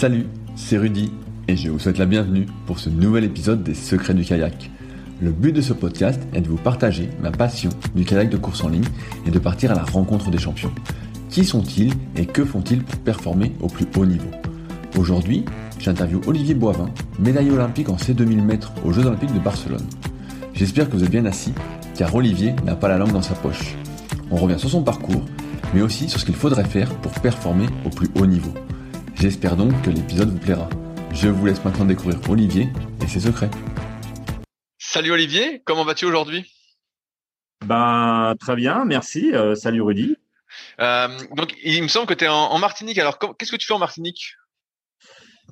Salut, c'est Rudy et je vous souhaite la bienvenue pour ce nouvel épisode des Secrets du kayak. Le but de ce podcast est de vous partager ma passion du kayak de course en ligne et de partir à la rencontre des champions. Qui sont-ils et que font-ils pour performer au plus haut niveau? Aujourd'hui, j'interviewe Olivier Boivin, médaillé olympique en C2000 mètres aux Jeux Olympiques de Barcelone. J'espère que vous êtes bien assis, car Olivier n'a pas la langue dans sa poche. On revient sur son parcours, mais aussi sur ce qu'il faudrait faire pour performer au plus haut niveau. J'espère donc que l'épisode vous plaira. Je vous laisse maintenant découvrir Olivier et ses secrets. Salut Olivier, comment vas-tu aujourd'hui? Ben très bien, merci. Euh, salut Rudy. Euh, donc il me semble que tu es en, en Martinique. Alors qu'est-ce que tu fais en Martinique?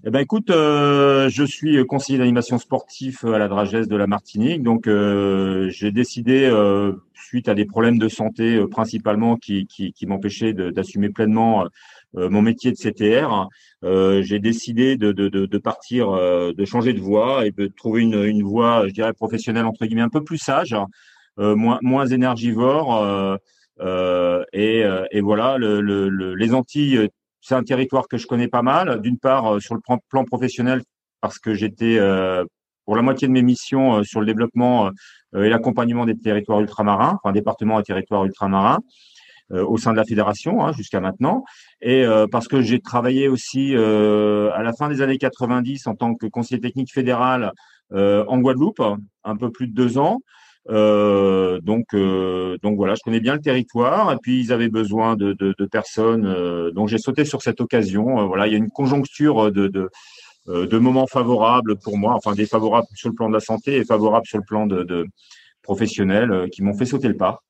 Eh ben écoute, euh, je suis conseiller d'animation sportif à la Dragesse de la Martinique. Donc euh, j'ai décidé, euh, suite à des problèmes de santé euh, principalement qui, qui, qui m'empêchaient d'assumer pleinement euh, mon métier de CTR, j'ai décidé de, de, de, de partir, de changer de voie et de trouver une, une voie, je dirais professionnelle entre guillemets, un peu plus sage, moins, moins énergivore. et, et voilà, le, le, les Antilles c'est un territoire que je connais pas mal. D'une part, euh, sur le plan professionnel, parce que j'étais euh, pour la moitié de mes missions euh, sur le développement et l'accompagnement des territoires ultramarins, enfin département et territoires ultramarins, au sein de la fédération hein, jusqu'à maintenant, et parce que j'ai travaillé aussi à la fin des années 90 en tant que conseiller technique fédéral en Guadeloupe, un peu plus de deux ans. Euh, donc, euh, donc voilà, je connais bien le territoire. Et puis ils avaient besoin de, de, de personnes. Euh, donc j'ai sauté sur cette occasion. Euh, voilà, il y a une conjoncture de, de, de moments favorables pour moi, enfin défavorables sur le plan de la santé et favorables sur le plan de, de professionnel, qui m'ont fait sauter le pas.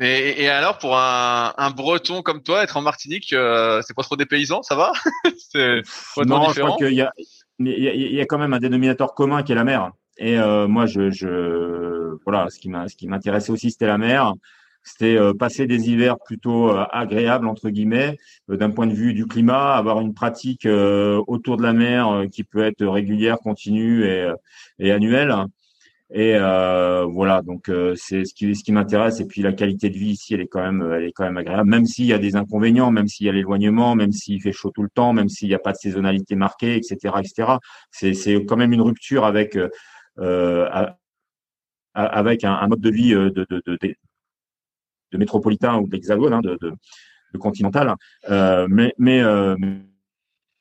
Et, et alors pour un, un, Breton comme toi, être en Martinique, c'est pas trop des paysans, ça va? C'est Non, je crois qu'il y a, il y, a, il y a quand même un dénominateur commun qui est la mer. Et euh, moi, je, je, voilà, ce qui m'a, ce qui m'intéressait aussi, c'était la mer. C'était euh, passer des hivers plutôt euh, agréables entre guillemets, d'un point de vue du climat, avoir une pratique autour de la mer qui peut être régulière, continue et, et annuelle. Et euh, voilà, donc c'est ce qui ce qui m'intéresse. Et puis la qualité de vie ici, elle est quand même elle est quand même agréable, même s'il y a des inconvénients, même s'il y a l'éloignement, même s'il fait chaud tout le temps, même s'il n'y a pas de saisonnalité marquée, etc., etc. C'est c'est quand même une rupture avec euh, avec un, mode de vie euh, de, de, de, de métropolitain ou d'hexagone, hein, de, de, continental. Euh, mais, mais,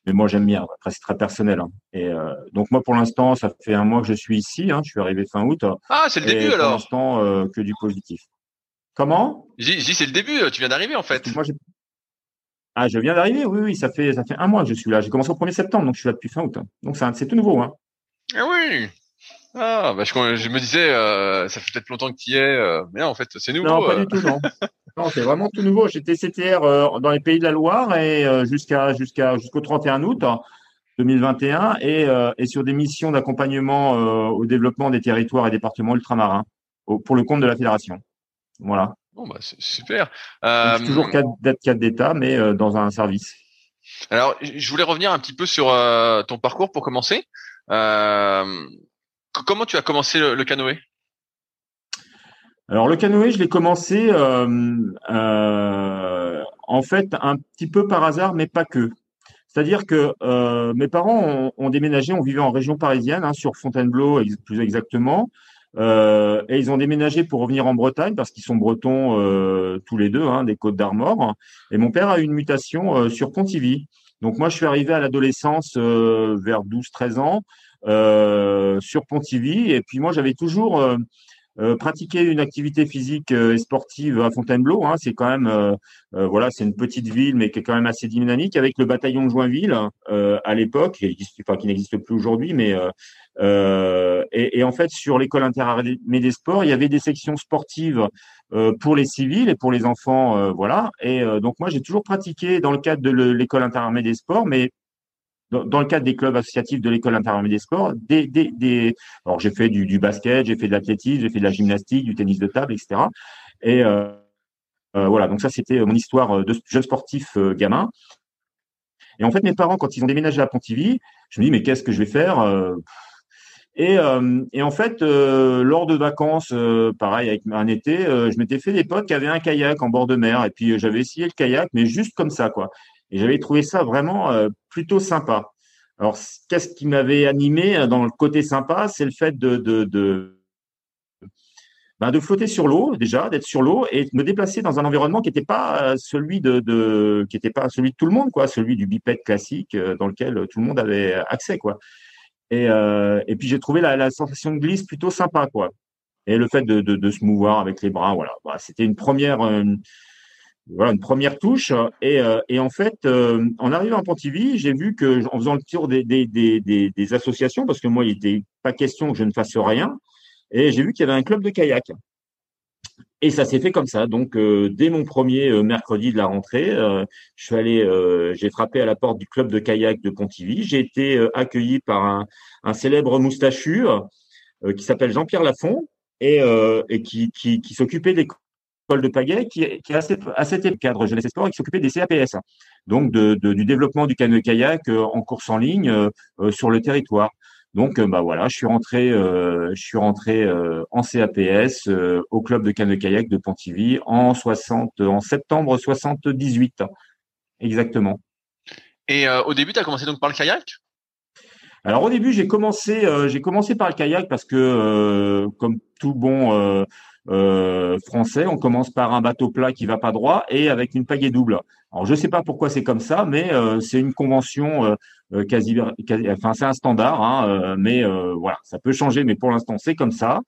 mais moi j'aime bien. Après c'est très personnel. Hein. Et donc moi pour l'instant ça fait un mois que je suis ici. Hein. Je suis arrivé fin août. Ah c'est le début alors. Pour l'instant que du positif. Comment? J'ai c'est le début. Tu viens d'arriver en fait. Moi, ah je viens d'arriver. Oui oui ça fait ça fait un mois que je suis là. J'ai commencé au 1er septembre donc je suis là depuis fin août. Donc c'est tout nouveau. Hein. Ah oui. Ah, bah je, je me disais, euh, ça fait peut-être longtemps que tu y es, euh, mais non, en fait, c'est nouveau. Non, pas du tout, non. non, c'est vraiment tout nouveau. J'étais CTR euh, dans les pays de la Loire et jusqu'à jusqu'à jusqu'au 31 août 2021 et, et sur des missions d'accompagnement au développement des territoires et départements ultramarins pour le compte de la fédération. Voilà. Bon, bah c'est super. Euh, toujours d'être cadre d'État, mais dans un service. Alors, je voulais revenir un petit peu sur ton parcours pour commencer. Euh, comment tu as commencé le, canoë? Alors le canoë, je l'ai commencé euh, euh, en fait un petit peu par hasard, mais pas que. C'est-à-dire que euh, mes parents ont, déménagé, on vivait en région parisienne, hein, sur Fontainebleau plus exactement, et ils ont déménagé pour revenir en Bretagne parce qu'ils sont bretons tous les deux, hein, des Côtes d'Armor. Et mon père a eu une mutation sur Pontivy. Donc moi, je suis arrivé à l'adolescence vers 12-13 ans sur Pontivy. Et puis moi, j'avais toujours euh, euh, pratiqué une activité physique et sportive à Fontainebleau. Hein. C'est quand même, voilà, c'est une petite ville, mais qui est quand même assez dynamique, avec le bataillon de Joinville à l'époque, qui n'existe plus aujourd'hui, mais et, et, en fait sur l'école interarmée des sports, il y avait des sections sportives pour les civils et pour les enfants, voilà. Et donc moi j'ai toujours pratiqué dans le cadre de l'école interarmée des sports, mais dans, le cadre des clubs associatifs de l'école interarmée des sports, des, des, des... alors j'ai fait du, basket, j'ai fait de l'athlétisme, j'ai fait de la gymnastique, du tennis de table, etc. Et euh, euh, voilà, donc ça c'était mon histoire de jeune sportif euh, gamin. Et en fait, mes parents, quand ils ont déménagé à Pontivy, je me dis mais qu'est-ce que je vais faire euh, et, et, en fait, lors de vacances, pareil avec un été, je m'étais fait des potes qui avaient un kayak en bord de mer, et puis j'avais essayé le kayak, mais juste comme ça, quoi. Et j'avais trouvé ça vraiment euh, plutôt sympa. Alors, qu'est-ce qui m'avait animé dans le côté sympa C'est le fait de, de, de, ben, de flotter sur l'eau déjà, d'être sur l'eau et de me déplacer dans un environnement qui n'était pas celui de, pas celui de tout le monde, quoi, celui du bipède classique dans lequel tout le monde avait accès, quoi. Et, euh, et puis j'ai trouvé la, sensation de glisse plutôt sympa, quoi. Et le fait de, de, se mouvoir avec les bras, voilà, bah, c'était une première, euh, voilà, une première touche. Et, euh, et en fait, euh, en arrivant à Pontivy, j'ai vu que en faisant le tour des, des, associations, parce que moi, il n'était pas question que je ne fasse rien, et j'ai vu qu'il y avait un club de kayak. Et ça s'est fait comme ça. Donc, euh, dès mon premier mercredi de la rentrée, euh, je suis allé, j'ai frappé à la porte du club de kayak de Pontivy. J'ai été accueilli par un, un célèbre moustachu qui s'appelle Jean-Pierre Lafont et, et qui, qui, qui s'occupait des de pagaie qui, qui à, cette, à cet cadre jeunesse et sport et qui s'occupait des CAPS, donc de, de, du développement du canoë-kayak en course en ligne sur le territoire. Donc, euh, bah voilà, je suis rentré, euh, je suis rentré euh, en CAPS au club de canoë kayak de Pontivy en 60, en septembre 78, exactement. Et au début, tu as commencé donc par le kayak? Alors au début, j'ai commencé, j'ai commencé par le kayak parce que, comme tout bon euh, français, on commence par un bateau plat qui va pas droit et avec une pagaie double. Alors je sais pas pourquoi c'est comme ça, mais euh, c'est une convention euh, quasi, enfin c'est un standard, hein, mais voilà, ça peut changer, mais pour l'instant c'est comme ça.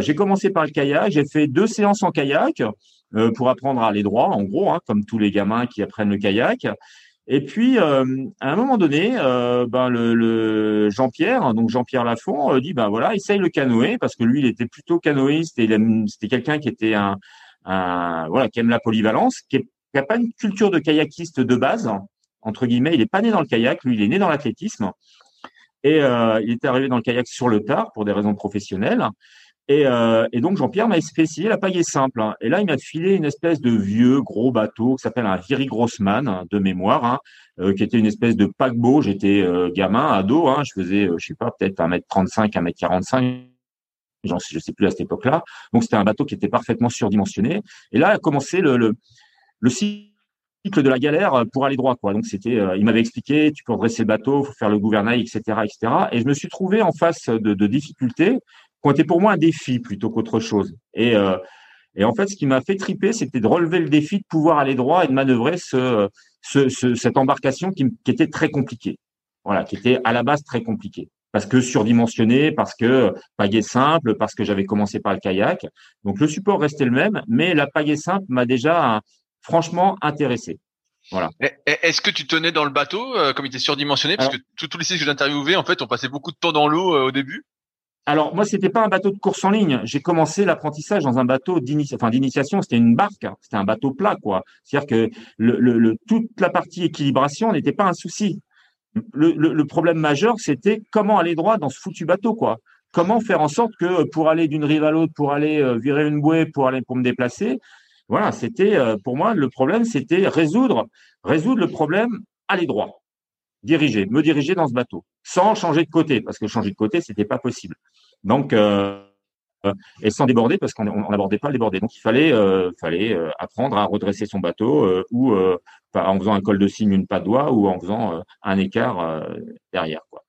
j'ai commencé par le kayak, j'ai fait deux séances en kayak pour apprendre à aller droit, en gros, hein, comme tous les gamins qui apprennent le kayak. Et puis, euh, à un moment donné, euh, ben le, le Jean-Pierre, donc Jean-Pierre Lafont, euh, dit ben voilà, essaye le canoë parce que lui, il était plutôt canoïste et c'était quelqu'un qui était un, un, voilà, qui aime la polyvalence, qui n'a pas une culture de kayakiste de base entre guillemets. Il est pas né dans le kayak, lui, il est né dans l'athlétisme et euh, il est arrivé dans le kayak sur le tard pour des raisons professionnelles. Et, euh, et, donc Jean-Pierre m'a spécifié la paille simple. Hein. Et là, il m'a filé une espèce de vieux gros bateau qui s'appelle un Viri Grossman hein, de mémoire, hein, euh, qui était une espèce de paquebot. J'étais euh, gamin, ado, hein, je faisais, euh, je sais pas, peut-être 1m35, 1m45. J'en je sais plus à cette époque-là. Donc c'était un bateau qui était parfaitement surdimensionné. Et là a commencé le, le, le cycle de la galère pour aller droit. Quoi. Donc c'était, il m'avait expliqué, tu peux redresser le bateau, faut faire le gouvernail, etc., etc. Et je me suis trouvé en face de, de difficultés qui pour moi un défi plutôt qu'autre chose. Et, euh, et en fait, ce qui m'a fait triper, c'était de relever le défi de pouvoir aller droit et de manœuvrer ce, ce, cette embarcation qui, qui, était très compliquée. Voilà, qui était à la base très compliquée. Parce que surdimensionné, parce que pagaie simple, parce que j'avais commencé par le kayak. Donc le support restait le même, mais la pagaie simple m'a déjà franchement intéressé. Voilà. Est-ce que tu tenais dans le bateau euh, comme il était surdimensionné? Parce que tous les sites que j'ai interviewés, en fait, ont passé beaucoup de temps dans l'eau euh, au début. Alors moi, c'était pas un bateau de course en ligne. J'ai commencé l'apprentissage dans un bateau d'initiation. C'était une barque. C'était un bateau plat, quoi. C'est-à-dire que toute la partie équilibration n'était pas un souci. Le, problème majeur, c'était comment aller droit dans ce foutu bateau, quoi. Comment faire en sorte que pour aller d'une rive à l'autre, pour aller euh, virer une bouée, pour aller pour me déplacer, voilà, c'était euh, pour moi le problème, c'était résoudre résoudre le problème aller droit diriger, me diriger dans ce bateau, sans changer de côté, parce que changer de côté, c'était pas possible. Donc, euh, euh et sans déborder, parce qu'on n'abordait pas le déborder. Donc, il fallait, euh, fallait euh, apprendre à redresser son bateau, euh, ou en faisant un col de cygne, une pas de doigt, ou en faisant un écart derrière. Quoi.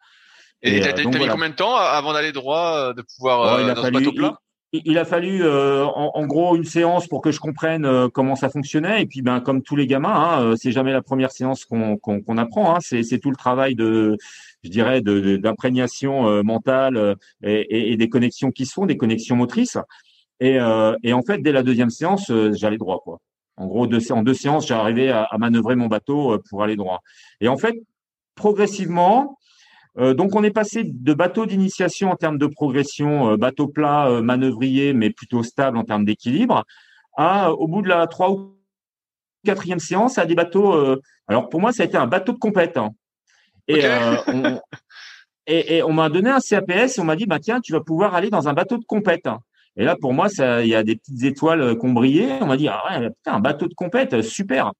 Et t'as mis combien de temps avant d'aller droit, de pouvoir oh, dans ce bateau plat il a fallu euh, en, gros une séance pour que je comprenne euh, comment ça fonctionnait. Et puis ben comme tous les gamins hein, euh, c'est jamais la première séance qu'on qu'on apprend hein, c'est tout le travail de je dirais d'imprégnation mentale et, et, des connexions qui se font des connexions motrices. Et, et en fait dès la deuxième séance j'allais droit quoi. En gros deux, en deux séances arrivé à, à manœuvrer mon bateau pour aller droit. Et en fait progressivement euh, donc on est passé de bateau d'initiation en termes de progression, euh, bateau plat, euh, manœuvrier, mais plutôt stable en termes d'équilibre, à au bout de la trois ou quatrième séance à des bateaux. alors pour moi ça a été un bateau de compète. Hein. Et, on, et, on m'a donné un CAPS et on m'a dit bah tiens tu vas pouvoir aller dans un bateau de compète. Et là pour moi ça il y a des petites étoiles qui ont brillé. On m'a dit ah ouais putain un bateau de compète super.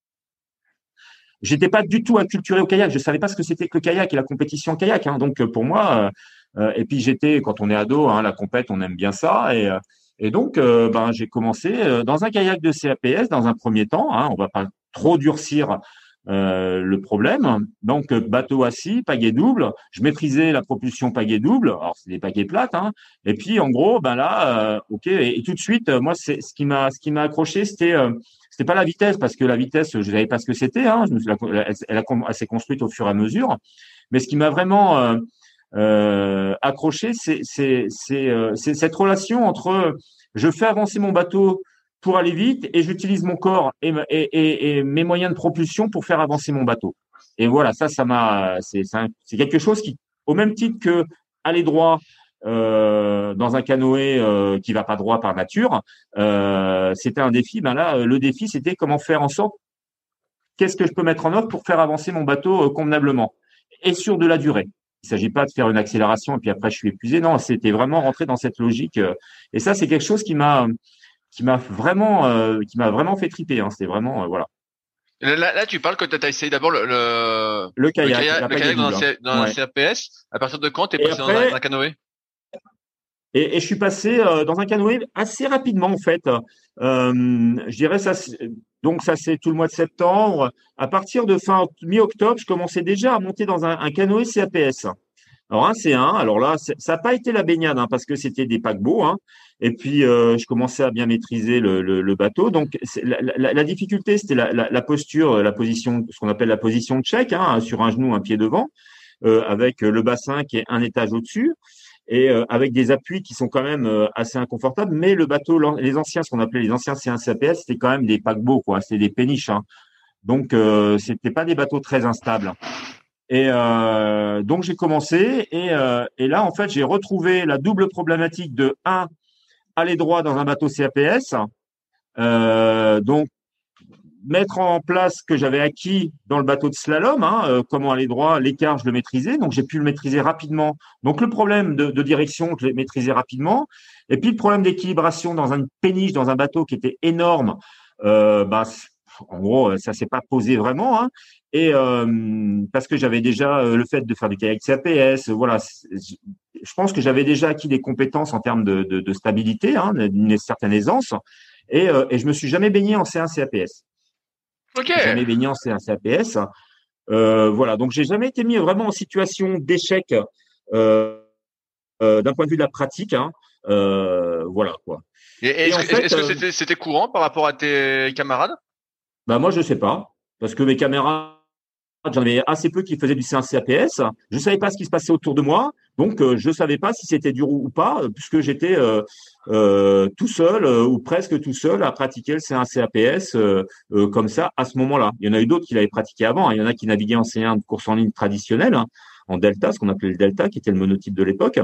J'étais pas du tout acculturé au kayak. Je savais pas ce que c'était que le kayak et la compétition en kayak. Hein. Donc pour moi, euh, euh, et puis j'étais quand on est ado, hein, la compète, on aime bien ça. Et, euh, et donc ben j'ai commencé dans un kayak de CAPS dans un premier temps. Hein, on va pas trop durcir euh, le problème. Donc bateau assis, pagaie double. Je maîtrisais la propulsion pagaie double. Alors c'est des pagaies plates. Hein. Et puis en gros, ben là, euh, ok. Et, tout de suite, moi, c'est ce qui m'a ce qui m'a accroché, c'était euh, c'était pas la vitesse parce que la vitesse, je savais pas ce que c'était. Hein. elle, elle, elle s'est construite au fur et à mesure. Mais ce qui m'a vraiment euh, accroché, c'est c'est cette relation entre je fais avancer mon bateau pour aller vite et j'utilise mon corps et, et, mes moyens de propulsion pour faire avancer mon bateau. Et voilà, ça, ça m'a, c'est quelque chose qui, au même titre que aller droit euh, dans un canoë euh, qui va pas droit par nature, euh, c'était un défi. Ben là, le défi, c'était comment faire en sorte, qu'est-ce que je peux mettre en œuvre pour faire avancer mon bateau euh, convenablement et sur de la durée. Il ne s'agit pas de faire une accélération et puis après je suis épuisé. Non, c'était vraiment rentrer dans cette logique. Euh, et ça, c'est quelque chose qui m'a qui m'a vraiment, euh, qui m'a vraiment fait triper. Hein. C'était vraiment, euh, voilà. Là, là, tu parles que tu as essayé d'abord le, le, le kayak, le kayak, dans, un, dans un CAPS. À partir de quand tu es passé dans, un, canoë? Et, et, je suis passé euh, dans un canoë assez rapidement en fait. Euh, je dirais ça. Donc ça c'est tout le mois de septembre. À partir de fin mi-octobre, je commençais déjà à monter dans un, un canoë CAPS. Alors un C1, alors là, ça n'a pas été la baignade hein, parce que c'était des paquebots. Hein, et puis euh, je commençais à bien maîtriser le, le, le bateau. Donc la, la, la, difficulté, c'était la, la, posture, la position, ce qu'on appelle la position de check, hein, sur un genou, un pied devant, euh, avec le bassin qui est un étage au-dessus et euh, avec des appuis qui sont quand même euh, assez inconfortables. Mais le bateau, les anciens, ce qu'on appelait les anciens C1 CAPS, c'était quand même des paquebots, quoi. C'était des péniches. Hein. Donc euh, c'était pas des bateaux très instables. Et euh, donc j'ai commencé et, euh, et, là en fait j'ai retrouvé la double problématique de un aller droit dans un bateau CAPS, euh, donc mettre en place ce que j'avais acquis dans le bateau de slalom, hein, euh, comment aller droit, l'écart je le maîtrisais, donc j'ai pu le maîtriser rapidement. Donc le problème de, direction je l'ai maîtrisé rapidement, et puis le problème d'équilibration dans une péniche dans un bateau qui était énorme, euh, bah, en gros ça s'est pas posé vraiment. Hein. Et euh, parce que j'avais déjà euh, le fait de faire du kayak CAPS, voilà, je pense que j'avais déjà acquis des compétences en termes de stabilité, hein, d'une certaine aisance, et, euh, et je me suis jamais baigné en C1 CAPS. Ok. Jamais baigné en C1 CAPS. Euh, voilà, donc j'ai jamais été mis vraiment en situation d'échec euh, euh, d'un point de vue de la pratique. Hein. voilà quoi. Et, est-ce, est-ce que c'était, c'était courant par rapport à tes camarades? Bah moi je sais pas, parce que mes camarades J'en avais assez peu qui faisaient du C1CAPS. Je ne savais pas ce qui se passait autour de moi, donc euh, je ne savais pas si c'était dur ou pas, puisque j'étais euh, euh, tout seul ou presque tout seul à pratiquer le C1CAPS comme ça à ce moment-là. Il y en a eu d'autres qui l'avaient pratiqué avant. Hein. Il y en a qui naviguaient en C1 de course en ligne traditionnelle, hein, en Delta, ce qu'on appelait le Delta, qui était le monotype de l'époque.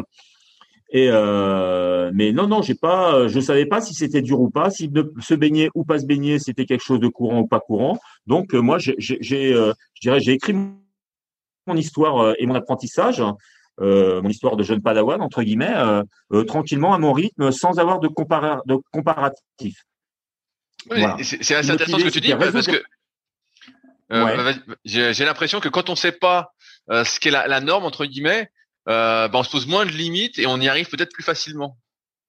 Et euh, mais non, non, j'ai pas, je savais pas si c'était dur ou pas, si se baigner ou pas se baigner, c'était quelque chose de courant ou pas courant. Donc euh, moi, j'ai, euh, je dirais, j'ai écrit mon histoire euh, et mon apprentissage, euh, mon histoire de jeune padawan entre guillemets, euh, tranquillement à mon rythme, sans avoir de, compara de comparatif. Oui, voilà. C'est assez intéressant ce que tu dis parce que ouais. j'ai l'impression que quand on sait pas ce qu'est la, la norme entre guillemets euh, ben on se pose moins de limites et on y arrive peut-être plus facilement.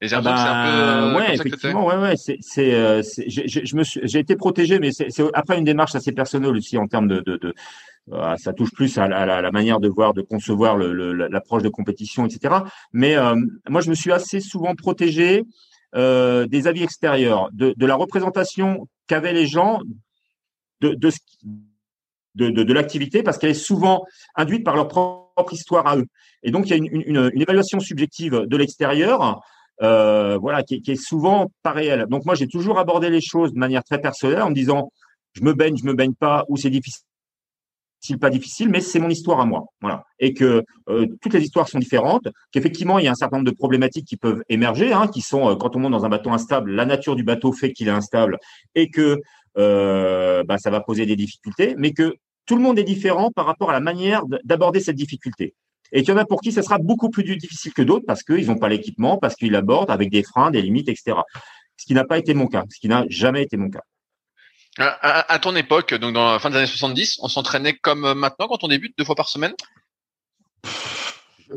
J'ai ah un peu euh, ouais, effectivement, ouais, ouais, c'est, c'est, euh, je me suis, j'ai été protégé, mais c'est, après une démarche assez personnelle aussi en termes de, de, de euh, ça touche plus à la, manière de voir, de concevoir l'approche de compétition, etc. Mais euh, moi, je me suis assez souvent protégé euh, des avis extérieurs, de, de la représentation qu'avaient les gens de, de, de, de, de l'activité, parce qu'elle est souvent induite par leur propre histoire à eux. Et donc, il y a une, une, une évaluation subjective de l'extérieur, euh, voilà, qui, qui, est souvent pas réelle. Donc, moi, j'ai toujours abordé les choses de manière très personnelle en me disant, je me baigne, je me baigne pas, ou c'est difficile pas difficile, mais c'est mon histoire à moi, voilà, et que euh, toutes les histoires sont différentes, qu'effectivement il y a un certain nombre de problématiques qui peuvent émerger, hein, qui sont euh, quand on monte dans un bateau instable, la nature du bateau fait qu'il est instable et que euh, bah, ça va poser des difficultés, mais que tout le monde est différent par rapport à la manière d'aborder cette difficulté. Et il y en a pour qui ça sera beaucoup plus difficile que d'autres parce qu'ils n'ont pas l'équipement, parce qu'ils l'abordent avec des freins, des limites, etc. Ce qui n'a pas été mon cas, ce qui n'a jamais été mon cas. À, ton époque, donc dans la fin des années 70, on s'entraînait comme maintenant quand on débute, deux fois par semaine?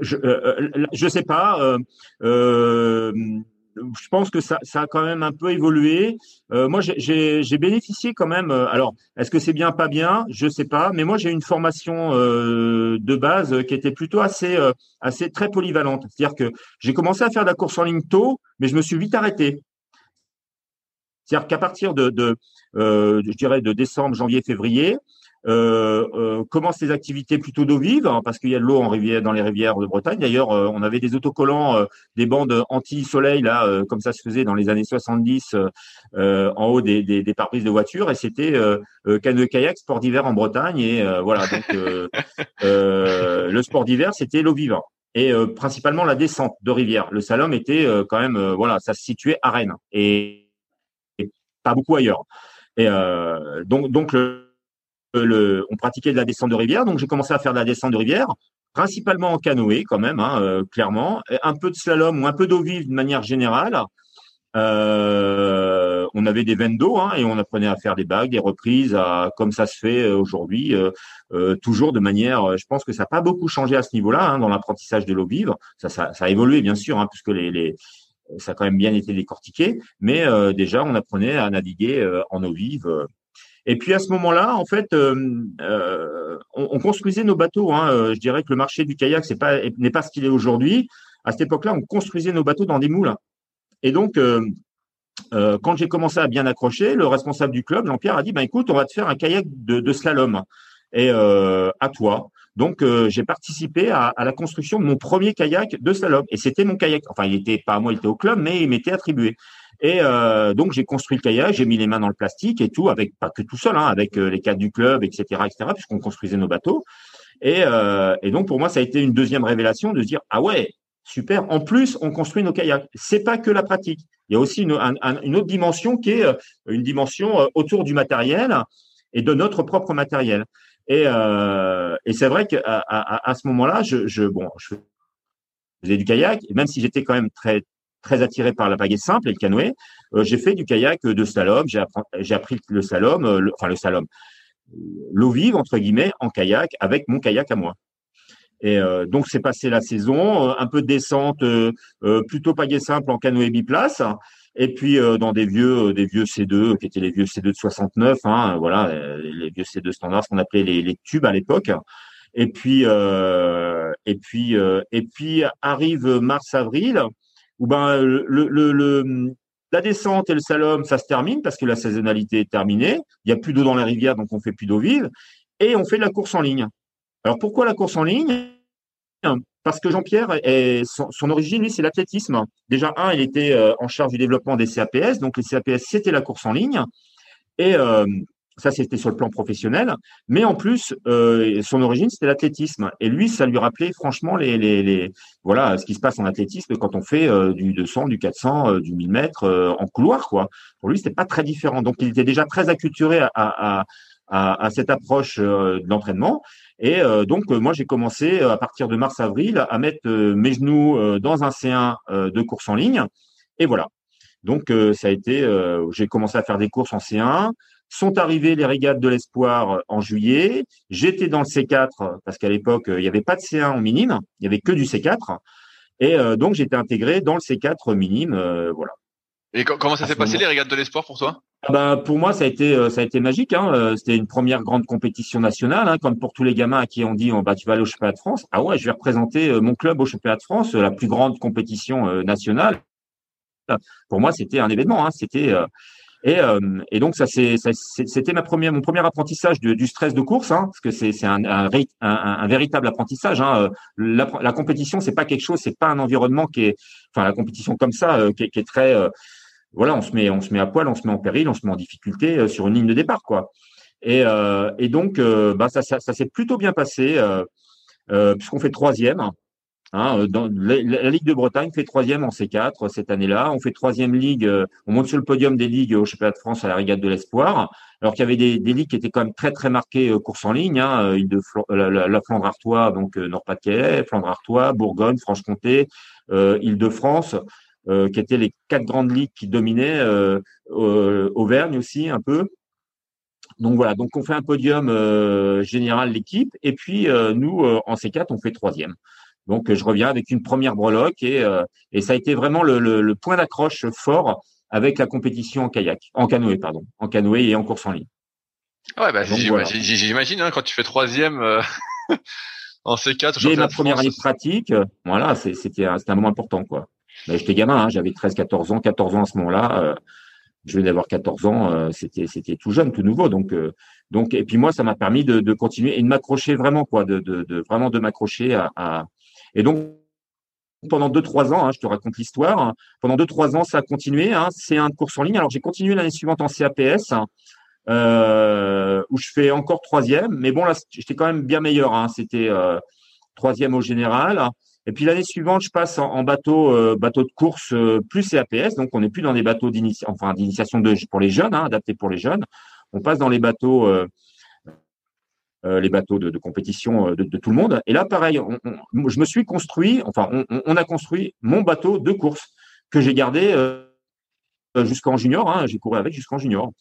Je euh, euh je sais pas. Euh, euh, je pense que ça, ça a quand même un peu évolué. Euh, moi, j'ai bénéficié quand même. Euh, alors, est-ce que c'est bien, pas bien? Je sais pas. Mais moi, j'ai une formation euh, de base qui était plutôt assez, assez très polyvalente. C'est-à-dire que j'ai commencé à faire de la course en ligne tôt, mais je me suis vite arrêté. C'est-à-dire qu'à partir de, de je dirais, de décembre, janvier, février, euh, euh, commence les activités plutôt d'eau vive, hein, parce qu'il y a de l'eau en rivière, dans les rivières de Bretagne. D'ailleurs, euh, on avait des autocollants, euh, des bandes anti-soleil, là, comme ça se faisait dans les années 70, en haut des, des, des pare-brises de voiture, et c'était canoë-kayak, sport d'hiver en Bretagne. Et voilà, donc le sport d'hiver, c'était l'eau vive. Et principalement la descente de rivière. Le slalom était quand même, voilà, ça se situait à Rennes et pas beaucoup ailleurs. Et donc, donc le, on pratiquait de la descente de rivière, donc j'ai commencé à faire de la descente de rivière, principalement en canoë quand même, hein, euh, clairement, un peu de slalom ou un peu d'eau vive de manière générale. Euh, on avait des veines d'eau hein, et on apprenait à faire des bagues, des reprises, à, comme ça se fait euh, aujourd'hui, toujours de manière. Je pense que ça n'a pas beaucoup changé à ce niveau-là hein, dans l'apprentissage de l'eau vive. Ça, ça, ça, a évolué bien sûr, puisque les, ça a quand même bien été décortiqué, mais déjà on apprenait à naviguer en eau vive et puis à ce moment-là, en fait, euh, euh, on, construisait nos bateaux. Hein. Euh, je dirais que le marché du kayak n'est pas ce qu'il est aujourd'hui. À cette époque-là, on construisait nos bateaux dans des moules. Et donc, quand j'ai commencé à bien accrocher, le responsable du club, Jean-Pierre, a dit "Ben écoute, on va te faire un kayak de, slalom et à toi." Donc, j'ai participé à, à, la construction de mon premier kayak de slalom. Et c'était mon kayak. Enfin, il était pas à moi, il était au club, mais il m'était attribué. Et euh, donc j'ai construit le kayak, j'ai mis les mains dans le plastique et tout, avec pas que tout seul, hein, avec euh, les cadres du club, etc., etc., puisqu'on construisait nos bateaux. Et, euh, et donc pour moi ça a été une deuxième révélation de se dire ah ouais super. En plus on construit nos kayaks. C'est pas que la pratique. Il y a aussi une, une autre dimension qui est euh, une dimension euh, autour du matériel et de notre propre matériel. Et, euh, et c'est vrai qu'à à, à, ce moment-là, je, je, bon, je faisais du kayak, même si j'étais quand même très très attiré par la pagaie simple et le canoë. Euh, j'ai fait du kayak de slalom. J'ai appris, appris le slalom, euh, enfin le slalom, l'eau vive entre guillemets en kayak avec mon kayak à moi. Et euh, donc c'est passé la saison, un peu de descente, plutôt pagaie simple en canoë biplace, et puis dans des vieux, des vieux C2 qui étaient les vieux C2 de 69, hein, voilà, les vieux C2 standards, ce qu'on appelait les, les, tubes à l'époque. Et puis, et puis, et puis arrive mars-avril où ben le, le, le, la descente et le slalom, ça se termine parce que la saisonnalité est terminée. Il n'y a plus d'eau dans la rivière, donc on fait plus d'eau vive. Et on fait de la course en ligne. Alors pourquoi la course en ligne? Parce que Jean-Pierre, son, origine, lui, c'est l'athlétisme. Déjà, un, il était euh, en charge du développement des CAPS. Donc les CAPS, c'était la course en ligne. Et euh, ça, c'était sur le plan professionnel. Mais en plus, euh, son origine, c'était l'athlétisme. Et lui, ça lui rappelait franchement les, voilà, ce qui se passe en athlétisme quand on fait du 200, du 400, euh, du 1000 mètres en couloir. Quoi. Pour lui, c'était pas très différent. Donc, il était déjà très acculturé à, à cette approche de l'entraînement. Et donc, moi, j'ai commencé à partir de mars-avril à mettre mes genoux dans un C1 de course en ligne. Et voilà. Donc, ça a été, j'ai commencé à faire des courses en C1. Sont arrivées les régates de l'espoir euh, en juillet. J'étais dans le C4 parce qu'à l'époque, euh, il n'y avait pas de C1 en minime, il n'y avait que du C4. Et euh, donc, j'étais intégré dans le C4 minime. voilà. Et comment ça s'est passé les régates de l'espoir pour toi? Ah ben, pour moi, ça a été ça a été magique. Hein. C'était une première grande compétition nationale, hein, comme pour tous les gamins à qui on dit oh, bah tu vas aller au championnat de France. Ah ouais, je vais représenter mon club au championnat de France, la plus grande compétition nationale. Pour moi, c'était un événement. Hein. C'était et, euh, et donc ça c'est c'était ma première mon premier apprentissage du, du stress de course, hein, parce que c'est c'est un, un, un, un, véritable apprentissage. Hein. La, la compétition c'est pas quelque chose, c'est pas un environnement qui est, enfin la compétition comme ça euh, qui, est, qui, est, très, euh, voilà, on se met on se met à poil, on se met en péril, on se met en difficulté sur une ligne de départ quoi. Et, et donc bah ça ça, ça s'est plutôt bien passé puisqu'on fait troisième. Hein, euh, dans, la, Ligue de Bretagne fait troisième en C4 cette année-là. On fait troisième ligue, euh, on monte sur le podium des ligues au championnat de France à la Régate de l'Espoir. Alors qu'il y avait des, ligues qui étaient quand même très très marquées euh, course en ligne. Hein, de la, la, Flandre Artois, donc Nord-Pas-de-Calais, Flandre Artois, Bourgogne, Franche-Comté, euh, qui étaient les quatre grandes ligues qui dominaient. Auvergne aussi un peu. Donc voilà, donc on fait un podium général l'équipe et puis nous en C4 on fait troisième. Donc je reviens avec une première breloque et, et ça a été vraiment le, le point d'accroche fort avec la compétition en kayak, en canoë pardon, en canoë et en course en ligne. Ouais, bah, j'imagine hein, quand tu fais troisième euh, en C4. J'ai ma première année de pratique. Voilà, c'était un moment important quoi. Mais j'étais gamin, hein, j'avais 13-14 ans, 14 ans à ce moment-là. Euh, je venais d'avoir 14 ans, euh, c'était c'était tout jeune, tout nouveau. Donc donc et puis moi ça m'a permis de, de, continuer et de m'accrocher vraiment quoi, de, de, de vraiment de m'accrocher à, à, et donc pendant deux trois ans, hein, je te raconte l'histoire. Hein, pendant deux trois ans, ça a continué. Hein, c'est un course en ligne. Alors j'ai continué l'année suivante en CAPS, euh, où je fais encore troisième. Mais bon là, j'étais quand même bien meilleur. Hein, C'était euh, troisième au général. Et puis l'année suivante, je passe en, bateau euh, bateau de course euh, plus CAPS. Donc on n'est plus dans des bateaux d'initiation, enfin d'initiation pour les jeunes, hein, adaptés pour les jeunes. On passe dans les bateaux euh, les bateaux de, compétition de, tout le monde. Et là, pareil, on, je me suis construit, enfin, on, a construit mon bateau de course que j'ai gardé jusqu'en junior. Hein, j'ai couru avec jusqu'en junior.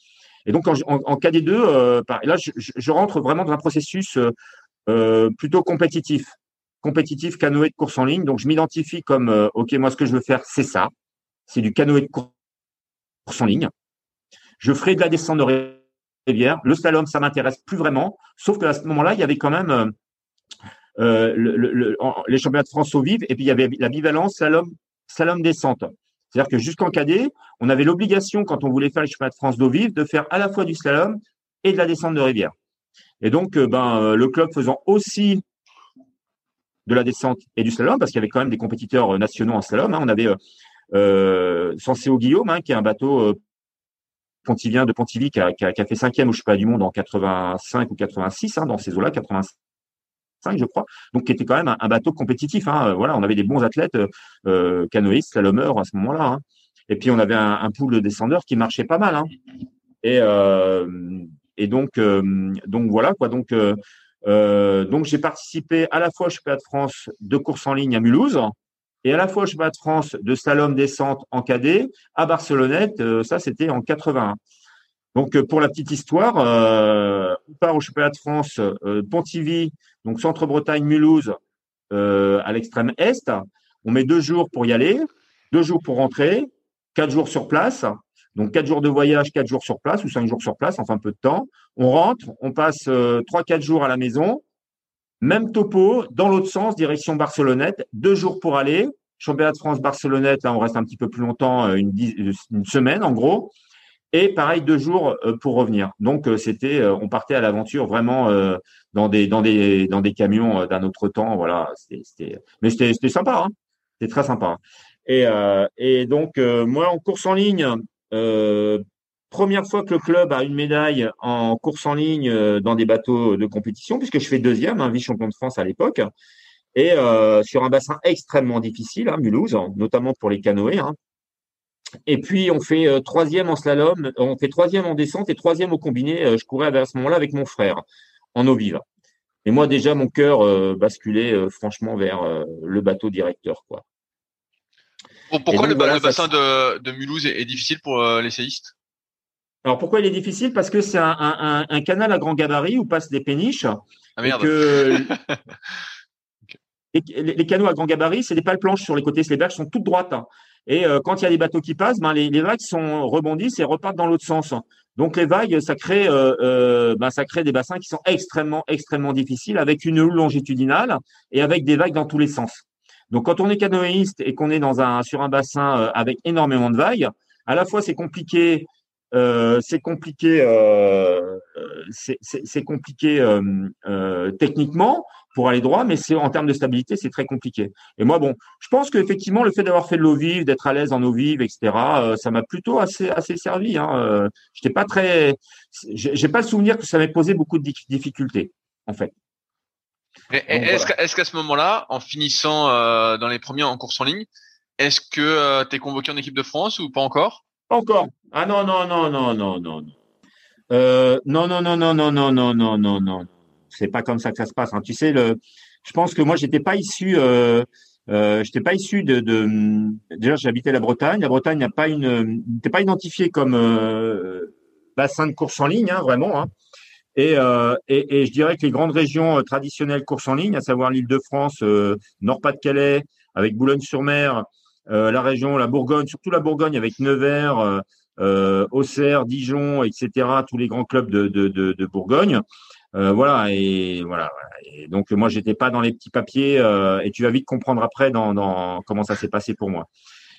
Et donc, en, en, KD2, euh, là, je, rentre vraiment dans un processus plutôt compétitif, compétitif canoë de course en ligne. Donc, je m'identifie comme, ok, moi, ce que je veux faire, c'est ça, c'est du canoë de course en ligne. Je ferai de la descente de le slalom, ça m'intéresse plus vraiment. Sauf que à ce moment-là, il y avait quand même euh, euh le, les championnats de France au vive et puis il y avait la bivalence slalom, descente. C'est-à-dire que jusqu'en cadet, on avait l'obligation, quand on voulait faire les championnats de France d'eau vive, de faire à la fois du slalom et de la descente de rivière. Et donc, euh, ben, euh, le club faisant aussi de la descente et du slalom, parce qu'il y avait quand même des compétiteurs nationaux en slalom. Hein. On avait euh, Sanseo Guillaume, hein, qui est un bateau Pontivien de Pontivy qui a, fait cinquième au championnat du monde en 85 ou 86, hein, dans ces eaux-là, 85 je crois, donc qui était quand même un, bateau compétitif. Voilà, on avait des bons athlètes euh, canoïstes, slalomeurs à ce moment-là. Et puis on avait un, un pool de descendeurs qui marchait pas mal. Et, euh, et donc euh, donc voilà quoi. Donc euh, donc j'ai participé à la fois au championnat de France de course en ligne à Mulhouse et à la fois au championnat de France de slalom descente en cadet à Barcelonnette, euh, ça c'était en 81. Donc euh, pour la petite histoire, on part au championnat de France Pontivy, donc Centre-Bretagne, Mulhouse, à l'extrême est. On met deux jours pour y aller, deux jours pour rentrer, quatre jours sur place. Donc quatre jours de voyage, quatre jours sur place ou cinq jours sur place, enfin peu de temps. On rentre, on passe trois, quatre jours à la maison. Même topo, dans l'autre sens, direction Barcelonnette, deux jours pour aller. Championnat de France Barcelonnette, là on reste un petit peu plus longtemps, euh, une, une semaine en gros. Et pareil, deux jours euh, pour revenir. Donc euh, c'était, on partait à l'aventure vraiment dans des dans des dans des camions d'un autre temps. Voilà, c'était, mais c'était c'était sympa, hein c'était très sympa. Et et donc moi en course en ligne, première fois que le club a une médaille en course en ligne euh, dans des bateaux de compétition, puisque je fais deuxième, un vice-champion de France à l'époque, et euh, sur un bassin extrêmement difficile, hein, Mulhouse, notamment pour les canoës. Hein. Et puis on fait euh, troisième en slalom, on fait troisième en descente et troisième au combiné. je courais à ce moment-là avec mon frère en eau vive. Et moi déjà mon cœur basculait franchement vers le bateau directeur, quoi. Pourquoi le, bassin de, de, Mulhouse est, est difficile pour les séistes? Alors pourquoi il est difficile? Parce que c'est un, un, un, canal à grand gabarit où passent des péniches. Ah merde. Et que les, les, canaux à grand gabarit, c'est des pales planches sur les côtés, les berges sont toutes droites. Et euh, quand il y a des bateaux qui passent, ben, les, les, vagues sont rebondissent et repartent dans l'autre sens. Donc les vagues, ça crée, euh, euh, ben, ça crée des bassins qui sont extrêmement, extrêmement difficiles, avec une houle longitudinale et avec des vagues dans tous les sens. Donc quand on est canoïste et qu'on est dans un sur un bassin euh, avec énormément de vagues, à la fois c'est compliqué euh, c'est compliqué, euh, c'est compliqué euh, euh, techniquement pour aller droit, mais c'est en termes de stabilité, c'est très compliqué. Et moi, bon, je pense qu'effectivement, le fait d'avoir fait de l'eau vive, d'être à l'aise en eau vive, etc., ça m'a plutôt assez assez servi. Hein. J'étais pas très, j'ai pas le souvenir que ça m'ait posé beaucoup de difficultés, en fait. Est-ce qu'à ce moment-là, en finissant dans les premiers en course en ligne, est-ce que tu es convoqué en équipe de France ou pas encore encore. Ah non, non, non, non, non, non. Euh, non, non, non, non, non, non, non, non, non, non. C'est pas comme ça que ça se passe. Hein. Tu sais, le, je pense que moi, j'étais pas issu, euh, euh, j'étais pas issu de, de déjà, j'habitais la Bretagne. La Bretagne n'a pas une, n'était pas identifiée comme euh, bassin de course en ligne, hein, vraiment. Hein. Et, et, et, je dirais que les grandes régions traditionnelles courses en ligne, à savoir l'Île-de-France, Nord-Pas-de-Calais, avec Boulogne-sur-Mer, la région, la Bourgogne, surtout la Bourgogne avec Nevers, Auxerre, Dijon, etc., tous les grands clubs de, de, de, de Bourgogne. Euh, voilà et voilà. Et donc moi j'étais pas dans les petits papiers euh, et tu vas vite comprendre après dans, dans comment ça s'est passé pour moi.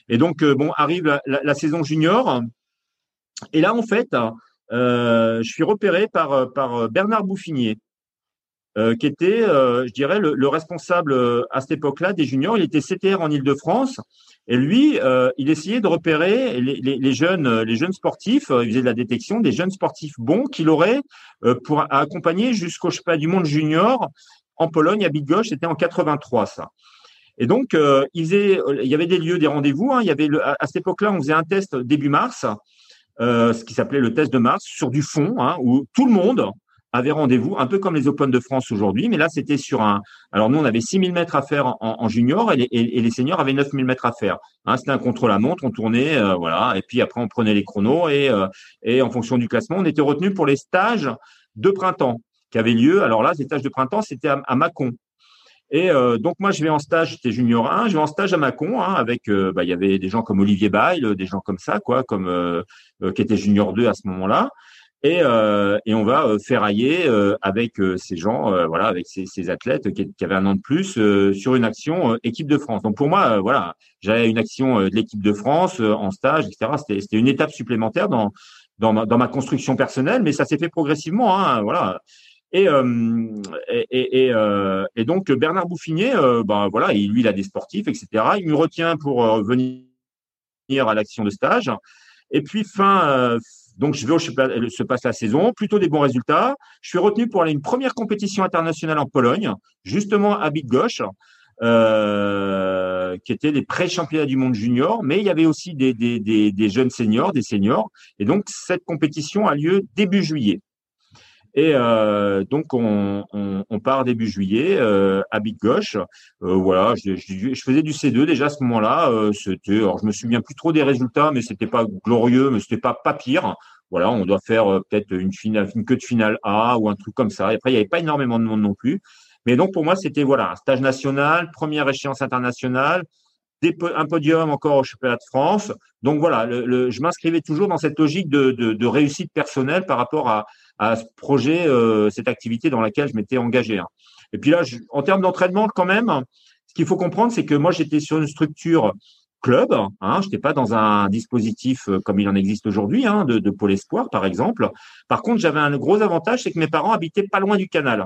Et donc euh, bon arrive la, la, saison junior et là en fait je suis repéré par par Bernard Bouffinier qui était je dirais le, le responsable à cette époque-là des juniors. Il était CTR en Île-de-France et lui, euh, il essayait de repérer les, les, les, jeunes, les jeunes sportifs. Euh, il faisait de la détection des jeunes sportifs bons qu'il aurait euh, pour accompagner jusqu'au pas du monde junior en Pologne à Bydgoszcz. C'était en 83 ça. Et donc, il, faisait, il y avait des lieux, des rendez-vous. Hein. Il y avait le, à, cette époque-là, on faisait un test début mars, ce qui s'appelait le test de mars, sur du fond, hein, où tout le monde, avait rendez-vous, un peu comme les Open de France aujourd'hui, mais là c'était sur un. Alors nous on avait 6000 mètres à faire en, junior et les, les, seniors avaient 9000 mètres à faire. Hein, c'était un contre la montre, on tournait, euh, voilà, et puis après on prenait les chronos et euh, et en fonction du classement, on était retenu pour les stages de printemps qui avaient lieu. Alors là, ces stages de printemps, c'était à, Mâcon. Et euh, donc moi je vais en stage, j'étais junior 1, je vais en stage à Mâcon hein, avec, bah, il y avait des gens comme Olivier Bail, des gens comme ça, quoi, comme qui était junior 2 à ce moment-là et, euh, et on va euh, ferrailler euh, avec euh, ces gens, voilà, avec ces, ces athlètes qui, qui, avaient un an de plus sur une action équipe de France. Donc pour moi, voilà, j'avais une action de l'équipe de France en stage, etc. C'était une étape supplémentaire dans dans ma, dans ma construction personnelle, mais ça s'est fait progressivement, hein, voilà. Et, et, et, et, donc Bernard Bouffinier, ben voilà, il, lui il a des sportifs, etc. Il me retient pour venir à l'action de stage. Et puis fin donc, je vais au se passe la saison, plutôt des bons résultats. Je suis retenu pour aller une première compétition internationale en Pologne, justement à Bydgoszcz, euh, qui était les pré-championnats du monde junior, mais il y avait aussi des, des, des, des jeunes seniors, des seniors. Et donc, cette compétition a lieu début juillet. Et euh, donc on, part début juillet euh, à Big Gauche. Euh, voilà, je, faisais du C2 déjà à ce moment-là. Alors je me souviens plus trop des résultats, mais c'était pas glorieux, mais c'était pas pas pire. Voilà, on doit faire peut-être une queue de finale A ou un truc comme ça. Et après, il n'y avait pas énormément de monde non plus. Mais donc pour moi, c'était voilà un stage national, première échéance internationale, un podium encore au championnat de France. Donc voilà, je m'inscrivais toujours dans cette logique de, réussite personnelle par rapport à, ce projet, euh, cette activité dans laquelle je m'étais engagé. Hein. Et puis là, en termes d'entraînement, quand même, ce qu'il faut comprendre, c'est que moi, j'étais sur une structure club. Hein, je n'étais pas dans un dispositif euh, comme il en existe aujourd'hui, hein, de, de pôle espoir, par exemple. Par contre, j'avais un gros avantage, c'est que mes parents habitaient pas loin du canal.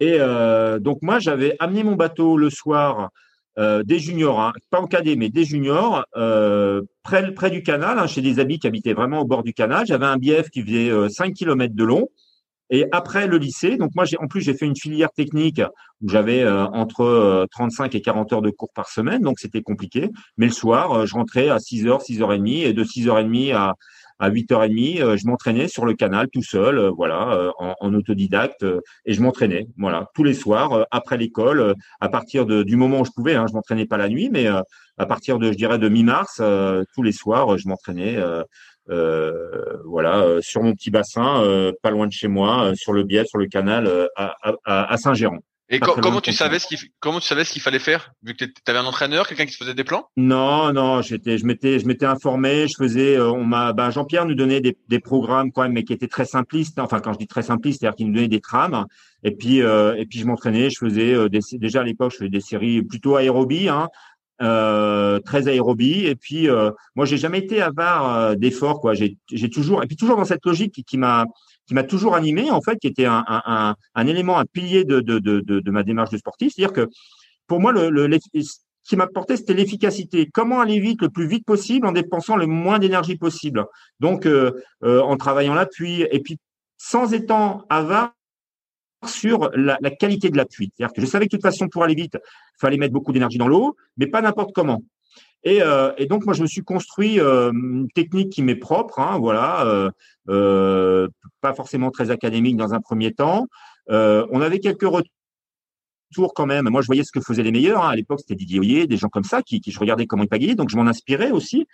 Et euh, donc moi, j'avais amené mon bateau le soir euh, des juniors, hein, pas en cadet, mais des juniors, euh, près, près du canal, hein, chez des habits qui habitaient vraiment au bord du canal. J'avais un bief qui faisait 5 euh, km de long. Et après le lycée, donc moi, j'ai, en plus, j'ai fait une filière technique où j'avais entre 35 et 40 heures de cours par semaine, donc c'était compliqué. Mais le soir, je rentrais à 6 heures, 6 heures et demie, et de 6 heures et demie à, à 8h30, euh, je m'entraînais sur le canal tout seul, euh, voilà, euh, en, autodidacte, et je m'entraînais, voilà, tous les soirs après l'école, à partir de, du moment où je pouvais. Hein, je m'entraînais pas la nuit, mais à partir de, je dirais, de mi-mars, tous les soirs, je m'entraînais. voilà, sur mon petit bassin, pas loin de chez moi, sur le biais, sur le canal, à, Saint-Géron. Et comment tu savais ce qu'il comment tu savais ce qu'il fallait faire vu que tu avais un entraîneur, quelqu'un qui te faisait des plans? Non, non, j'étais je m'étais je m'étais informé, je faisais euh, on m'a ben Jean-Pierre nous donnait des, des programmes quand même mais qui étaient très simplistes. Enfin quand je dis très simplistes, c'est-à-dire qu'il nous donnait des trames. Et puis euh, et puis je m'entraînais, je faisais euh, des, déjà à l'époque je faisais des séries plutôt aérobie hein, euh, très aérobie. Et puis euh, moi j'ai jamais été avare d'efforts quoi. J'ai j'ai toujours et puis toujours dans cette logique qui, qui m'a qui m'a toujours animé, en fait, qui était un, un, élément, un pilier de, de, de, ma démarche de sportif. C'est-à-dire que pour moi, le, le ce qui m'apportait, c'était l'efficacité. Comment aller vite, le plus vite possible, en dépensant le moins d'énergie possible. Donc, euh, euh, en travaillant l'appui, et puis sans étant avare sur la, la qualité de l'appui. C'est-à-dire que je savais que de toute façon, pour aller vite, il fallait mettre beaucoup d'énergie dans l'eau, mais pas n'importe comment. Et, euh, et, donc moi je me suis construit euh, une technique qui m'est propre, hein, voilà, euh, euh, pas forcément très académique dans un premier temps. Euh, on avait quelques retours quand même. Moi je voyais ce que faisaient les meilleurs. Hein. À l'époque c'était Didier Oyer, des gens comme ça qui, qui je regardais comment ils pagayaient, donc je m'en inspirais aussi.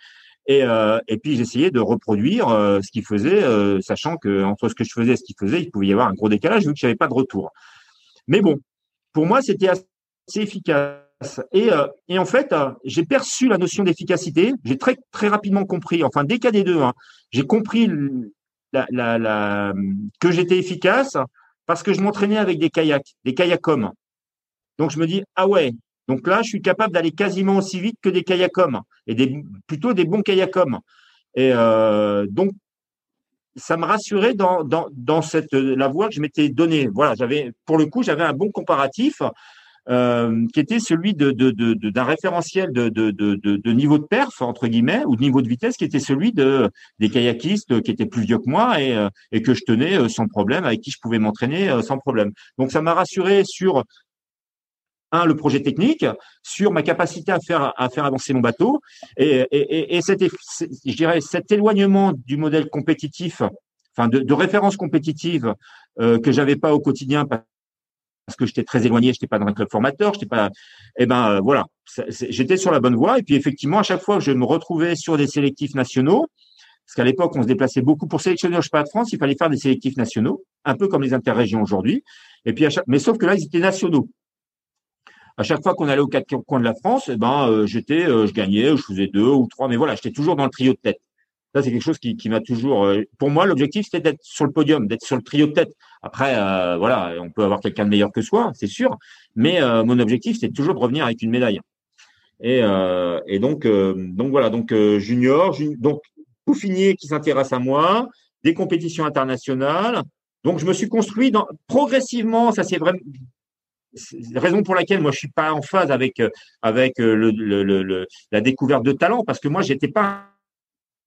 Et, euh, et puis j'essayais de reproduire ce qu'il faisait, euh, sachant que entre ce que je faisais et ce qu'il faisait, il pouvait y avoir un gros décalage vu que j'avais pas de retour. Mais bon, pour moi, c'était assez efficace. Et, et en fait, j'ai perçu la notion d'efficacité. J'ai très très rapidement compris. Enfin, dès des deux, hein, j'ai compris que j'étais efficace parce que je m'entraînais avec des kayaks, des kayakom. Donc je me dis ah ouais, donc là, je suis capable d'aller quasiment aussi vite que des kayakums et plutôt des bons kayakums. Et euh, donc, ça me rassurait dans, dans, dans cette la voie que je m'étais donnée. Voilà, j'avais pour le coup, j'avais un bon comparatif euh, qui était celui d'un référentiel de, de, de, de, niveau de perf entre guillemets ou de niveau de vitesse qui était celui de des kayakistes qui étaient plus vieux que moi et, euh, et que je tenais euh, sans problème avec qui je pouvais m'entraîner euh, sans problème. Donc ça m'a rassuré sur un, le projet technique, sur ma capacité à faire, à faire avancer mon bateau. Et, et, et cet, je dirais, cet éloignement du modèle compétitif, enfin de, de référence compétitive euh, que j'avais pas au quotidien parce que j'étais très éloigné, j'étais pas dans un club formateur, j'étais pas, eh ben euh, voilà, j'étais sur la bonne voie. Et puis effectivement, à chaque fois que je me retrouvais sur des sélectifs nationaux, parce qu'à l'époque on se déplaçait beaucoup pour sélectionner au chemin de France, il fallait faire des sélectifs nationaux, un peu comme les interrégions aujourd'hui. Et puis à chaque, mais sauf que là ils étaient nationaux à chaque fois qu'on allait aux quatre coins de la France, eh ben, euh, j'étais, euh, je gagnais, je faisais deux ou trois, mais voilà, j'étais toujours dans le trio de tête. C'est quelque chose qui, m'a toujours. Euh, pour moi, l'objectif, c'était d'être sur le podium, d'être sur le trio de tête. Après, voilà, on peut avoir quelqu'un de meilleur que soi, c'est sûr, mais mon objectif, c'était toujours de revenir avec une médaille. Et, donc, donc voilà, donc junior, donc Pouffinier qui s'intéresse à moi, des compétitions internationales. Donc, je me suis construit progressivement, ça c'est vraiment raison pour laquelle moi je suis pas en phase avec euh, avec euh, la découverte de talent parce que moi j'étais pas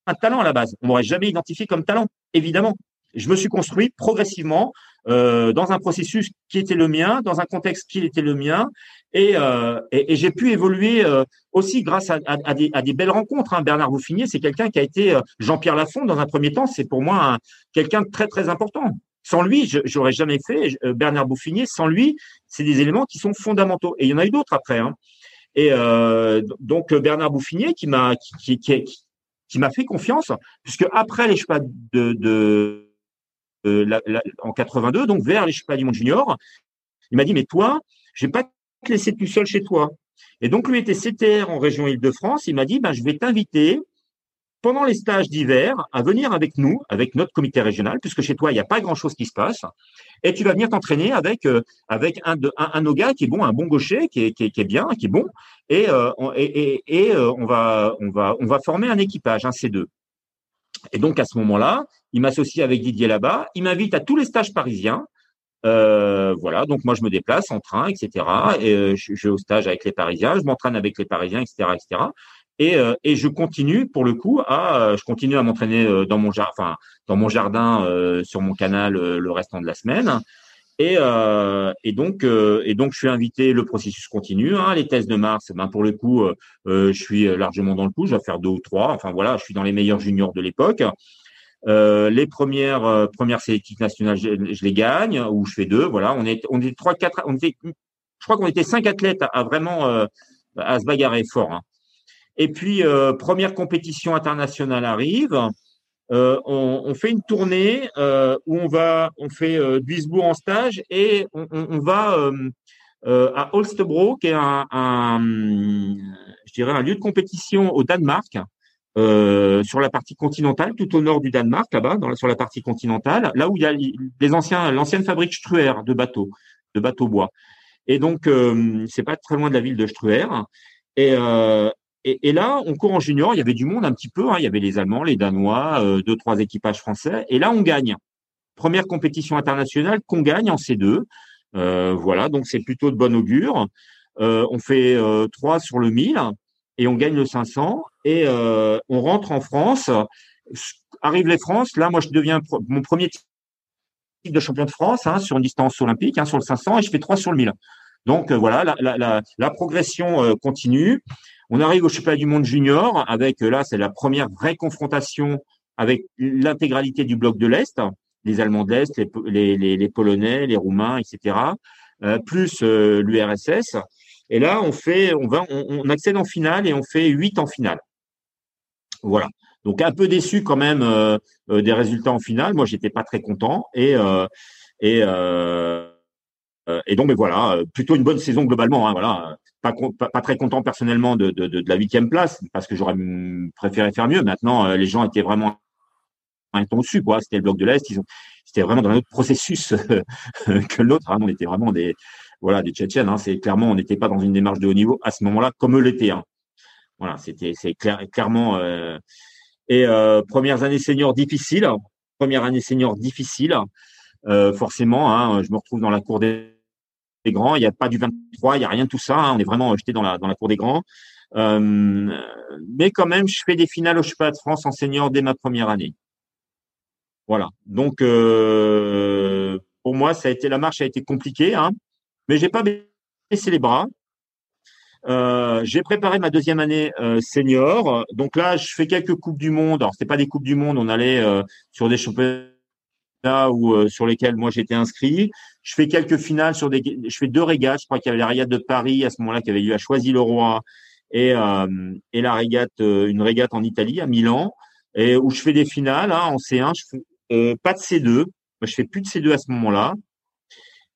un talent à la base. On m'aurait jamais identifié comme talent, évidemment. Je me suis construit progressivement euh, dans un processus qui était le mien, dans un contexte qui était le mien, et, euh, et, j'ai pu évoluer euh, aussi grâce à, des, à, des, belles rencontres. Hein. Bernard Bouffinier, c'est quelqu'un qui a été Jean-Pierre Lafont dans un premier temps, c'est pour moi quelqu'un de très très important. Sans lui, je j'aurais jamais fait euh, Bernard Bouffinier. Sans lui, c'est des éléments qui sont fondamentaux. Et il y en a eu d'autres après. Hein. Et euh, donc Bernard Bouffinier qui m'a qui, qui, qui, m'a fait confiance, puisque après les chevaux de, de, la, en 82, donc vers les du monde junior, il m'a dit mais toi, je vais pas te laisser tout seul chez toi. Et donc lui était CTR en région Île-de-France. Il m'a dit ben je vais t'inviter pendant les stages d'hiver à venir avec nous, avec notre comité régional, puisque chez toi, il n'y a pas grand-chose qui se passe, et tu vas venir t'entraîner avec euh, avec un de un, un nos gars qui est bon, un bon gaucher, qui est, qui est, qui est bien, qui est bon, et euh, et, et, euh, on va on va on va former un équipage, un C2. Et donc à ce moment-là, il m'associe avec Didier là-bas, il m'invite à tous les stages parisiens. Euh, voilà, donc moi je me déplace en train, etc. Et je, je vais au stage avec les Parisiens, je m'entraîne avec les Parisiens, etc., etc. Et, euh, et je continue pour le coup à euh, je continue à m'entraîner euh, dans mon jardin dans mon jardin sur mon canal le restant de la semaine. Et, et donc et donc je suis invité le processus continue hein, les tests de mars ben pour le coup je suis largement dans le coup. Je vais faire deux ou trois. Enfin voilà je suis dans les meilleurs juniors de l'époque. Les premières premières sélectives nationales je, les gagne ou je fais deux. Voilà on est on est trois quatre on était je crois qu'on était cinq athlètes à, vraiment à se bagarrer fort hein. Et puis, euh, première compétition internationale arrive. Euh, on, fait une tournée euh, où on va, on fait Duisbourg en stage et on, va à Holstebro, qui est un, je dirais un lieu de compétition au Danemark, sur la partie continentale, tout au nord du Danemark, là-bas, sur la partie continentale, là où il y a l'ancienne fabrique Struer de bateaux, de bateaux bois. Et donc, c'est pas très loin de la ville de Struer. Et, là, on court en junior, il y avait du monde un petit peu, hein. il y avait les Allemands, les Danois, euh, deux, trois équipages français. Et là, on gagne. Première compétition internationale qu'on gagne en C2. Euh, voilà, donc c'est plutôt de bon augure. Euh, on fait trois sur le 1000 et on gagne le 500. Et on rentre en France. Arrive les France. Là, moi, je deviens mon premier titre de champion de France hein, sur une distance olympique, hein, sur le 500, et je fais trois sur le 1000. Donc voilà, la, progression continue. On arrive au championnat du monde junior avec là, c'est la première vraie confrontation avec l'intégralité du bloc de l'Est, les Allemands de l'Est, les, Polonais, les Roumains, etc., euh, plus euh, l'URSS. Et là, on fait, on va, on, accède en finale et on fait huit en finale. Voilà. Donc un peu déçu quand même des résultats en finale. Moi, j'étais pas très content et et donc, mais voilà, plutôt une bonne saison globalement. Hein, voilà, pas, pas, très content personnellement de, de, la huitième place parce que j'aurais préféré faire mieux. Maintenant, les gens étaient vraiment un ton dessus, quoi. C'était le bloc de l'Est. Ils ont, c'était vraiment dans un autre processus que l'autre. Hein. On était vraiment des, voilà, des Tchétchènes. Hein. C'est clairement, on n'était pas dans une démarche de haut niveau à ce moment-là, comme eux l'étaient. Hein. Voilà, c'était, c'est clair, clairement. Euh, et euh, premières années seniors difficiles. Première année senior difficile. Euh, forcément, hein, je me retrouve dans la cour des, grands. Il n'y a pas du 23, il n'y a rien de tout ça. Hein. On est vraiment jeté dans la dans la cour des grands. Euh, mais quand même, je fais des finales au Cheval de France en senior dès ma première année. Voilà. Donc euh, pour moi, ça a été la marche a été compliquée, hein, mais j'ai pas baissé les bras. Euh, j'ai préparé ma deuxième année senior. Donc là, je fais quelques coupes du monde. Alors c'était pas des coupes du monde, on allait sur des championnats ou sur lesquels moi j'étais inscrit. Je fais quelques finales sur des. Je fais deux régates. Je crois qu'il y avait la régate de Paris à ce moment-là qui avait lieu à Choisy-le-Roi et et la régate une régate en Italie à Milan et où je fais des finales hein, en C1. Je fais, euh, pas de C2. Moi, je fais plus de C2 à ce moment-là.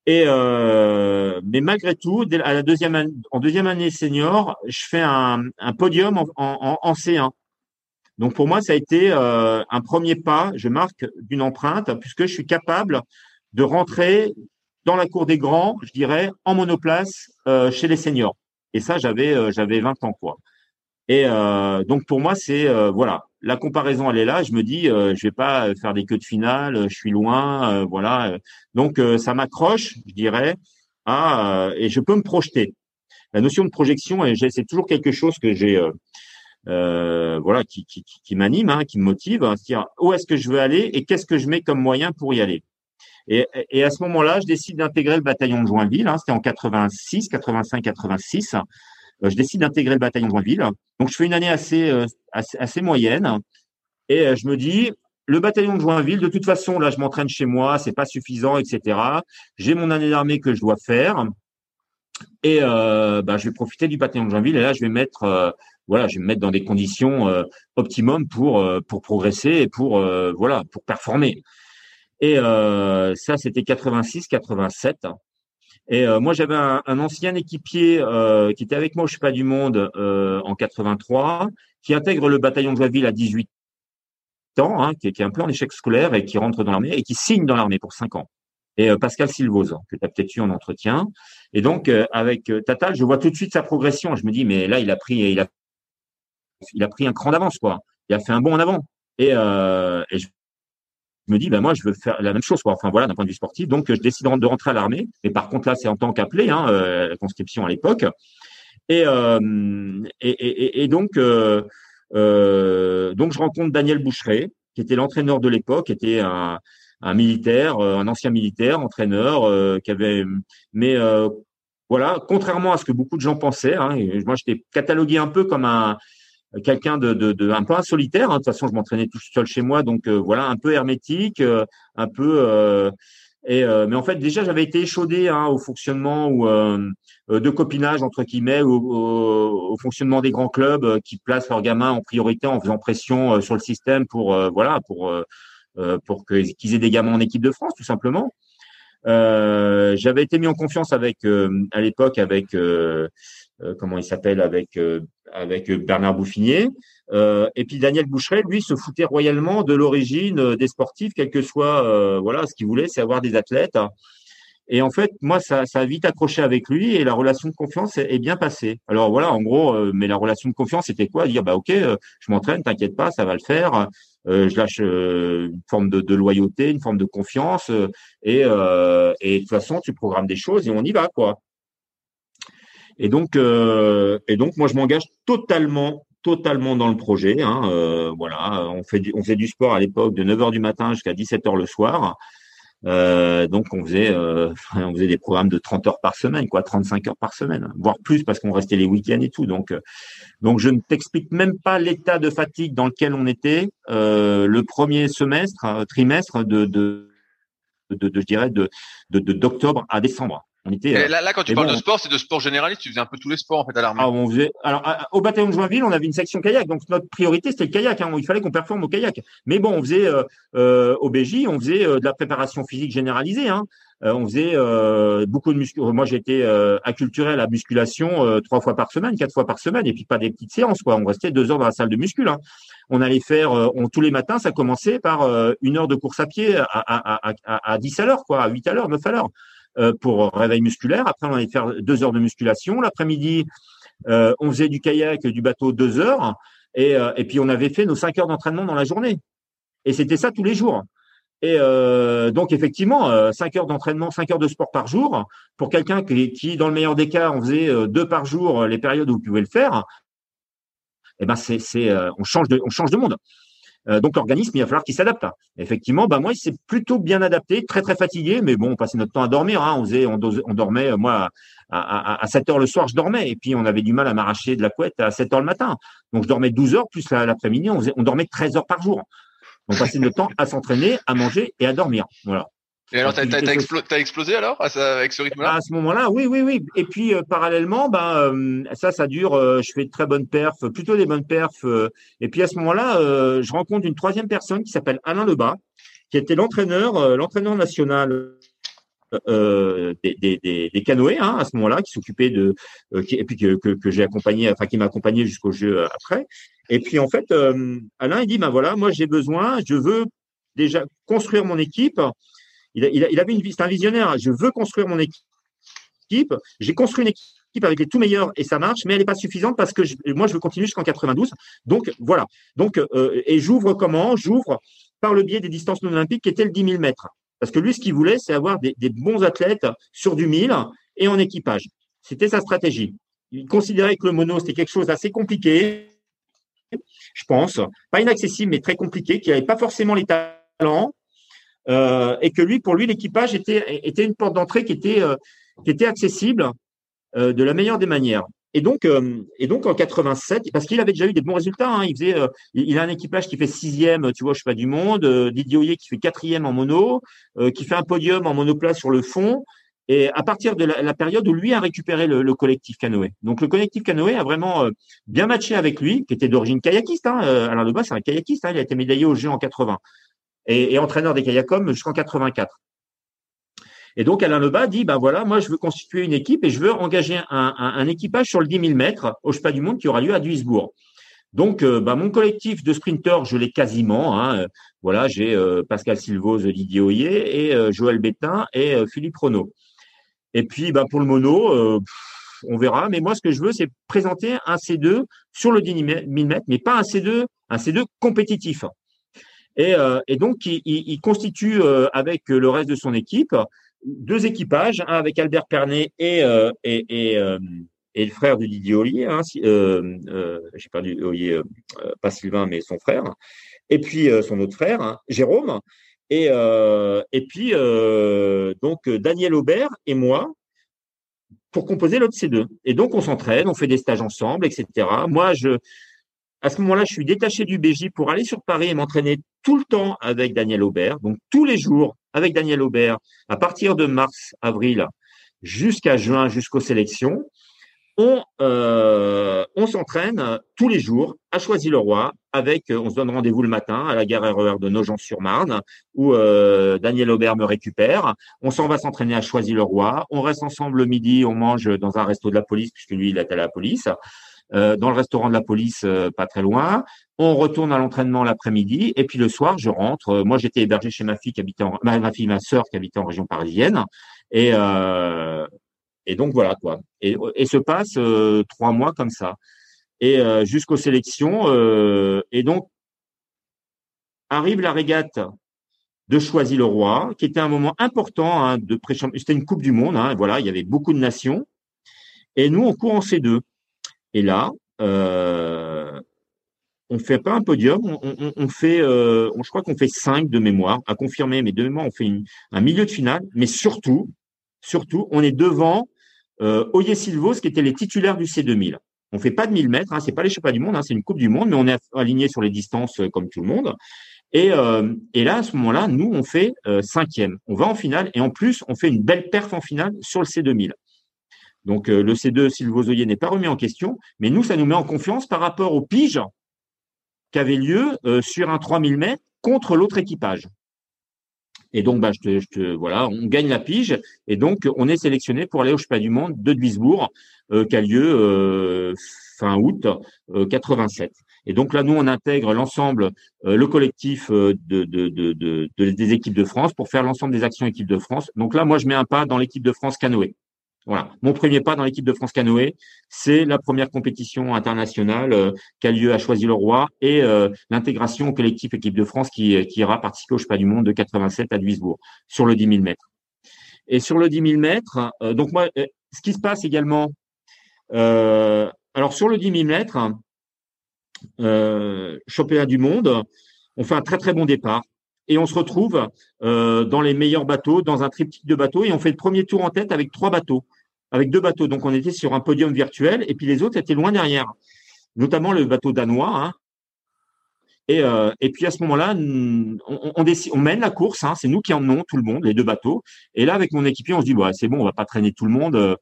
Et euh, mais malgré tout, à la deuxième en deuxième année senior, je fais un, podium en, en, C1. Donc pour moi, ça a été euh, un premier pas. Je marque d'une empreinte puisque je suis capable de rentrer dans la cour des grands, je dirais, en monoplace euh, chez les seniors. Et ça, j'avais euh, j'avais 20 ans quoi. Et euh, donc pour moi, c'est voilà, la comparaison elle est là. Je me dis, euh, je vais pas faire des queues de finale, je suis loin, euh, voilà. Donc euh, ça m'accroche, je dirais, à, et je peux me projeter. La notion de projection, c'est toujours quelque chose que j'ai, voilà, qui, qui, qui m'anime, hein, qui me motive, c'est-à-dire où est-ce que je veux aller et qu'est-ce que je mets comme moyen pour y aller. Et, et à ce moment-là, je décide d'intégrer le bataillon de Joinville. Hein, C'était en 86, 85, 86. Euh, je décide d'intégrer le bataillon de Joinville. Donc, je fais une année assez, euh, assez, moyenne. Et euh, je me dis, le bataillon de Joinville, de toute façon, là, je m'entraîne chez moi, c'est pas suffisant, etc. J'ai mon année d'armée que je dois faire. Et euh, bah, je vais profiter du bataillon de Joinville. Et là, je vais mettre, voilà, je vais me mettre dans des conditions euh, optimum pour pour progresser et pour voilà pour performer. Et ça, c'était 86, 87. Et euh, moi, j'avais un, ancien équipier euh, qui était avec moi au pas du Monde euh, en 83, qui intègre le bataillon de Joinville à 18 ans, hein, qui, qui, est, un peu en échec scolaire et qui rentre dans l'armée et qui signe dans l'armée pour 5 ans. Et Pascal Silvoz, que tu as peut-être eu en entretien. Et donc, avec Tatal, je vois tout de suite sa progression. Je me dis, mais là, il a pris, il a, il a pris un cran d'avance, quoi. Il a fait un bond en avant. Et, et je me dis, ben moi, je veux faire la même chose, quoi. Enfin voilà, d'un point de vue sportif. Donc, je décide de rentrer à l'armée. Mais par contre, là, c'est en tant qu'appelé, hein, euh, la conscription à l'époque. Et, euh, et, et, et, donc, euh, euh, donc, je rencontre Daniel Boucheret, qui était l'entraîneur de l'époque, était un, un militaire, euh, un ancien militaire, entraîneur, euh, qui avait, mais voilà, contrairement à ce que beaucoup de gens pensaient, hein, moi, j'étais catalogué un peu comme un quelqu'un de, de, de, un peu un solitaire. Hein. De toute façon, je m'entraînais tout seul chez moi, donc euh, voilà, un peu hermétique, euh, un peu. Euh, et mais en fait, déjà, j'avais été échaudé hein, au fonctionnement ou de copinage entre guillemets, au, au, fonctionnement des grands clubs qui placent leurs gamins en priorité en faisant pression sur le système pour voilà pour pour qu'ils aient des gamins en équipe de France, tout simplement. j'avais été mis en confiance avec à l'époque avec comment il s'appelle avec avec Bernard Bouffinier. Euh, et puis Daniel Boucheret, lui, se foutait royalement de l'origine euh, des sportifs, quel que soit euh, voilà ce qu'il voulait, c'est avoir des athlètes. Et en fait, moi, ça, ça a vite accroché avec lui et la relation de confiance est, bien passée. Alors voilà, en gros, mais la relation de confiance, c'était quoi? Dire bah ok, je m'entraîne, t'inquiète pas, ça va le faire. je lâche une forme de, de, loyauté, une forme de confiance et, et de toute façon, tu programmes des choses et on y va quoi. Et donc, euh, et donc, moi, je m'engage totalement, totalement dans le projet. Hein, euh, voilà, on fait du, on faisait du sport à l'époque de 9 h du matin jusqu'à 17 h le soir. Euh, donc on faisait euh, on faisait des programmes de 30 heures par semaine, quoi, 35 heures par semaine, voire plus parce qu'on restait les week-ends et tout. Donc euh, donc je ne t'explique même pas l'état de fatigue dans lequel on était euh, le premier semestre, trimestre de, de de, je dirais de d'octobre à décembre. On était, là, là, quand tu parles de sport, c'est de sport généraliste. Tu faisais un peu tous les sports en fait à l'armée. Ah, on faisait. Alors, au bataillon de Joinville, on avait une section kayak. Donc notre priorité, c'était le kayak. Hein. Il fallait qu'on performe au kayak. Mais bon, on faisait au BJ, on faisait de la préparation physique généralisée. Hein. Euh, on faisait euh, beaucoup de musculation. Moi, j'étais euh, acculturé à la musculation trois fois par semaine, quatre fois par semaine, et puis pas des petites séances. Quoi. On restait deux heures dans la salle de muscule. Hein. On allait faire, on, tous les matins, ça commençait par une heure de course à pied à, à, à, à 10 à l'heure, quoi, à 8 à l'heure, 9 à l'heure, pour réveil musculaire. Après, on allait faire deux heures de musculation. L'après-midi, on faisait du kayak, du bateau deux heures, et, et puis on avait fait nos cinq heures d'entraînement dans la journée. Et c'était ça tous les jours. Et euh, donc effectivement, euh, 5 heures d'entraînement, 5 heures de sport par jour, pour quelqu'un qui, dans le meilleur des cas, on faisait euh, deux par jour les périodes où vous pouvez le faire, eh ben c'est, c'est euh, on change de, on change de monde. Euh, donc l'organisme, il va falloir qu'il s'adapte. Effectivement, bah moi, il s'est plutôt bien adapté, très très fatigué, mais bon, on passait notre temps à dormir. Hein. On faisait, on, dormait, moi, à, à, à, 7 heures le soir, je dormais, et puis on avait du mal à m'arracher de la couette à 7 heures le matin. Donc je dormais 12 heures plus l'après-midi, on, on dormait 13 heures par jour. On passait notre temps à s'entraîner, à manger et à dormir. Voilà. Et alors, t'as as, explosé alors avec ce rythme-là? À ce moment-là, oui, oui, oui. Et puis euh, parallèlement, ben euh, ça, ça dure. Euh, je fais de très bonnes perfs, plutôt des bonnes perfs. et puis à ce moment-là, je rencontre une troisième personne qui s'appelle Alain Lebas, qui était l'entraîneur, l'entraîneur national euh, des, des, des, canoës hein, à ce moment-là, qui s'occupait de, euh, qui, et puis que, que, que j'ai accompagné, enfin qui m'a accompagné jusqu'au jeu euh, après. Et puis en fait, Alain il dit ben voilà, moi j'ai besoin, je veux déjà construire mon équipe. Il, il, il avait une, c'est un visionnaire. Hein. Je veux construire mon équipe. J'ai construit une équipe avec les tout meilleurs et ça marche, mais elle n'est pas suffisante parce que moi je veux continuer jusqu'en 92. Donc voilà. Donc et j'ouvre comment? J'ouvre par le biais des distances non olympiques qui étaient le 10 000 mètres. Parce que lui, ce qu'il voulait, c'est avoir des, bons athlètes sur du 1000 et en équipage. C'était sa stratégie. Il considérait que le mono, c'était quelque chose d'assez compliqué, je pense, pas inaccessible, mais très compliqué, qui n'avait pas forcément les talents, euh, et que lui, pour lui, l'équipage était, était une porte d'entrée qui était, euh, qui était accessible euh, de la meilleure des manières. Et donc, euh, et donc en 87, parce qu'il avait déjà eu des bons résultats, hein, il faisait, euh, il a un équipage qui fait sixième, tu vois, je sais pas du monde, euh, Didier Oyer qui fait quatrième en mono, qui fait un podium en monoplace sur le fond. Et à partir de la, période où lui a récupéré le, collectif canoë. Donc le collectif canoë a vraiment bien matché avec lui, qui était d'origine kayakiste. Hein, Alain Lebas, c'est un kayakiste. Hein, il a été médaillé au jeu en 80 et, et entraîneur des kayakom jusqu'en 84. Et donc Alain Lebas dit, ben voilà, moi je veux constituer une équipe et je veux engager un, un, un équipage sur le 10 000 mètres au Chepas du Monde qui aura lieu à Duisbourg. Donc, euh, ben, mon collectif de sprinteurs, je l'ai quasiment. Hein, voilà, j'ai euh, Pascal Silvaux, Didier Oyer et euh, Joël Bétain et Philippe Renaud. Et puis, ben, pour le mono, on verra. Mais moi, ce que je veux, c'est présenter un C2 sur le 10 000 mètres, mais pas un C2, un C2 compétitif. Et, et donc, il, il constitue avec le reste de son équipe deux équipages, un avec Albert Pernet et, euh, et, et, euh, et, le frère de Didier Ollier, hein, euh, euh, j'ai perdu Ollier, euh, pas Sylvain, mais son frère, et puis son autre frère, hein, Jérôme, et, et puis donc Daniel Aubert et moi, pour composer l'autre C2. Et donc on s'entraîne, on fait des stages ensemble, etc. Moi, je, à ce moment-là, je suis détaché du BJ pour aller sur Paris et m'entraîner tout le temps avec Daniel Aubert. Donc tous les jours avec Daniel Aubert, à partir de mars, avril, jusqu'à juin, jusqu'aux sélections, on, euh, on s'entraîne tous les jours à Choisy-le-Roi avec, on se donne rendez-vous le matin à la gare RER e de Nogent-sur-Marne où euh, Daniel Aubert me récupère. On s'en va s'entraîner à Choisy-le-Roi. On reste ensemble le midi, on mange dans un resto de la police puisque lui, il est à la police. Euh, dans le restaurant de la police, euh, pas très loin. On retourne à l'entraînement l'après-midi et puis le soir, je rentre. Euh, moi, j'étais hébergé chez ma fille qui habitait en, ma, fille, ma sœur qui habitait en région parisienne. Et, et donc voilà quoi. Et, et se passe trois mois comme ça. Et jusqu'aux sélections. et donc arrive la régate de Choisy-le-Roi, qui était un moment important hein, de pré C'était une Coupe du Monde. Hein, voilà, il y avait beaucoup de nations. Et nous, on court en C2. Et là, euh, on fait pas un podium, on, fait, euh, je crois qu'on fait cinq de mémoire, à confirmer, mais de mémoire, on fait un milieu de finale, mais surtout, surtout, on est devant euh, Oye Silvos, qui étaient les titulaires du C2000. On fait pas de 1000 mètres, hein, c'est pas les du monde, hein, c'est une coupe du monde, mais on est aligné sur les distances euh, comme tout le monde. Et, et là, à ce moment-là, nous, on fait cinquième. On va en finale et en plus, on fait une belle perf en finale sur le C2000. Donc le C2 Sylvozoyer n'est pas remis en question, mais nous, ça nous met en confiance par rapport au pige qui avait lieu sur un 3000 mètres contre l'autre équipage. Et donc, bah, je te, voilà, on gagne la pige et donc on est sélectionné pour aller au Championnat du Monde de Duisbourg euh, qui a lieu euh, fin août 87. Euh, et donc là, nous, on intègre l'ensemble, le collectif de, de, de, des équipes de France pour faire l'ensemble des actions équipe de France. Donc là, moi, je mets un pas dans l'équipe de France canoë. Voilà. Mon premier pas dans l'équipe de France canoë, c'est la première compétition internationale euh, qui a lieu à Choisy-le-Roi et euh, l'intégration au collectif équipe de France qui, ira participer au Championnat du Monde de 87 à Duisbourg sur le 10 000 mètres. Et sur le 10 000 mètres, euh, donc moi, ce qui se passe également, alors sur le 10 000 mètres, championnat du monde, on fait un très très bon départ et on se retrouve euh, dans les meilleurs bateaux, dans un triptyque de bateaux, et on fait le premier tour en tête avec trois bateaux, avec deux bateaux. Donc on était sur un podium virtuel, et puis les autres étaient loin derrière, notamment le bateau danois. Hein. Et, euh, et, puis à ce moment-là, on, on, mène la course, hein, c'est nous qui emmenons tout le monde, les deux bateaux. Et là, avec mon équipier, on se dit, c'est bon, on va pas traîner tout le monde.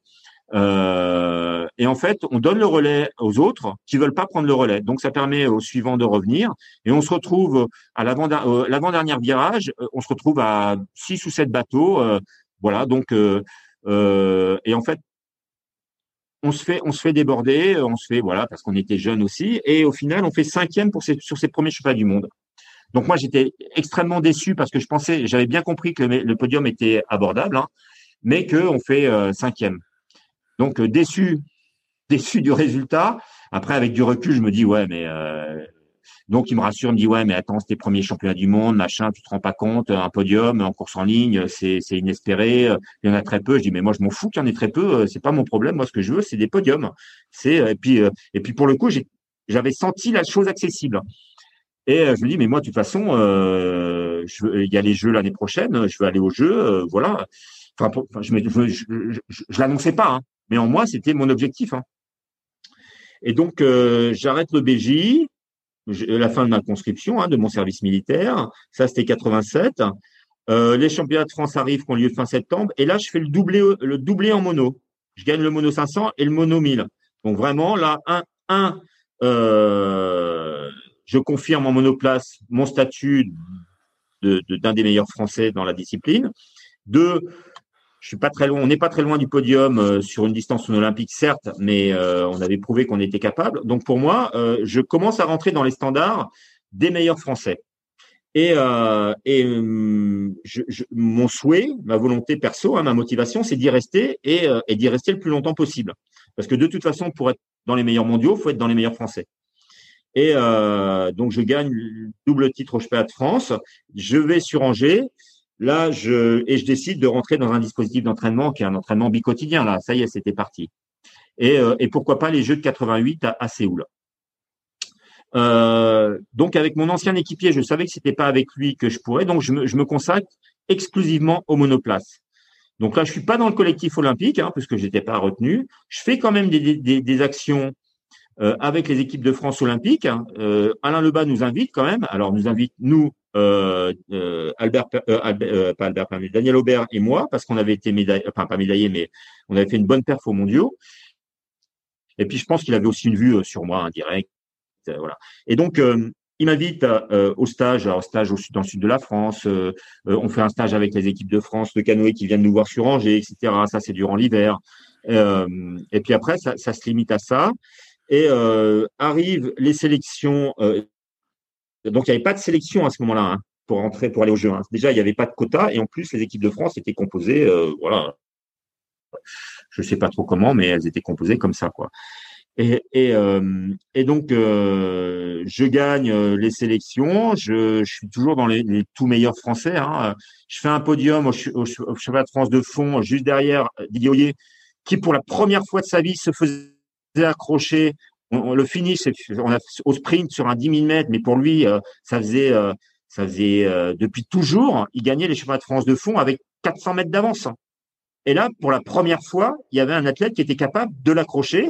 Euh, euh, et en fait, on donne le relais aux autres qui veulent pas prendre le relais. Donc, ça permet aux suivants de revenir. Et on se retrouve à euh, l'avant-dernier virage, euh, on se retrouve à six ou sept bateaux. voilà. Donc, et en fait, on se fait, on se fait déborder, on se fait, voilà, parce qu'on était jeunes aussi. Et au final, on fait cinquième pour ces, sur ces premiers championnats du monde. Donc moi, j'étais extrêmement déçu parce que je pensais, j'avais bien compris que le, podium était abordable, hein, mais qu'on fait cinquième. Donc euh, déçu, déçu du résultat. Après, avec du recul, je me dis ouais, mais euh, donc il me rassure, il me dit ouais, mais attends, c'était premier championnat du monde, machin, tu te rends pas compte, un podium en course en ligne, c'est inespéré, il y en a très peu. Je dis mais moi je m'en fous qu'il y en ait très peu, c'est pas mon problème. Moi ce que je veux c'est des podiums. C'est et puis euh, et puis pour le coup j'avais senti la chose accessible. Et je me dis mais moi de toute façon, il y a les jeux l'année prochaine, je veux aller aux jeux, voilà. Enfin, je, je l'annonçais pas, hein. Mais en moi, c'était mon objectif. Hein. Et donc, euh, j'arrête le BJ, la fin de ma conscription, hein, de mon service militaire. Ça, c'était 87. Euh, les championnats de France arrivent, qui ont lieu fin septembre. Et là, je fais le doublé, le doublé en mono. Je gagne le mono 500 et le mono 1000. Donc vraiment, là, un, un euh, je confirme en monoplace mon statut d'un de, des meilleurs Français dans la discipline. Deux, je suis pas très loin, on n'est pas très loin du podium euh, sur une distance olympique, certes, mais euh, on avait prouvé qu'on était capable. Donc pour moi, euh, je commence à rentrer dans les standards des meilleurs Français. Et, et hum, je, mon souhait, ma volonté perso, hein, ma motivation, c'est d'y rester et, et d'y rester le plus longtemps possible. Parce que de toute façon, pour être dans les meilleurs mondiaux, faut être dans les meilleurs Français. Et donc je gagne double titre au championnat de France. Je vais sur Angers. Là, je et je décide de rentrer dans un dispositif d'entraînement qui est un entraînement bicotidien. Là, ça y est, c'était parti. Et, euh, pourquoi pas les Jeux de 88 à, Séoul. Euh, donc avec mon ancien équipier, je savais que c'était pas avec lui que je pourrais, donc je me, consacre exclusivement au monoplace. Donc là, je suis pas dans le collectif olympique, hein, puisque j'étais pas retenu. Je fais quand même des, actions euh, avec les équipes de France olympique. Hein. Alain Lebas nous invite quand même. Alors nous invite nous euh, euh, Albert, euh, euh, pas Albert, Daniel Aubert et moi, parce qu'on avait été médaillé, enfin pas médaillé, mais on avait fait une bonne perf aux mondiaux. Et puis je pense qu'il avait aussi une vue sur moi, indirect. voilà. Et donc il m'invite au stage, au stage au sud, dans le sud de la France. on fait un stage avec les équipes de France de canoë qui viennent nous voir sur Angers, etc. Ça c'est durant l'hiver. et puis après, ça, ça, se limite à ça. Et arrivent les sélections donc, il n'y avait pas de sélection à ce moment-là hein, pour rentrer, pour aller au jeu. Hein. Déjà, il n'y avait pas de quota et en plus, les équipes de France étaient composées, euh, voilà, je ne sais pas trop comment, mais elles étaient composées comme ça, quoi. Et, euh, et donc, euh, je gagne les sélections. Je, suis toujours dans les, les tout meilleurs Français. Hein. Je fais un podium au, au, de France de fond, juste derrière Didier qui pour la première fois de sa vie se faisait accrocher on, le finish, on a au sprint sur un 10 000 mètres, mais pour lui, euh, ça faisait, euh, ça faisait euh, depuis toujours, il gagnait les championnats de France de fond avec 400 mètres d'avance. Et là, pour la première fois, il y avait un athlète qui était capable de l'accrocher,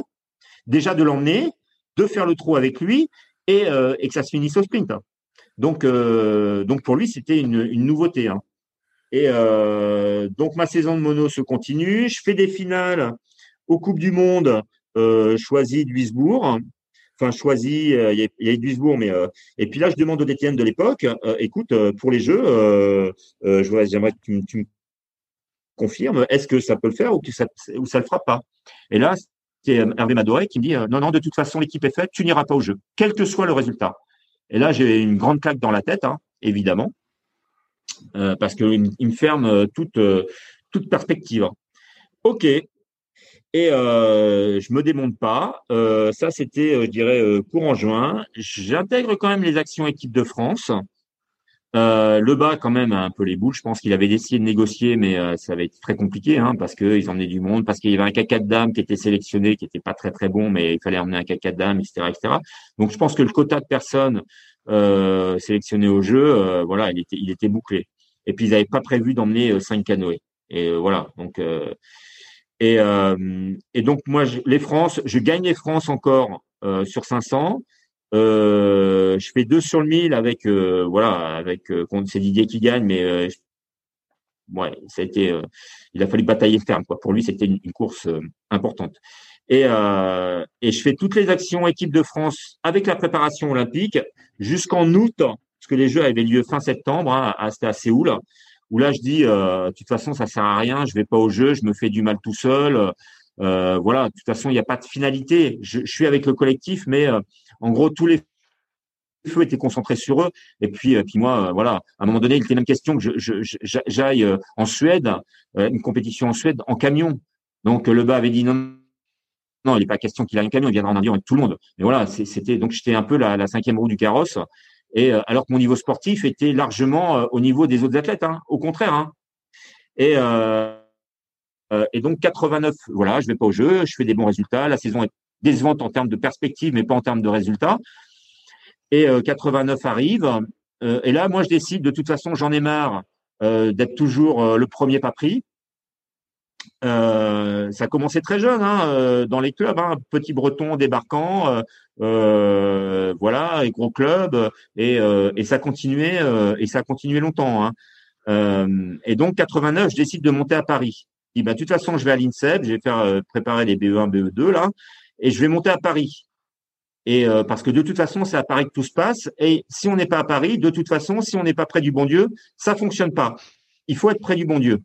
déjà de l'emmener, de faire le trou avec lui et, que ça se finisse au sprint. Donc, donc pour lui, c'était une, nouveauté. Hein. Et donc ma saison de mono se continue. Je fais des finales aux Coupes du Monde euh, choisi Duisbourg. Enfin, choisi, euh, il y, a, Duisbourg, mais euh, et puis là, je demande au DTN de l'époque, écoute, pour les jeux, je j'aimerais que tu, tu, me confirmes, est-ce que ça peut le faire ou que ça, ou le fera pas? Et là, c'est Hervé Madoré qui me dit, non, non, de toute façon, l'équipe est faite, tu n'iras pas au jeu, quel que soit le résultat. Et là, j'ai une grande claque dans la tête, hein, évidemment, parce qu'il me ferme toute perspective. Ok, et euh, je me démonte pas. Euh, ça, c'était, euh, je dirais, euh, courant juin. J'intègre quand même les actions équipe de France. Euh, le bas, quand même, a un peu les boules. Je pense qu'il avait essayé de négocier, mais ça avait été très compliqué, hein, parce qu'ils emmenaient du monde, parce qu'il y avait un caca de dame qui était sélectionné, qui était pas très très bon, mais il fallait emmener un caca de dame, etc., etc. Donc, je pense que le quota de personnes sélectionnées au jeu, voilà, il était, il était bouclé. Et puis, ils n'avaient pas prévu d'emmener cinq canoës. Et voilà. Donc et, euh, et donc moi, je, les France, je gagne les France encore euh, sur 500. Euh, je fais deux sur le 1000 avec euh, voilà avec euh, c'est Didier qui gagne, mais euh, ouais, ça a été, il a fallu batailler ferme quoi. Pour lui, c'était une, une, course importante. Et, et je fais toutes les actions équipe de France avec la préparation olympique jusqu'en août, parce que les Jeux avaient lieu fin septembre, hein, à, à Séoul où là je dis euh, de toute façon ça sert à rien, je vais pas au jeu, je me fais du mal tout seul. Euh, voilà, de toute façon il n'y a pas de finalité. Je, je, suis avec le collectif, mais euh, en gros tous les feux étaient concentrés sur eux. Et puis, puis moi, voilà, à un moment donné, il était même question que j'aille je, en Suède, une compétition en Suède, en camion. Donc le bas avait dit non, non, il n'est pas question qu'il aille en camion, il viendra en avion avec tout le monde. Mais voilà, c'était donc j'étais un peu la, cinquième roue du carrosse. Et euh, alors que mon niveau sportif était largement euh, au niveau des autres athlètes, hein, au contraire. Hein. Et, euh, et donc 89, voilà, je vais pas au jeu, je fais des bons résultats. La saison est décevante en termes de perspective, mais pas en termes de résultats. Et 89 arrive. et là, moi, je décide, de toute façon, j'en ai marre d'être toujours le premier pas pris. Euh, ça commençait très jeune hein, euh, dans les clubs, hein, petit breton débarquant, euh, euh voilà, et gros club, et, et ça continuait et ça a continué longtemps. Hein. et donc 89, je décide de monter à Paris. Je dis, bah, de toute façon, je vais à l'INSEP, je vais faire préparer les BE1, BE2 là, et je vais monter à Paris. Et parce que de toute façon, c'est à Paris que tout se passe. Et si on n'est pas à Paris, de toute façon, si on n'est pas près du bon Dieu, ça fonctionne pas. Il faut être près du bon Dieu.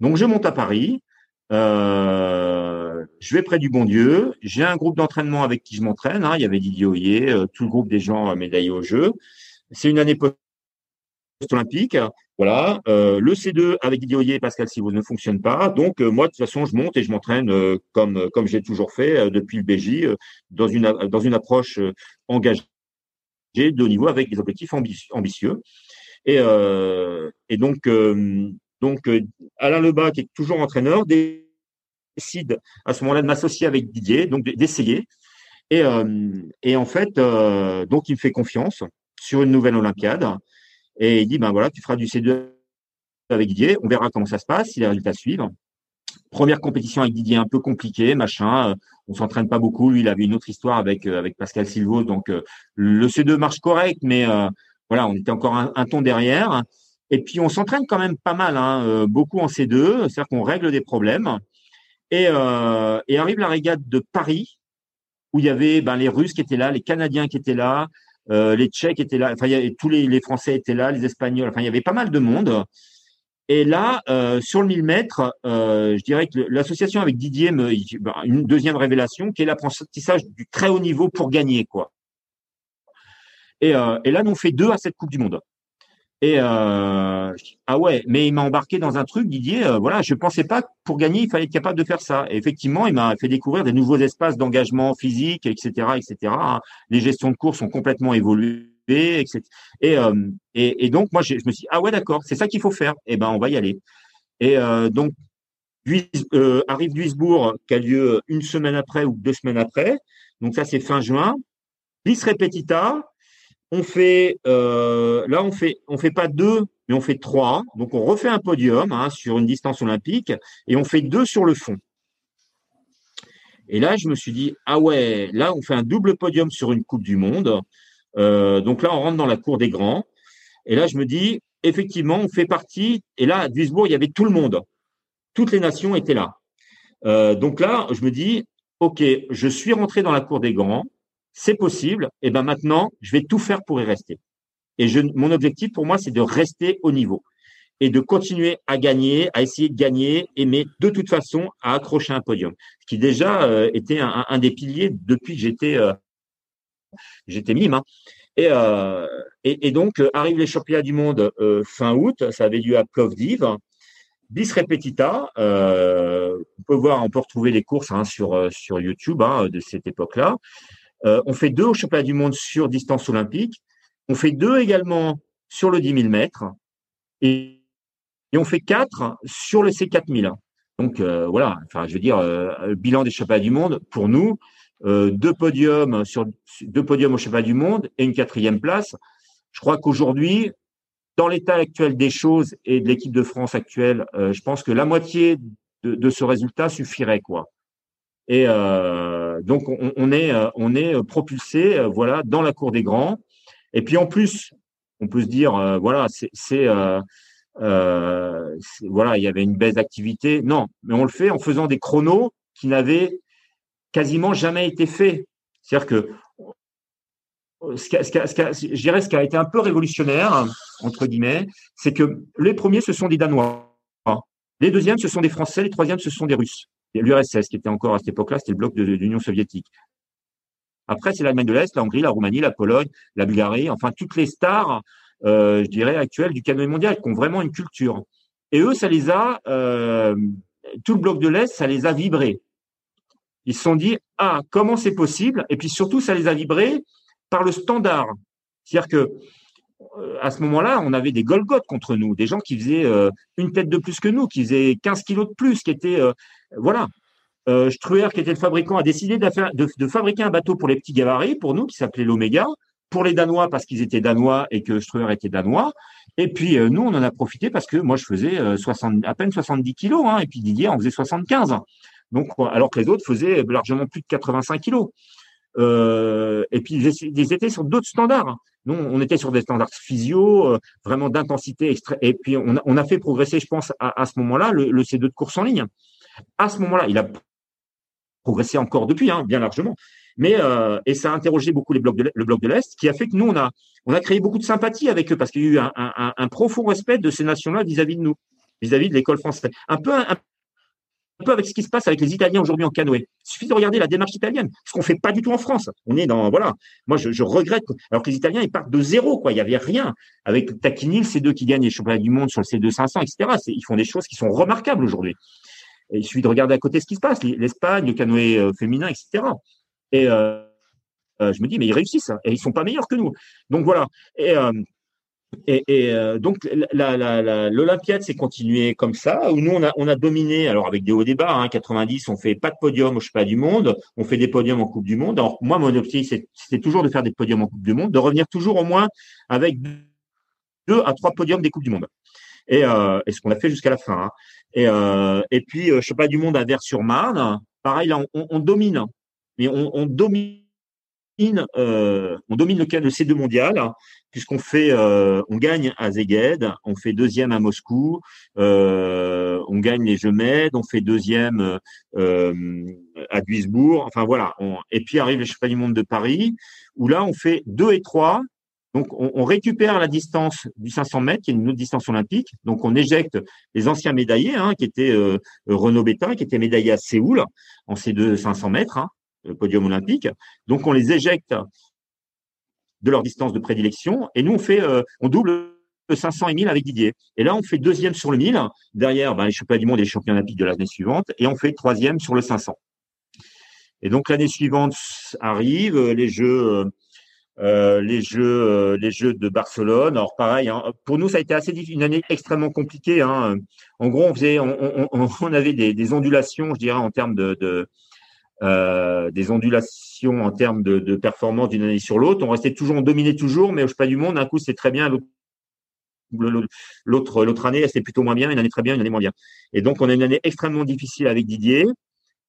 Donc je monte à Paris. Euh, je vais près du bon Dieu. J'ai un groupe d'entraînement avec qui je m'entraîne. Hein. Il y avait Didier Oyer, euh, tout le groupe des gens euh, médaillés au jeu. C'est une année post-olympique. Voilà. Euh, le C2 avec Didier Oyer et Pascal Sivos ne fonctionne pas. Donc, moi, de toute façon, je monte et je m'entraîne comme, comme j'ai toujours fait depuis le BJ, dans, une, dans une approche engagée de haut niveau avec des objectifs ambitieux. Et, et donc, donc, euh, Alain Lebas, qui est toujours entraîneur, décide à ce moment-là de m'associer avec Didier, donc d'essayer. Et, euh, et en fait, euh, donc il me fait confiance sur une nouvelle Olympiade. Et il dit, ben voilà, tu feras du C2 avec Didier, on verra comment ça se passe, si les résultats suivent. Première compétition avec Didier un peu compliqué, machin. On s'entraîne pas beaucoup. Lui, il avait une autre histoire avec avec Pascal Silvo. Donc le C2 marche correct, mais voilà, on était encore un, un ton derrière. Et puis on s'entraîne quand même pas mal, hein, euh, beaucoup en C2, c'est-à-dire qu'on règle des problèmes. Et, euh, et, arrive la régate de Paris, où il y avait ben, les Russes qui étaient là, les Canadiens qui étaient là, euh, les Tchèques étaient là, enfin y avait, tous les, les, Français étaient là, les Espagnols, enfin il y avait pas mal de monde. Et là, euh, sur le 1000 mètres, euh, je dirais que l'association avec Didier, me, ben, une deuxième révélation, qui est l'apprentissage du très haut niveau pour gagner, quoi. Et, euh, et là, on fait deux à cette Coupe du Monde. Et euh, ah ouais, mais il m'a embarqué dans un truc, Didier. Euh, voilà, je pensais pas que pour gagner, il fallait être capable de faire ça. Et effectivement, il m'a fait découvrir des nouveaux espaces d'engagement physique, etc., etc. Les gestions de course ont complètement évolué, etc. Et, euh, et, et donc moi, je me suis dit, ah ouais, d'accord, c'est ça qu'il faut faire. Et eh ben, on va y aller. Et euh, donc euh, arrive Duisbourg, qui a lieu une semaine après ou deux semaines après. Donc ça, c'est fin juin. Bis repetita, on fait, euh, là, on fait, on fait pas deux, mais on fait trois. Donc, on refait un podium hein, sur une distance olympique et on fait deux sur le fond. Et là, je me suis dit, ah ouais, là, on fait un double podium sur une Coupe du Monde. donc là, on rentre dans la cour des grands. Et là, je me dis, effectivement, on fait partie. Et là, à Duisbourg, il y avait tout le monde. Toutes les nations étaient là. donc là, je me dis, OK, je suis rentré dans la cour des grands. C'est possible. Et ben maintenant, je vais tout faire pour y rester. Et je, mon objectif pour moi, c'est de rester au niveau et de continuer à gagner, à essayer de gagner, et mais de toute façon à accrocher un podium, ce qui déjà euh, était un, un, des piliers depuis que j'étais euh, j'étais mime. Hein. Et, euh, et, et, donc arrivent les championnats du monde fin août, ça avait lieu à Plovdiv, bis repetita. on peut voir, on peut retrouver les courses hein, sur sur YouTube hein, de cette époque-là. On fait deux au championnat du monde sur distance olympique. On fait deux également sur le 10 000 mètres. Et on fait 4 sur le C4000. Donc euh, voilà, enfin je veux dire, euh, bilan des championnats du monde pour nous, euh, deux podiums sur deux podiums au championnat du monde et une quatrième place. Je crois qu'aujourd'hui, dans l'état actuel des choses et de l'équipe de France actuelle, je pense que la moitié de, ce résultat suffirait quoi. Et donc on, est on est propulsé voilà dans la cour des grands. Et puis en plus, on peut se dire voilà c'est euh, voilà, il y avait une baisse d'activité. Non, mais on le fait en faisant des chronos qui n'avaient quasiment jamais été faits. C'est-à-dire que ce qui, dirais ce qui a été un peu révolutionnaire, entre guillemets, c'est que les premiers, ce sont des Danois. Les deuxièmes, ce sont des Français. Les troisièmes, ce sont des Russes. L'URSS, qui était encore à cette époque-là, c'était le bloc de, l'Union soviétique. Après, c'est l'Allemagne de l'Est, la Hongrie, la Roumanie, la Pologne, la Bulgarie, enfin toutes les stars euh, je dirais, actuels du canoë mondial, qui ont vraiment une culture. Et eux, ça les a, euh, tout le bloc de l'Est, ça les a vibrés. Ils se sont dit, ah, comment c'est possible? Et puis surtout, ça les a vibrés par le standard. C'est-à-dire que euh, à ce moment-là, on avait des Golgotes contre nous, des gens qui faisaient une tête de plus que nous, qui faisaient 15 kilos de plus, qui étaient voilà. Euh, Struer, qui était le fabricant, a décidé de, fabriquer un bateau pour les petits gabarits, pour nous, qui s'appelait l'Oméga pour les Danois parce qu'ils étaient Danois et que Streuer était Danois. Et puis euh, nous, on en a profité parce que moi, je faisais 60, euh, à peine 70 kilos, hein, et puis Didier en faisait 75. Donc, alors que les autres faisaient largement plus de 85 kilos. Et puis ils étaient sur d'autres standards. Nous, on était sur des standards physio, vraiment d'intensité extrême. Et puis on a, fait progresser, je pense, à, à ce moment-là, le, le, C2 de course en ligne. À ce moment-là, il a progressé encore depuis, hein, bien largement. Mais euh, et ça a interrogé beaucoup les blocs le bloc de l'Est, qui a fait que nous on a on a créé beaucoup de sympathie avec eux parce qu'il y a eu un, profond respect de ces nations-là vis-à-vis de nous, vis-à-vis de l'école française. Un peu un, peu avec ce qui se passe avec les Italiens aujourd'hui en canoë. Il suffit de regarder la démarche italienne, ce qu'on fait pas du tout en France. On est dans voilà. Moi, je, regrette. Alors que les Italiens, ils partent de zéro, quoi. Il y avait rien. Avec Tacchini, c'est deux qui gagnent les championnats du monde sur le C2 500, etc. Ils font des choses qui sont remarquables aujourd'hui. Il suffit de regarder à côté ce qui se passe, l'Espagne, le canoë euh, féminin, etc. Et euh, euh, je me dis, mais ils réussissent hein, et ils sont pas meilleurs que nous. Donc voilà. Et, donc l'Olympiade s'est continuée comme ça, où nous on a, dominé, alors avec des hauts débats, hein, 90, on fait pas de podium au pas du Monde, on fait des podiums en Coupe du Monde. Alors moi, mon objectif, c'était toujours de faire des podiums en Coupe du Monde, de revenir toujours au moins avec deux à trois podiums des Coupes du Monde. Et, et ce qu'on a fait jusqu'à la fin. Hein. Et, euh, et puis, je sais pas du Monde à Vers-sur-Marne, pareil, là, on, on domine mais on, on domine euh, on domine le, le C2 mondial puisqu'on fait, euh, on gagne à Zeged, on fait deuxième à Moscou, euh, on gagne les Jeux Med, on fait deuxième euh, à Duisbourg, enfin voilà. et puis arrive les championnats du monde de Paris, où là on fait deux et trois. Donc on, récupère la distance du 500 mètres, qui est une autre distance olympique. Donc on éjecte les anciens médaillés, hein, qui étaient euh, Renaud Bétain, qui était médaillé à Séoul en C2 500 mètres. Hein podium olympique. Donc on les éjecte de leur distance de prédilection et nous on fait euh, on double le 500 et 1000 avec Didier. Et là on fait deuxième sur le 1000, derrière ben, les championnats du monde et les champions olympiques de l'année suivante et on fait troisième sur le 500. Et donc l'année suivante arrive les jeux euh, les jeux euh, les jeux de Barcelone. Alors pareil, hein, pour nous ça a été assez une année extrêmement compliquée. Hein. En gros, on faisait, on, on, on avait des, des, ondulations, je dirais, en termes de, de, euh, des ondulations en termes de, de performance d'une année sur l'autre. On restait toujours, on dominait toujours, mais au pas du Monde, un coup c'est très bien, l'autre l'autre année c'est plutôt moins bien, une année très bien, une année moins bien. Et donc on a une année extrêmement difficile avec Didier,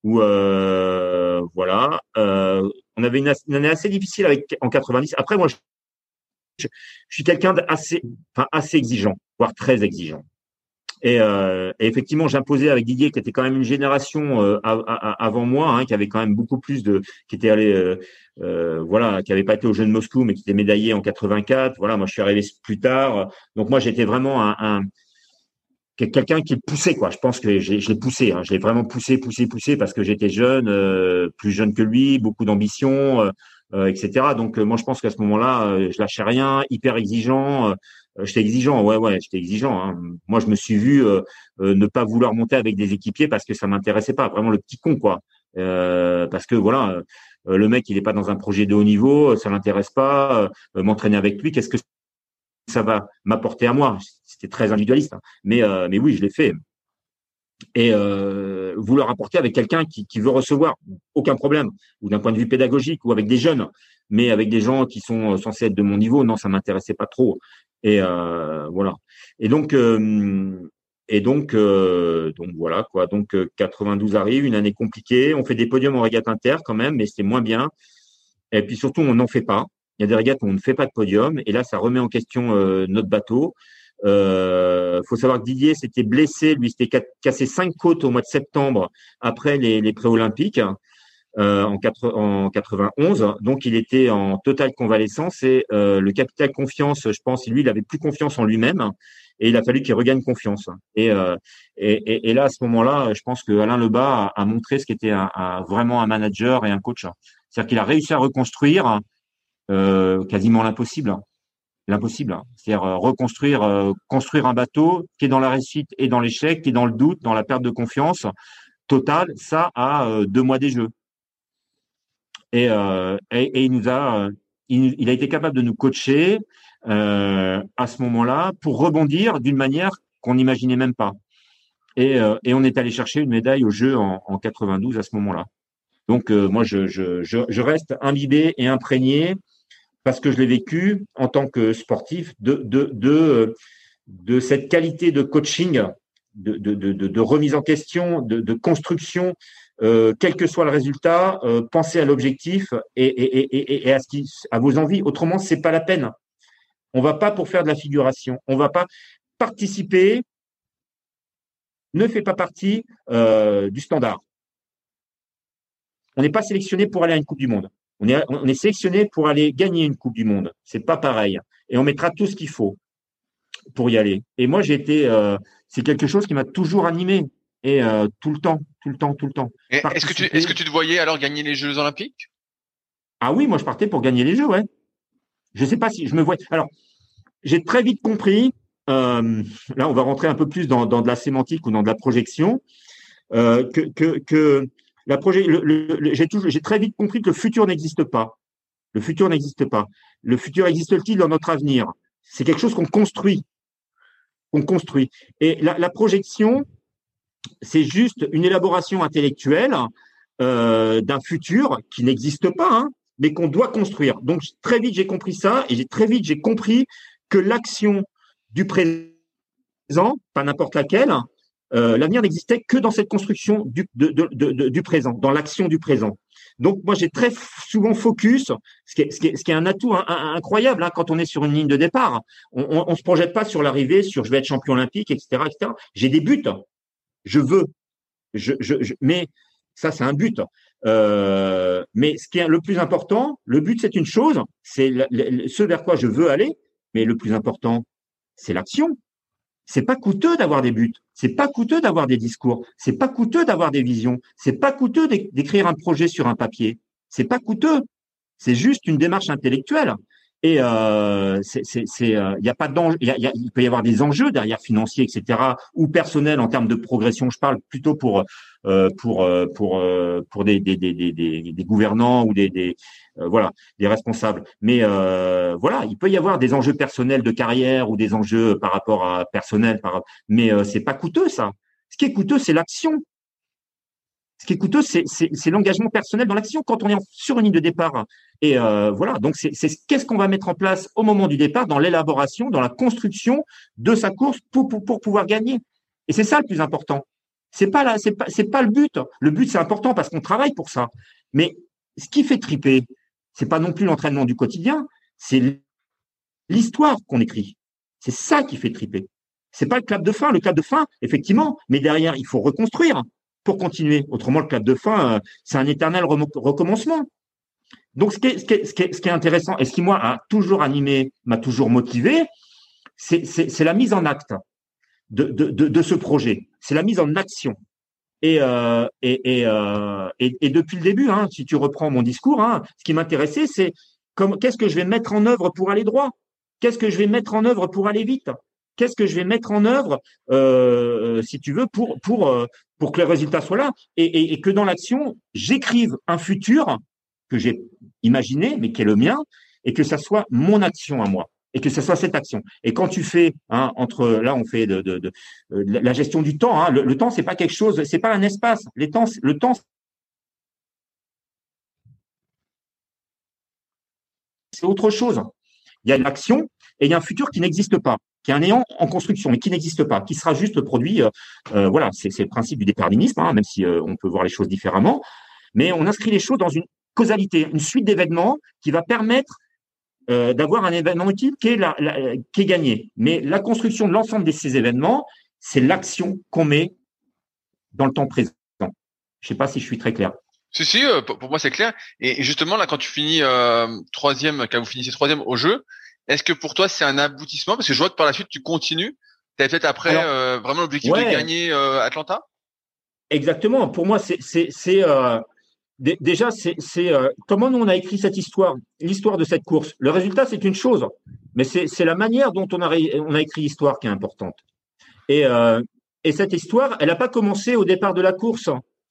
où euh, voilà, euh, on avait une, année assez difficile avec en 90. Après moi je, suis quelqu'un d'assez, enfin, assez exigeant, voire très exigeant. Et, euh, effectivement, j'imposais avec Didier, qui était quand même une génération euh, avant moi, hein, qui avait quand même beaucoup plus de, qui était allé, euh, euh, voilà, qui avait pas été aux Jeux de Moscou, mais qui était médaillé en 84. Voilà, moi je suis arrivé plus tard. Donc moi j'étais vraiment un, un quelqu'un qui poussait quoi. Je pense que je l'ai poussé, hein. je l'ai vraiment poussé, poussé, poussé parce que j'étais jeune, euh, plus jeune que lui, beaucoup d'ambition, euh, etc. Donc moi je pense qu'à ce moment-là, je lâchais rien, hyper exigeant. Euh, j'étais exigeant, ouais, ouais, j'étais exigeant. Hein. Moi, je me suis vu euh, euh, ne pas vouloir monter avec des équipiers parce que ça m'intéressait pas, vraiment le petit con, quoi. parce que voilà, le mec, il est pas dans un projet de haut niveau, ça l'intéresse pas. M'entraîner avec lui, qu'est-ce que ça va m'apporter à moi C'était très individualiste, hein. mais mais oui, je l'ai fait. Et vouloir apporter avec quelqu'un qui, veut recevoir, aucun problème, ou d'un point de vue pédagogique, ou avec des jeunes, mais avec des gens qui sont censés être de mon niveau, non, ça m'intéressait pas trop. Et euh, voilà. Et donc, euh, et donc, euh, donc voilà quoi. Donc 92 arrive, une année compliquée. On fait des podiums en régate inter quand même, mais c'est moins bien. Et puis surtout, on n'en fait pas. Il y a des régates où on ne fait pas de podium, et là, ça remet en question notre bateau. Euh, faut savoir que Didier s'était blessé, lui s'était cassé cinq côtes au mois de septembre après les, les pré-olympiques. Euh, en, en 91. Donc, il était en totale convalescence et euh, le capital confiance, je pense, lui, il avait plus confiance en lui-même et il a fallu qu'il regagne confiance. Et, euh, et, là, à ce moment-là, je pense que Alain Lebas a, montré ce qu'était un, un, vraiment un manager et un coach. C'est-à-dire qu'il a réussi à reconstruire euh, quasiment l'impossible. L'impossible. C'est-à-dire reconstruire, construire un bateau qui est dans la réussite et dans l'échec, qui est dans le doute, dans la perte de confiance totale, ça à deux mois des Jeux. Euh, et, et, il nous a, il, a été capable de nous coacher euh, à ce moment-là pour rebondir d'une manière qu'on n'imaginait même pas. Et, euh, et, on est allé chercher une médaille au jeu en, en 92 à ce moment-là. Donc moi, je, je, je, je, reste imbibé et imprégné parce que je l'ai vécu en tant que sportif de, de, de, cette qualité de coaching, de, de, remise en question, de, construction euh, quel que soit le résultat, euh, pensez à l'objectif et, et, et, à, vos envies. Autrement, c'est pas la peine. On va pas pour faire de la figuration. On va pas participer. Ne fait pas partie euh, du standard. On n'est pas sélectionné pour aller à une Coupe du Monde. On est, on est sélectionné pour aller gagner une Coupe du Monde. C'est pas pareil. Et on mettra tout ce qu'il faut pour y aller. Et moi, j'ai été, euh, c'est quelque chose qui m'a toujours animé et euh, tout le temps, tout le temps, tout le temps. Est-ce que tu est-ce que tu te voyais alors gagner les Jeux Olympiques? Ah oui, moi je partais pour gagner les Jeux, ouais. Je sais pas si je me vois. Alors, j'ai très vite compris. Euh, là, on va rentrer un peu plus dans, dans de la sémantique ou dans de la projection. Que, que, que la projet, j'ai très vite compris que le futur n'existe pas. Le futur n'existe pas. Le futur existe-t-il dans notre avenir? C'est quelque chose qu'on construit, qu'on construit. Et la, projection, c'est juste une élaboration intellectuelle euh, d'un futur qui n'existe pas, hein, mais qu'on doit construire. Donc très vite j'ai compris ça et très vite j'ai compris que l'action du présent, pas n'importe laquelle, euh, l'avenir n'existait que dans cette construction du, du présent, dans l'action du présent. Donc moi j'ai très souvent focus, ce qui est, ce qui est, ce qui est un atout incroyable hein, quand on est sur une ligne de départ. On, on, se projette pas sur l'arrivée, sur je vais être champion olympique, etc., etc. J'ai des buts, je veux. Je, je, mais ça, c'est un but. Euh, mais ce qui est le plus important, le but, c'est une chose, c'est ce vers quoi je veux aller. Mais le plus important, c'est l'action. C'est pas coûteux d'avoir des buts. C'est pas coûteux d'avoir des discours. C'est pas coûteux d'avoir des visions. C'est pas coûteux d'écrire un projet sur un papier. C'est pas coûteux. C'est juste une démarche intellectuelle. Et il peut y avoir des enjeux derrière financiers, etc. ou personnels en termes de progression. Je parle plutôt pour euh, pour euh, pour euh, pour des des, des, des, des gouvernants ou des, des voilà des responsables. Mais voilà, il peut y avoir des enjeux personnels de carrière ou des enjeux par rapport à personnel. Par, mais c'est pas coûteux ça. Ce qui est coûteux, c'est l'action. Ce qui est coûteux, c'est l'engagement personnel dans l'action quand on est sur une ligne de départ. Et euh, voilà, donc c'est qu'est-ce qu'on va mettre en place au moment du départ, dans l'élaboration, dans la construction de sa course pour, pouvoir gagner. Et c'est ça le plus important. C'est pas là, c'est pas, pas le but. Le but c'est important parce qu'on travaille pour ça. Mais ce qui fait triper, c'est pas non plus l'entraînement du quotidien, c'est l'histoire qu'on écrit. C'est ça qui fait triper. C'est pas le clap de fin. Le clap de fin, effectivement, mais derrière, il faut reconstruire pour continuer. Autrement, le clap de fin, euh, c'est un éternel recommencement. Donc, ce qui, est, intéressant et ce qui, moi, a toujours animé, m'a toujours motivé, c'est la mise en acte de, ce projet. C'est la mise en action. Et, euh, euh, depuis le début, hein, si tu reprends mon discours, hein, ce qui m'intéressait, c'est qu'est-ce que je vais mettre en œuvre pour aller droit? Qu'est-ce que je vais mettre en œuvre pour aller vite? Qu'est-ce que je vais mettre en œuvre, si tu veux, pour pour que les résultats soient là et, et que dans l'action, j'écrive un futur que j'ai imaginé, mais qui est le mien, et que ça soit mon action à moi et que ce soit cette action. Et quand tu fais, hein, entre là, on fait de, de, de, euh, la gestion du temps. Hein, le, le, temps, c'est pas quelque chose, c'est pas un espace. Les temps, le temps, c'est autre chose. Il y a une action et il y a un futur qui n'existe pas, qui est un néant en construction, mais qui n'existe pas, qui sera juste produit. Euh, euh voilà, c'est le principe du déterminisme, hein, même si euh, on peut voir les choses différemment. Mais on inscrit les choses dans une causalité, une suite d'événements qui va permettre d'avoir un événement utile qui est, gagné. Mais la construction de l'ensemble de ces événements, c'est l'action qu'on met dans le temps présent. Je sais pas si je suis très clair. Si, si, pour moi c'est clair. Et justement, là, quand tu finis troisième, quand vous finissez troisième au jeu, est-ce que pour toi c'est un aboutissement? Parce que je vois que par la suite tu continues. Tu as peut-être après euh, vraiment l'objectif de gagner euh, Atlanta? Exactement. Pour moi, c'est déjà, c'est euh, comment nous on a écrit cette histoire, l'histoire de cette course? Le résultat, c'est une chose, mais c'est la manière dont on a, on a écrit l'histoire qui est importante. Et, euh, et cette histoire, elle n'a pas commencé au départ de la course.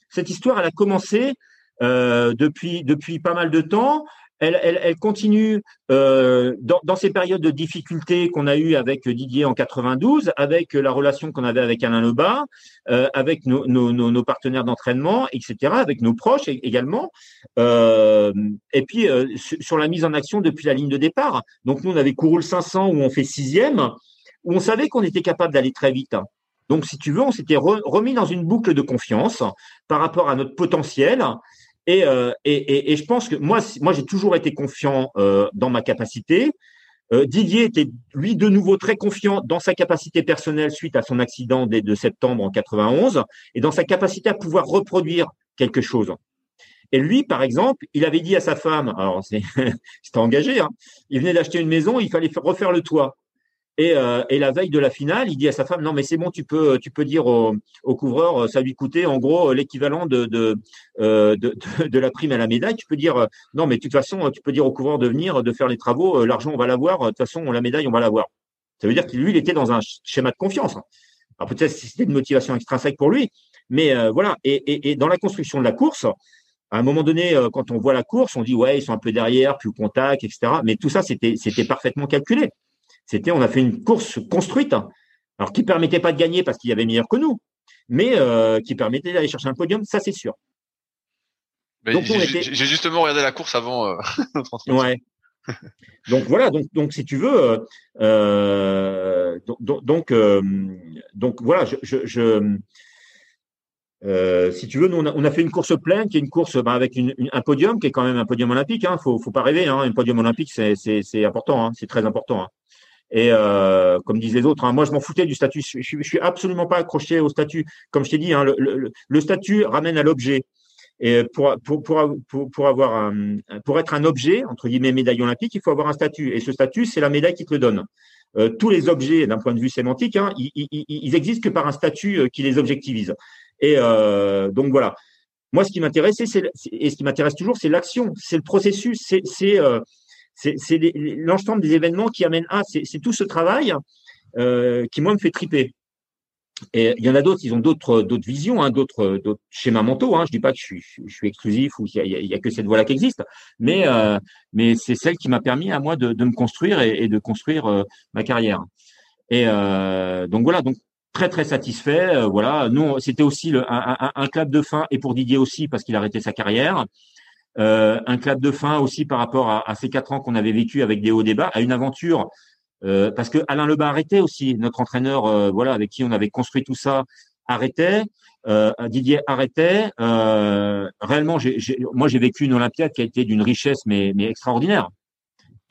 Cette histoire, elle a commencé euh, depuis depuis pas mal de temps elle, elle, elle continue euh, dans, dans, ces périodes de difficultés qu'on a eues avec Didier en 92, avec la relation qu'on avait avec Alain Lebas, euh, avec nos, nos, nos partenaires d'entraînement, etc., avec nos proches également, euh, et puis euh, sur la mise en action depuis la ligne de départ. Donc nous, on avait couru le 500 où on fait sixième, où on savait qu'on était capable d'aller très vite. Donc, si tu veux, on s'était remis dans une boucle de confiance par rapport à notre potentiel et, euh, et, et, et, je pense que moi, moi j'ai toujours été confiant euh, dans ma capacité. Euh, Didier était, lui, de nouveau très confiant dans sa capacité personnelle suite à son accident dès de septembre en 91 et dans sa capacité à pouvoir reproduire quelque chose. Et lui, par exemple, il avait dit à sa femme, alors c'était engagé, hein, il venait d'acheter une maison, il fallait refaire le toit. Et, euh, et, la veille de la finale, il dit à sa femme non mais c'est bon, tu peux tu peux dire au, au couvreur, euh, ça lui coûtait en gros l'équivalent de de, euh, de, de la prime à la médaille. Tu peux dire euh, non mais de toute façon tu peux dire au couvreur de venir de faire les travaux, l'argent on va l'avoir. De toute façon la médaille on va l'avoir. Ça veut dire que lui il était dans un schéma de confiance. Alors peut-être c'était une motivation extrinsèque pour lui, mais voilà. Et, et, et, dans la construction de la course, à un moment donné, quand on voit la course, on dit ouais ils sont un peu derrière, plus contact, etc. Mais tout ça c'était c'était parfaitement calculé. C'était, on a fait une course construite, alors qui permettait pas de gagner parce qu'il y avait meilleur que nous, mais euh, qui permettait d'aller chercher un podium, ça c'est sûr. J'ai justement regardé la course avant euh, notre Ouais. donc voilà, donc donc si tu veux, euh, donc donc, donc voilà, je, je, je euh, si tu veux, nous, on a, on a, fait une course pleine, qui est une course bah, avec une, un podium, qui est quand même un podium olympique. Hein, faut, faut pas rêver. Hein, un podium olympique, c'est important, hein, c'est très important. Hein. Et euh, comme disent les autres, hein, moi je m'en foutais du statut. Je, je, suis absolument pas accroché au statut. Comme je t'ai dit, hein, le, le, le, statut ramène à l'objet. Et pour, pour, pour, pour, avoir un, pour être un objet, entre guillemets, médaille olympique, il faut avoir un statut. Et ce statut, c'est la médaille qui te le donne. Euh, tous les objets, d'un point de vue sémantique, hein, ils, ils, ils, existent que par un statut euh, qui les objectivise. Et euh, donc voilà. Moi, ce qui m'intéressait, c'est et ce qui m'intéresse toujours, c'est l'action, c'est le processus, c'est euh, c'est l'ensemble des événements qui amènent à, c'est tout ce travail euh, qui moi me fait triper. Et il y en a d'autres, ils ont d'autres d'autres visions, hein, d'autres d'autres schémas mentaux. Hein. Je dis pas que je suis, je suis exclusif ou il y, a, que cette voie-là qui existe, mais euh, mais c'est celle qui m'a permis à moi de, de me construire et, et de construire euh, ma carrière. Et euh, donc voilà, donc très très satisfait. Euh, voilà, nous c'était aussi le, un, un, club de fin et pour Didier aussi parce qu'il a arrêté sa carrière. Euh, un clap de fin aussi par rapport à, ces quatre ans qu'on avait vécu avec des hauts débats, à une aventure. Euh, parce que Alain Lebas arrêtait aussi, notre entraîneur, euh, voilà, avec qui on avait construit tout ça, arrêtait. Didier arrêtait. réellement, j'ai, moi, j'ai vécu une Olympiade qui a été d'une richesse mais, mais extraordinaire.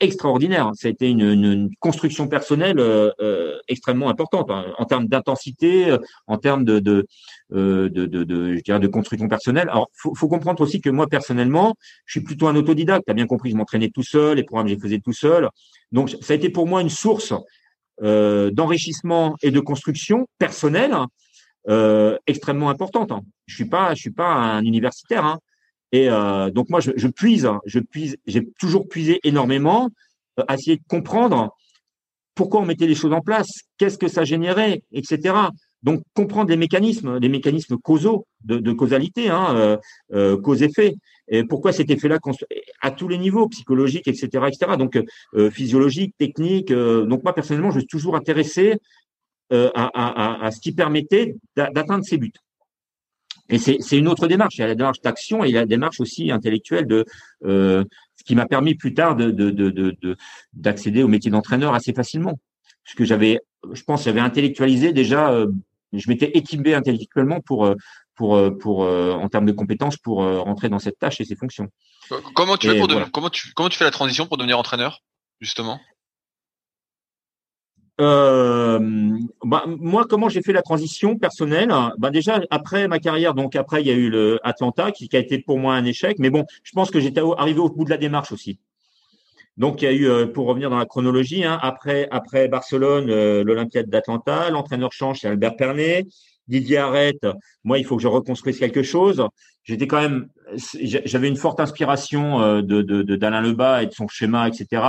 Extraordinaire. Ça a été une, une construction personnelle euh, euh, extrêmement importante hein, en termes d'intensité, euh, en termes de de, de, de, de, je dirais de construction personnelle. Alors, faut, faut comprendre aussi que moi personnellement, je suis plutôt un autodidacte. T'as bien compris, je m'entraînais tout seul, les programmes je les faisais tout seul. Donc, ça a été pour moi une source euh, d'enrichissement et de construction personnelle euh, extrêmement importante. Hein. Je suis pas, je suis pas un universitaire. Hein. Et euh, donc moi, je, je, puise, je puise, j'ai toujours puisé énormément, euh, à essayer de comprendre pourquoi on mettait les choses en place, qu'est-ce que ça générait, etc. Donc comprendre les mécanismes, les mécanismes causaux de, de causalité, hein, euh, euh cause-effet, et pourquoi cet effet-là à tous les niveaux, psychologiques, etc., etc. Donc euh, physiologique, technique. donc moi personnellement, je suis toujours intéressé à, à, à, ce qui permettait d'atteindre ces buts. Et c'est une autre démarche. Il y a la démarche d'action et la démarche aussi intellectuelle de euh, ce qui m'a permis plus tard de d'accéder de, de, au métier d'entraîneur assez facilement. Parce que j'avais, je pense, j'avais intellectualisé déjà. Euh, je m'étais équipé intellectuellement pour euh, pour pour, en termes de compétences pour rentrer dans cette tâche et ces fonctions. Comment tu fais pour comment tu comment tu fais la transition pour devenir entraîneur justement? Euh, bah, moi, comment j'ai fait la transition personnelle? Bah, Déjà, après ma carrière, donc après, il y a eu le Atlanta qui, a été pour moi un échec. Mais bon, je pense que j'étais arrivé au bout de la démarche aussi. Donc, il y a eu, euh, pour revenir dans la chronologie, hein, après, après Barcelone, euh, l'Olympiade d'Atlanta, l'entraîneur change, c'est Albert Pernet. Didier arrête. Moi, il faut que je reconstruise quelque chose. J'étais quand même, j'avais une forte inspiration euh, de d'Alain de, Lebas et de son schéma, etc.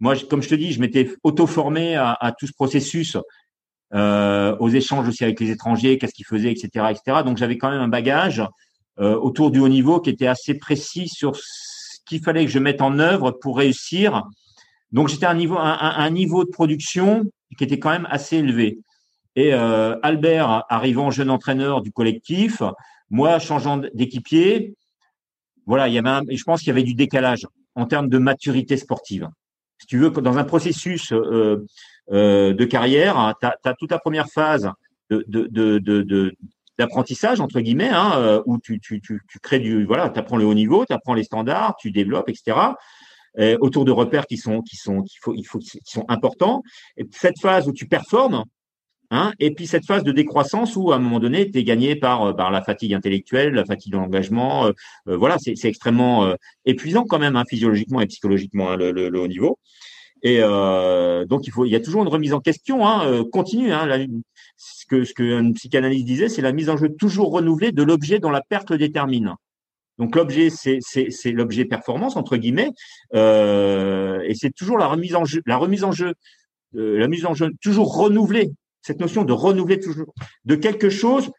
Moi, comme je te dis, je m'étais auto-formé à, à, tout ce processus, euh, aux échanges aussi avec les étrangers, qu'est-ce qu'ils faisaient, etc., etc. Donc, j'avais quand même un bagage euh, autour du haut niveau qui était assez précis sur ce qu'il fallait que je mette en œuvre pour réussir. Donc, j'étais à un niveau, un, un, niveau de production qui était quand même assez élevé. Et euh, Albert, arrivant jeune entraîneur du collectif, moi changeant d'équipier, voilà, il y avait je pense qu'il y avait du décalage en termes de maturité sportive. Si tu veux, dans un processus euh, euh, de carrière, tu as, toute la première phase de, de, de, d'apprentissage entre guillemets hein, euh, où tu, tu, tu, crées du voilà tu apprends le haut niveau tu apprends les standards tu développes etc autour de repères qui sont qui sont qu'il faut il faut qui sont importants. Et cette phase où tu performes Hein, et puis cette phase de décroissance où à un moment donné, tu es gagné par, euh, par la fatigue intellectuelle, la fatigue de l'engagement. Euh, euh, voilà, c'est extrêmement épuisant quand même, hein, physiologiquement et psychologiquement, hein, le, le, haut niveau. Et donc il faut, il y a toujours une remise en question hein, continue. Hein, ce que ce que psychanalyste disait, c'est la mise en jeu toujours renouvelée de l'objet dont la perte le détermine. Donc l'objet, c'est c'est l'objet performance entre guillemets, et c'est toujours la remise en jeu, la remise en jeu, la mise en jeu toujours renouvelée cette notion de renouveler toujours, de quelque chose.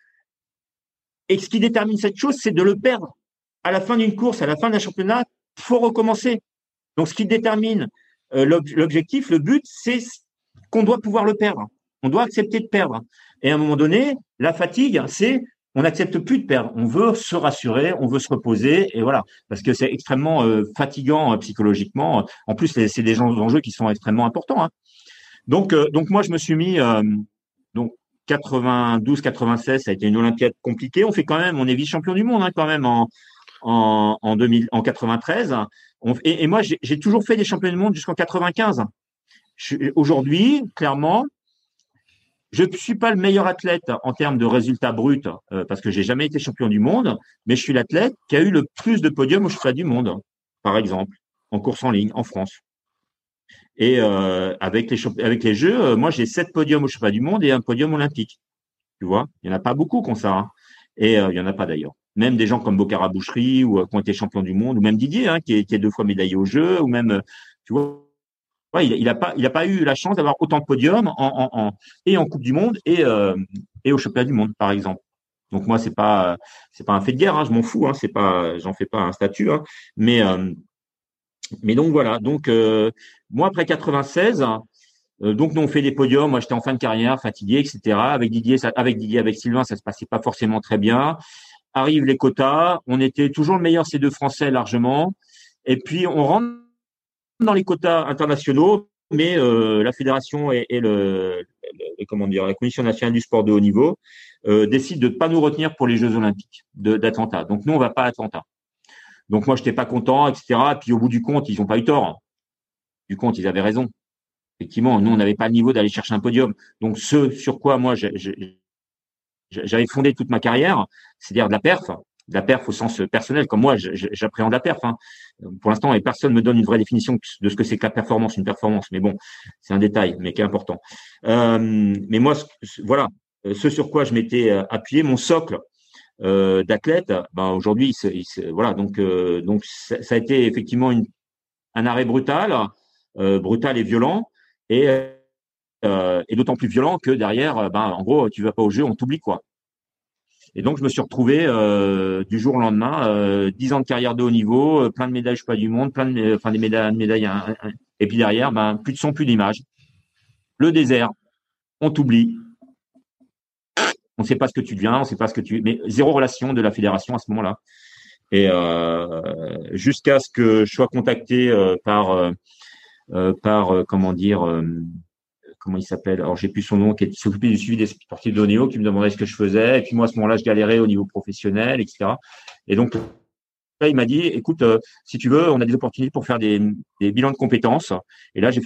Et ce qui détermine cette chose, c'est de le perdre. À la fin d'une course, à la fin d'un championnat, faut recommencer. Donc, ce qui détermine euh, l'objectif, le but, c'est qu'on doit pouvoir le perdre. On doit accepter de perdre. Et à un moment donné, la fatigue, c'est on n'accepte plus de perdre. On veut se rassurer, on veut se reposer, et voilà, parce que c'est extrêmement euh, fatigant euh, psychologiquement. En plus, c'est des enjeux qui sont extrêmement importants. Hein. Donc, donc moi, je me suis mis donc 92, 96, ça a été une Olympiade compliquée. On fait quand même, on est vice-champion du monde hein, quand même en en en 2000, en 93. et, moi, j'ai toujours fait des champions du monde jusqu'en 95. Aujourd'hui, clairement, je ne suis pas le meilleur athlète en termes de résultats bruts euh, parce que j'ai jamais été champion du monde, mais je suis l'athlète qui a eu le plus de podiums au championnat du monde, par exemple, en course en ligne en France. Et euh, avec les avec les Jeux, euh, moi j'ai sept podiums au championnat du monde et un podium olympique. Tu vois, il y en a pas beaucoup comme ça. Hein. Et euh, il y en a pas d'ailleurs. Même des gens comme Bocara Boucherie ou qui ont été champions du monde, ou même Didier, hein, qui, est, qui, est, deux fois médaillé aux Jeux, ou même, tu vois, il, n'a pas, il a pas eu la chance d'avoir autant de podiums en, en, en, et en Coupe du Monde et et au championnat du monde, par exemple. Donc moi c'est pas c'est pas un fait de guerre, hein, je m'en fous, hein, c'est pas j'en fais pas un statut, hein, mais mais donc voilà, donc euh, moi après 96, euh, donc nous on fait des podiums. Moi j'étais en fin de carrière, fatigué, etc. Avec Didier, avec Didier, avec Sylvain, ça se passait pas forcément très bien. Arrivent les quotas, on était toujours le meilleur ces deux Français largement. Et puis on rentre dans les quotas internationaux, mais euh, la fédération et, le, comment dire la commission nationale du sport de haut niveau décident de ne pas nous retenir pour les Jeux olympiques d'Atlanta. Donc nous on va pas à Atlanta. Donc moi, je n'étais pas content, etc. Et puis au bout du compte, ils n'ont pas eu tort. du compte, ils avaient raison. Effectivement, nous, on n'avait pas le niveau d'aller chercher un podium. Donc, ce sur quoi moi, j'avais fondé toute ma carrière, c'est-à-dire de la perf, de la perf au sens personnel, comme moi, j'appréhende la perf. Hein. Pour l'instant, et personne me donne une vraie définition de ce que c'est que la performance, une performance. Mais bon, c'est un détail, mais qui est important. Euh, mais moi, voilà, ce sur quoi je m'étais euh, appuyé, mon socle euh, d'athlète, ben aujourd'hui, voilà, donc euh, donc ça, a été effectivement une, un arrêt brutal, euh, brutal et violent, et, euh, et d'autant plus violent que derrière, ben en gros, tu vas pas au jeu, on t'oublie quoi. Et donc, je me suis retrouvé euh, du jour au lendemain, euh, 10 ans de carrière de haut niveau, plein de médailles, pas du monde, plein de, enfin des médailles, médailles et puis derrière, ben plus de son, plus d'image. Le désert, on t'oublie. On ne sait pas ce que tu deviens, on ne sait pas ce que tu, mais zéro relation de la fédération à ce moment-là. Et euh, jusqu'à ce que je sois contacté euh, par, par comment dire comment il s'appelle? Alors, j'ai plus son nom, qui s'occupait du suivi des sportifs de haut qui me demandait ce que je faisais. Et puis moi, à ce moment-là, je galérais au niveau professionnel, etc. Et donc, là, il m'a dit, écoute, euh, si tu veux, on a des opportunités pour faire des, bilans de compétences. Et là, j'ai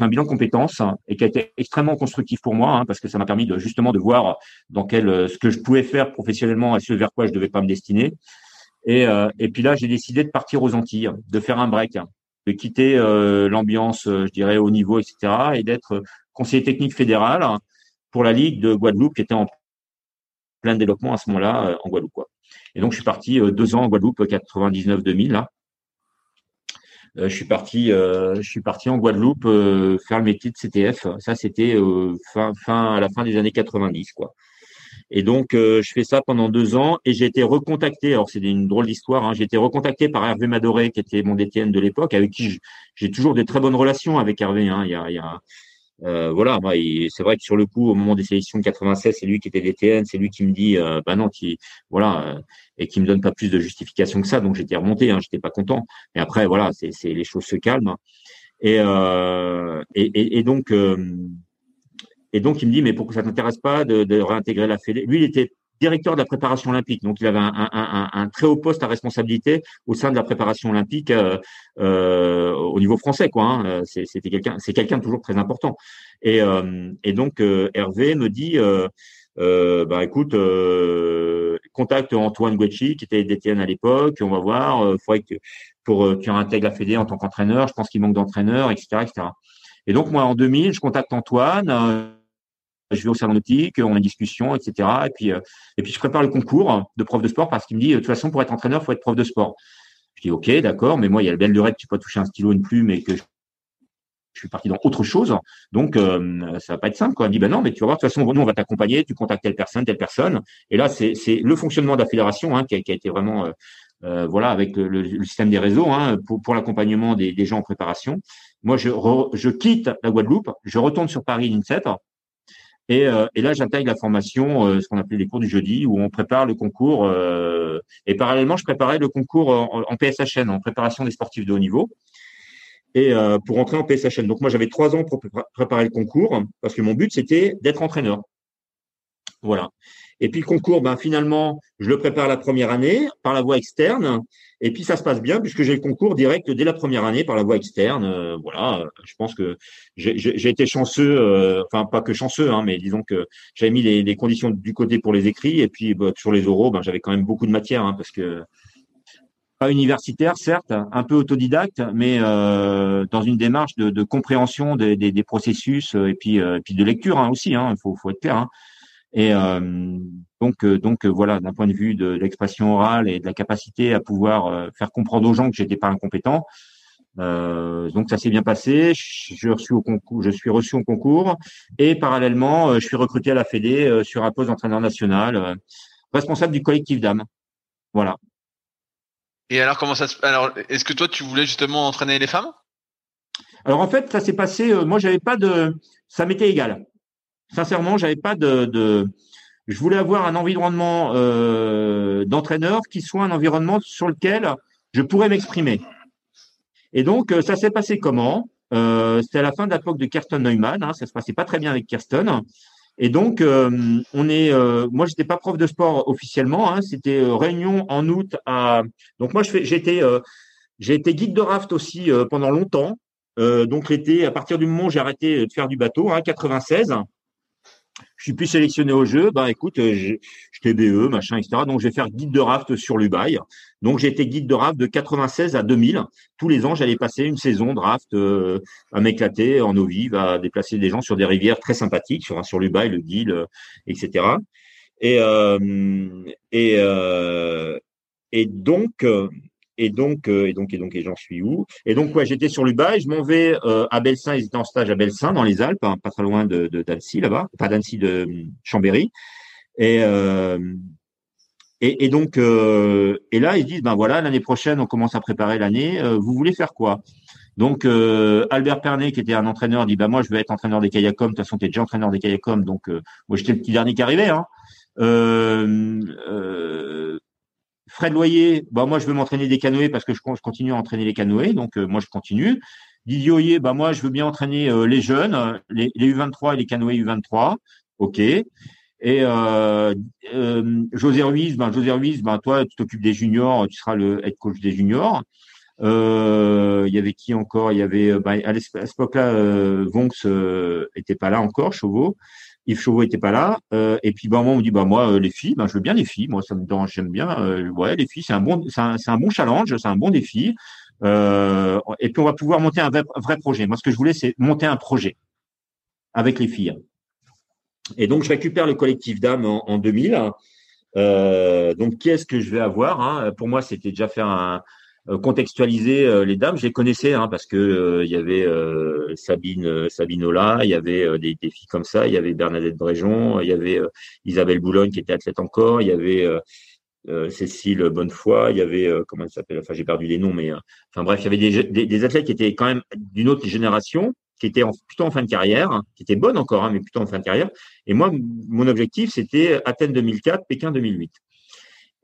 un bilan compétences et qui a été extrêmement constructif pour moi hein, parce que ça m'a permis de justement de voir dans quel euh, ce que je pouvais faire professionnellement et ce vers quoi je devais pas me destiner. Et, euh, et puis là, j'ai décidé de partir aux Antilles, de faire un break de quitter euh, l'ambiance, euh, je dirais, au niveau, etc., et d'être conseiller technique fédéral pour la Ligue de Guadeloupe qui était en plein développement à ce moment-là euh, en Guadeloupe. Quoi. Et donc, je suis parti deux ans en Guadeloupe, 99-2000. Là. Je suis parti, je suis parti en Guadeloupe faire le métier de CTF. Ça, c'était fin, fin à la fin des années 90, quoi. Et donc, euh, je fais ça pendant deux ans et j'ai été recontacté. Alors, c'est une drôle d'histoire. Hein, j'ai été recontacté par Hervé Madoré, qui était mon DTN de l'époque, avec qui j'ai toujours des très bonnes relations avec Hervé. Hein. Il y a, il y a euh, voilà, c'est vrai que sur le coup, au moment des sélections de 96, c'est lui qui était DTN, c'est lui qui me dit, euh, bah non, qui, voilà, euh, et qui me donne pas plus de justification que ça. Donc j'étais remonté, hein, j'étais pas content. Mais après, voilà, c'est les choses se calment. Et, euh, et, et, et, donc, et donc, il me dit, mais pourquoi ça t'intéresse pas de, de, réintégrer la Fédé Lui, il était directeur de la préparation olympique, donc il avait un, très haut poste à responsabilité au sein de la préparation olympique euh, euh, au niveau français, quoi. Hein. C'était quelqu'un, c'est quelqu'un toujours très important. Et, euh, donc euh, Hervé me dit, euh, euh, bah écoute, contacte Antoine Guecci qui était DTN à l'époque, on va voir. Faudrait que pour tu intègres la Fédé en tant qu'entraîneur, je pense qu'il manque d'entraîneurs, etc., etc. Et donc moi en 2000, je contacte Antoine je vais au salon nautique, on a une discussion, etc. Et puis, euh, et puis je prépare le concours de prof de sport parce qu'il me dit, de toute façon, pour être entraîneur, faut être prof de sport. Je dis, OK, d'accord, mais moi, il y a le bel de règle, tu peux pas toucher un stylo, une plume et que je, suis parti dans autre chose. Donc, euh, ça va pas être simple. Il me dit, ben non, mais tu vas voir, de toute façon, nous, on va t'accompagner, tu contactes telle personne, telle personne. Et là, c'est le fonctionnement de la fédération hein, qui, a, été vraiment, euh, euh voilà, avec le, système des réseaux hein, pour, l'accompagnement des, des, gens en préparation. Moi, je, je quitte la Guadeloupe, je retourne sur Paris, l'INSEP, et, euh, et là, j'intègre la formation, euh, ce qu'on appelait les cours du jeudi, où on prépare le concours. Euh, et parallèlement, je préparais le concours en, en, PSHN, en préparation des sportifs de haut niveau. Et pour entrer en PSHN. Donc moi, j'avais trois ans pour préparer le concours, parce que mon but, c'était d'être entraîneur. Voilà. Et puis le concours, ben, finalement, je le prépare la première année par la voie externe. Et puis ça se passe bien puisque j'ai le concours direct dès la première année par la voie externe. Euh, voilà, je pense que j'ai été chanceux, euh, enfin pas que chanceux, hein, mais disons que j'avais mis les, les, conditions du côté pour les écrits et puis bah, sur les oraux, ben, j'avais quand même beaucoup de matière hein, parce que pas universitaire certes, un peu autodidacte, mais euh, dans une démarche de, de compréhension des, des, des, processus et puis, et puis de lecture hein, aussi. Il hein, faut, faut être clair. Hein. Et euh, donc, euh, donc euh, voilà, d'un point de vue de, l'expression orale et de la capacité à pouvoir faire comprendre aux gens que j'étais pas incompétent. Euh, donc ça s'est bien passé. Je, reçu au concours, je suis reçu au concours et parallèlement, je suis recruté à la Fédé sur un poste d'entraîneur national, responsable du collectif d'âme. Voilà. Et alors comment ça se Alors est-ce que toi tu voulais justement entraîner les femmes? Alors en fait ça s'est passé. moi j'avais pas de, ça m'était égal sincèrement, j'avais pas de, je voulais avoir un environnement euh, d'entraîneur qui soit un environnement sur lequel je pourrais m'exprimer. Et donc, euh, ça s'est passé comment? Euh, C'était à la fin de l'époque de Kirsten Neumann. Hein, ça se passait pas très bien avec Kirsten. Et donc, euh, on est. Moi, j'étais pas prof de sport officiellement. Hein, C'était réunion en août à. Donc moi, été. j'ai été guide de raft aussi pendant longtemps. donc l'été, à partir du moment où j'ai arrêté de faire du bateau, hein, 96, je suis plus sélectionné au jeu, ben écoute, euh, j'étais BE, machin, etc. Donc je vais faire guide de raft sur l'Ubaï. Donc j'ai été guide de raft de 96 à 2000. Tous les ans, j'allais passer une saison de raft euh, à m'éclater en eau vive, à déplacer des gens sur des rivières très sympathiques, sur, sur l'Ubaï, le Guil, etc. Et, euh, et, euh, et donc, et donc, euh, et donc, et donc, et j'en suis où? Et donc, ouais, j'étais sur l'Uba et je m'en vais euh, à Belsin. Ils étaient en stage à Belsin, dans les Alpes, hein, pas très loin de, d'Annecy là-bas, pas d'Annecy de Chambéry. Et euh, et, et, donc, et là, ils disent, ben voilà, l'année prochaine, on commence à préparer l'année. vous voulez faire quoi? Donc, Albert Pernet, qui était un entraîneur, dit, ben moi, je vais être entraîneur des kayakums. De toute façon, tu es déjà entraîneur des kayakums, donc moi, j'étais le petit dernier qui arrivait. Hein. Euh, Fred Loyer, bah moi je veux m'entraîner des canoës parce que je, continue à entraîner les canoës, donc euh, moi je continue. Didier Oyer, bah moi je veux bien entraîner euh, les jeunes, les, U23 et les canoës U23, ok. Et euh, José Ruiz, ben José Ruiz, ben toi tu t'occupes des juniors, tu seras le head coach des juniors. Il y avait qui encore? Il y avait ben, à cette époque-là, Vonx était pas là encore, Chauveau. Yves Chauveau était pas là. Euh, et puis, bah, moi, on me dit, bah, moi, euh, les filles, bah, je veux bien les filles. Moi, ça me dérange, j'aime bien. Euh, ouais, les filles, c'est un bon, c'est un, un, bon challenge, c'est un bon défi. Euh, et puis, on va pouvoir monter un vrai, projet. Moi, ce que je voulais, c'est monter un projet avec les filles. Et donc, je récupère le collectif d'âme en, en, 2000. Euh, donc, qu'est-ce que je vais avoir hein? Pour moi, c'était déjà faire un, contextualiser euh, les dames. Je les connaissais hein, parce que euh, il y avait Sabine Sabinola, il y avait des, des, filles comme ça, il y avait Bernadette Bréjon, il y avait Isabelle Boulogne qui était athlète encore, il y avait Cécile Bonnefoy, il y avait comment elle s'appelle Enfin, j'ai perdu les noms, mais enfin bref, il y avait des, athlètes qui étaient quand même d'une autre génération, qui étaient en, plutôt en fin de carrière, hein, qui étaient bonnes encore, hein, mais plutôt en fin de carrière. Et moi, mon objectif, c'était Athènes 2004, Pékin 2008.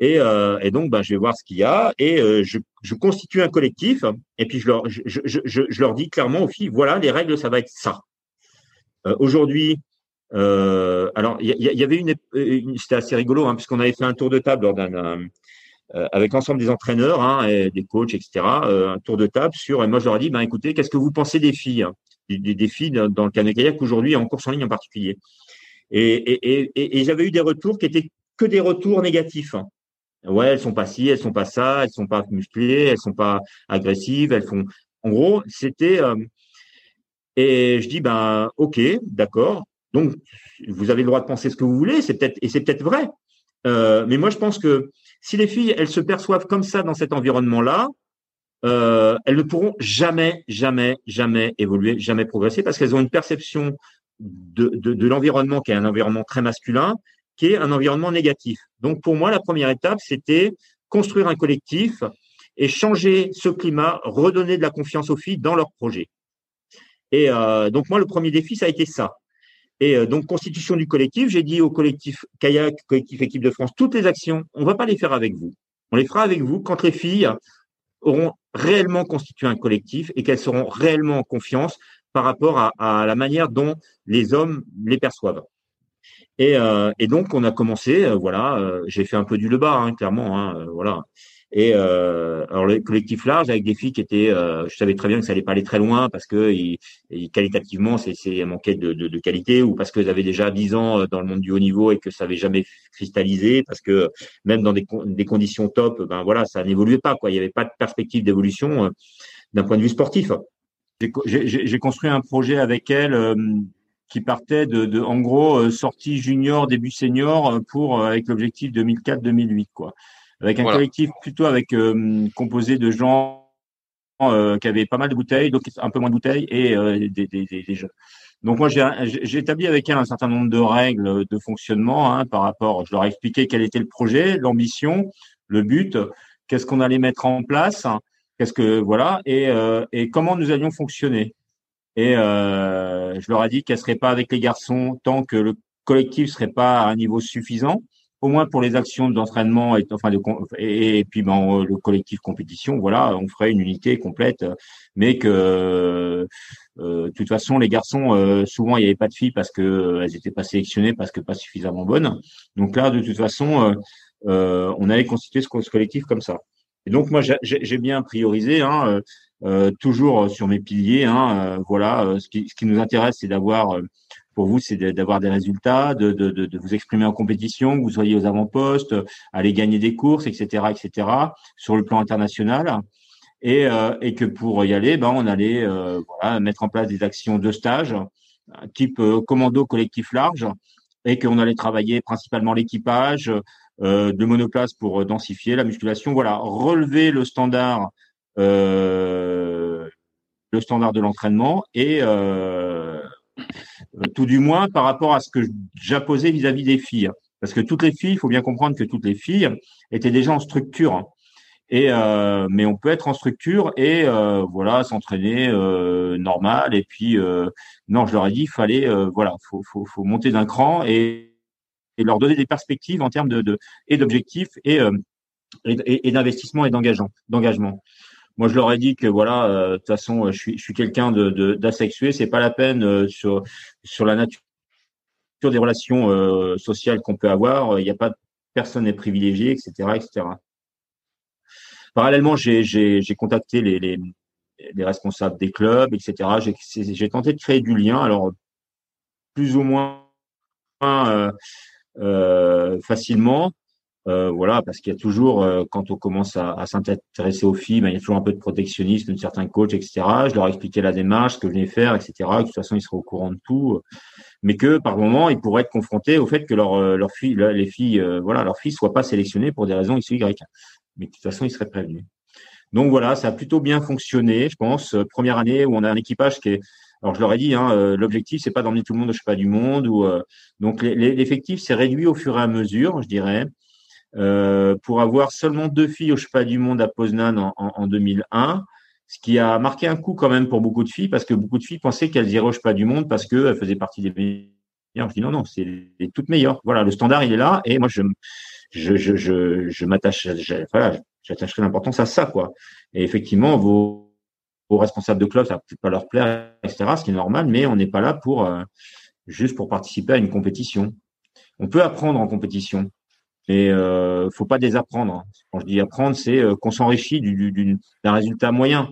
Et, euh, et, donc, ben, je vais voir ce qu'il y a et euh, je, je, constitue un collectif et puis je leur, je, je, je, leur dis clairement aux filles, voilà, les règles, ça va être ça. Euh, Aujourd'hui, euh, alors il y, avait une, une c'était assez rigolo hein, puisqu'on avait fait un tour de table lors d'un euh, avec l'ensemble des entraîneurs, hein, et des coachs, etc. un tour de table sur. Et moi, je leur ai dit, ben écoutez, qu'est-ce que vous pensez des filles, hein, des, des, filles dans le canoë kayak aujourd'hui en course en ligne en particulier? Et, et, et, et j'avais eu des retours qui étaient que des retours négatifs. Hein. Ouais, elles sont pas ci, elles sont pas ça, elles sont pas musclées, elles sont pas agressives, elles font. En gros, c'était. Euh, et je dis ben ok, d'accord. Donc vous avez le droit de penser ce que vous voulez, c'est peut-être et c'est peut-être vrai. Euh, mais moi je pense que si les filles elles se perçoivent comme ça dans cet environnement-là, euh, elles ne pourront jamais, jamais, jamais évoluer, jamais progresser parce qu'elles ont une perception de, de, de l'environnement qui est un environnement très masculin un environnement négatif. Donc pour moi, la première étape, c'était construire un collectif et changer ce climat, redonner de la confiance aux filles dans leur projet. Et euh, donc moi, le premier défi, ça a été ça. Et euh, donc constitution du collectif, j'ai dit au collectif kayak, collectif équipe de France, toutes les actions, on va pas les faire avec vous. On les fera avec vous quand les filles auront réellement constitué un collectif et qu'elles seront réellement en confiance par rapport à la manière dont les hommes les perçoivent. Et, euh, et, donc on a commencé, euh, voilà, euh, j'ai fait un peu du le bas, hein, clairement, hein, voilà. Et alors le collectif large avec des filles qui étaient, je savais très bien que ça allait pas aller très loin parce que ils, qualitativement c'est c'est manquait de, de, de, qualité ou parce qu'ils avaient déjà 10 ans dans le monde du haut niveau et que ça avait jamais cristallisé parce que même dans des, des conditions top, ben voilà, ça n'évoluait pas quoi. Il y avait pas de perspective d'évolution d'un point de vue sportif. J'ai construit un projet avec elle qui partait de, de en gros euh, sortie junior début senior euh, pour euh, avec l'objectif 2004-2008 quoi. Avec un collectif plutôt avec composé de gens qui avaient pas mal de bouteilles donc un peu moins de bouteilles et des, des, des, jeunes donc moi j'ai établi avec elle un certain nombre de règles de fonctionnement hein, par rapport je leur ai expliqué quel était le projet l'ambition le but qu'est-ce qu'on allait mettre en place qu'est-ce que voilà et, et comment nous allions fonctionner et euh, je leur ai dit qu'elle serait pas avec les garçons tant que le collectif serait pas à un niveau suffisant, au moins pour les actions d'entraînement et enfin de, et, puis ben, le collectif compétition, voilà, on ferait une unité complète, mais que euh, de toute façon les garçons euh, souvent il n'y avait pas de filles parce que euh, elles étaient pas sélectionnées parce que pas suffisamment bonnes. Donc là de toute façon on avait constitué ce, ce collectif comme ça. Et donc moi j'ai bien priorisé hein, toujours sur mes piliers. Hein, voilà, ce qui, ce qui nous intéresse, c'est d'avoir pour vous, c'est d'avoir des résultats, de, de, de, vous exprimer en compétition, que vous soyez aux avant-postes, aller gagner des courses, etc., etc., sur le plan international. Et, euh, et que pour y aller, ben, on allait euh, voilà, mettre en place des actions de stage, type euh, commando collectif large, et qu'on allait travailler principalement l'équipage, euh, de monoplace pour densifier la musculation. Voilà, relever le standard, euh, le standard de l'entraînement et euh, euh, tout du moins par rapport à ce que j'apposais vis-à-vis des filles. Parce que toutes les filles, il faut bien comprendre que toutes les filles étaient déjà en structure. Et euh, mais on peut être en structure et euh, voilà s'entraîner normal. Et puis non, je leur ai dit, fallait voilà, faut, faut, faut monter d'un cran et, et, leur donner des perspectives en termes de, et d'objectifs et, et, et d'investissement et d'engagement. Moi, je leur ai dit que voilà, euh, de toute façon, je suis, je suis quelqu'un de, d'asexué. C'est pas la peine euh, sur sur la nature des relations euh, sociales qu'on peut avoir. Il n'y a pas personne n'est privilégié, etc., etc. Parallèlement, j'ai, contacté les, les, les, responsables des clubs, etc. J'ai, tenté de créer du lien. Alors, plus ou moins euh, facilement. Euh, voilà, parce qu'il y a toujours, euh, quand on commence à, s'intéresser aux filles, il y a toujours un peu de protectionnisme de certains coachs, etc. Je leur ai expliqué la démarche, ce que je venais faire, etc. De toute façon, ils seraient au courant de tout, mais que par moment, ils pourraient être confrontés au fait que leur, euh, leur fille, les filles, voilà, leurs filles soient pas sélectionnées pour des raisons X Y. Mais de toute façon, ils seraient prévenus. Donc voilà, ça a plutôt bien fonctionné, je pense. Première année où on a un équipage qui est alors je leur ai dit, hein, l'objectif c'est pas d'emmener tout le monde au pas du monde ou donc l'effectif s'est réduit au fur et à mesure, je dirais. Euh, pour avoir seulement deux filles au cheval du monde à Poznan en, en, 2001, ce qui a marqué un coup quand même pour beaucoup de filles, parce que beaucoup de filles pensaient qu'elles iraient au cheval du monde parce qu'elles faisaient partie des meilleures. Je dis non, non, c'est les toutes meilleures. Voilà, le standard, il est là, et moi, je, je m'attache, voilà, j'attacherai l'importance à ça, quoi. Et effectivement, vos, vos responsables de club, ça peut-être pas leur plaire, etc., ce qui est normal, mais on n'est pas là pour, euh, juste pour participer à une compétition. On peut apprendre en compétition. Mais euh, faut pas désapprendre. Quand je dis apprendre, c'est euh, qu'on s'enrichit d'un résultat moyen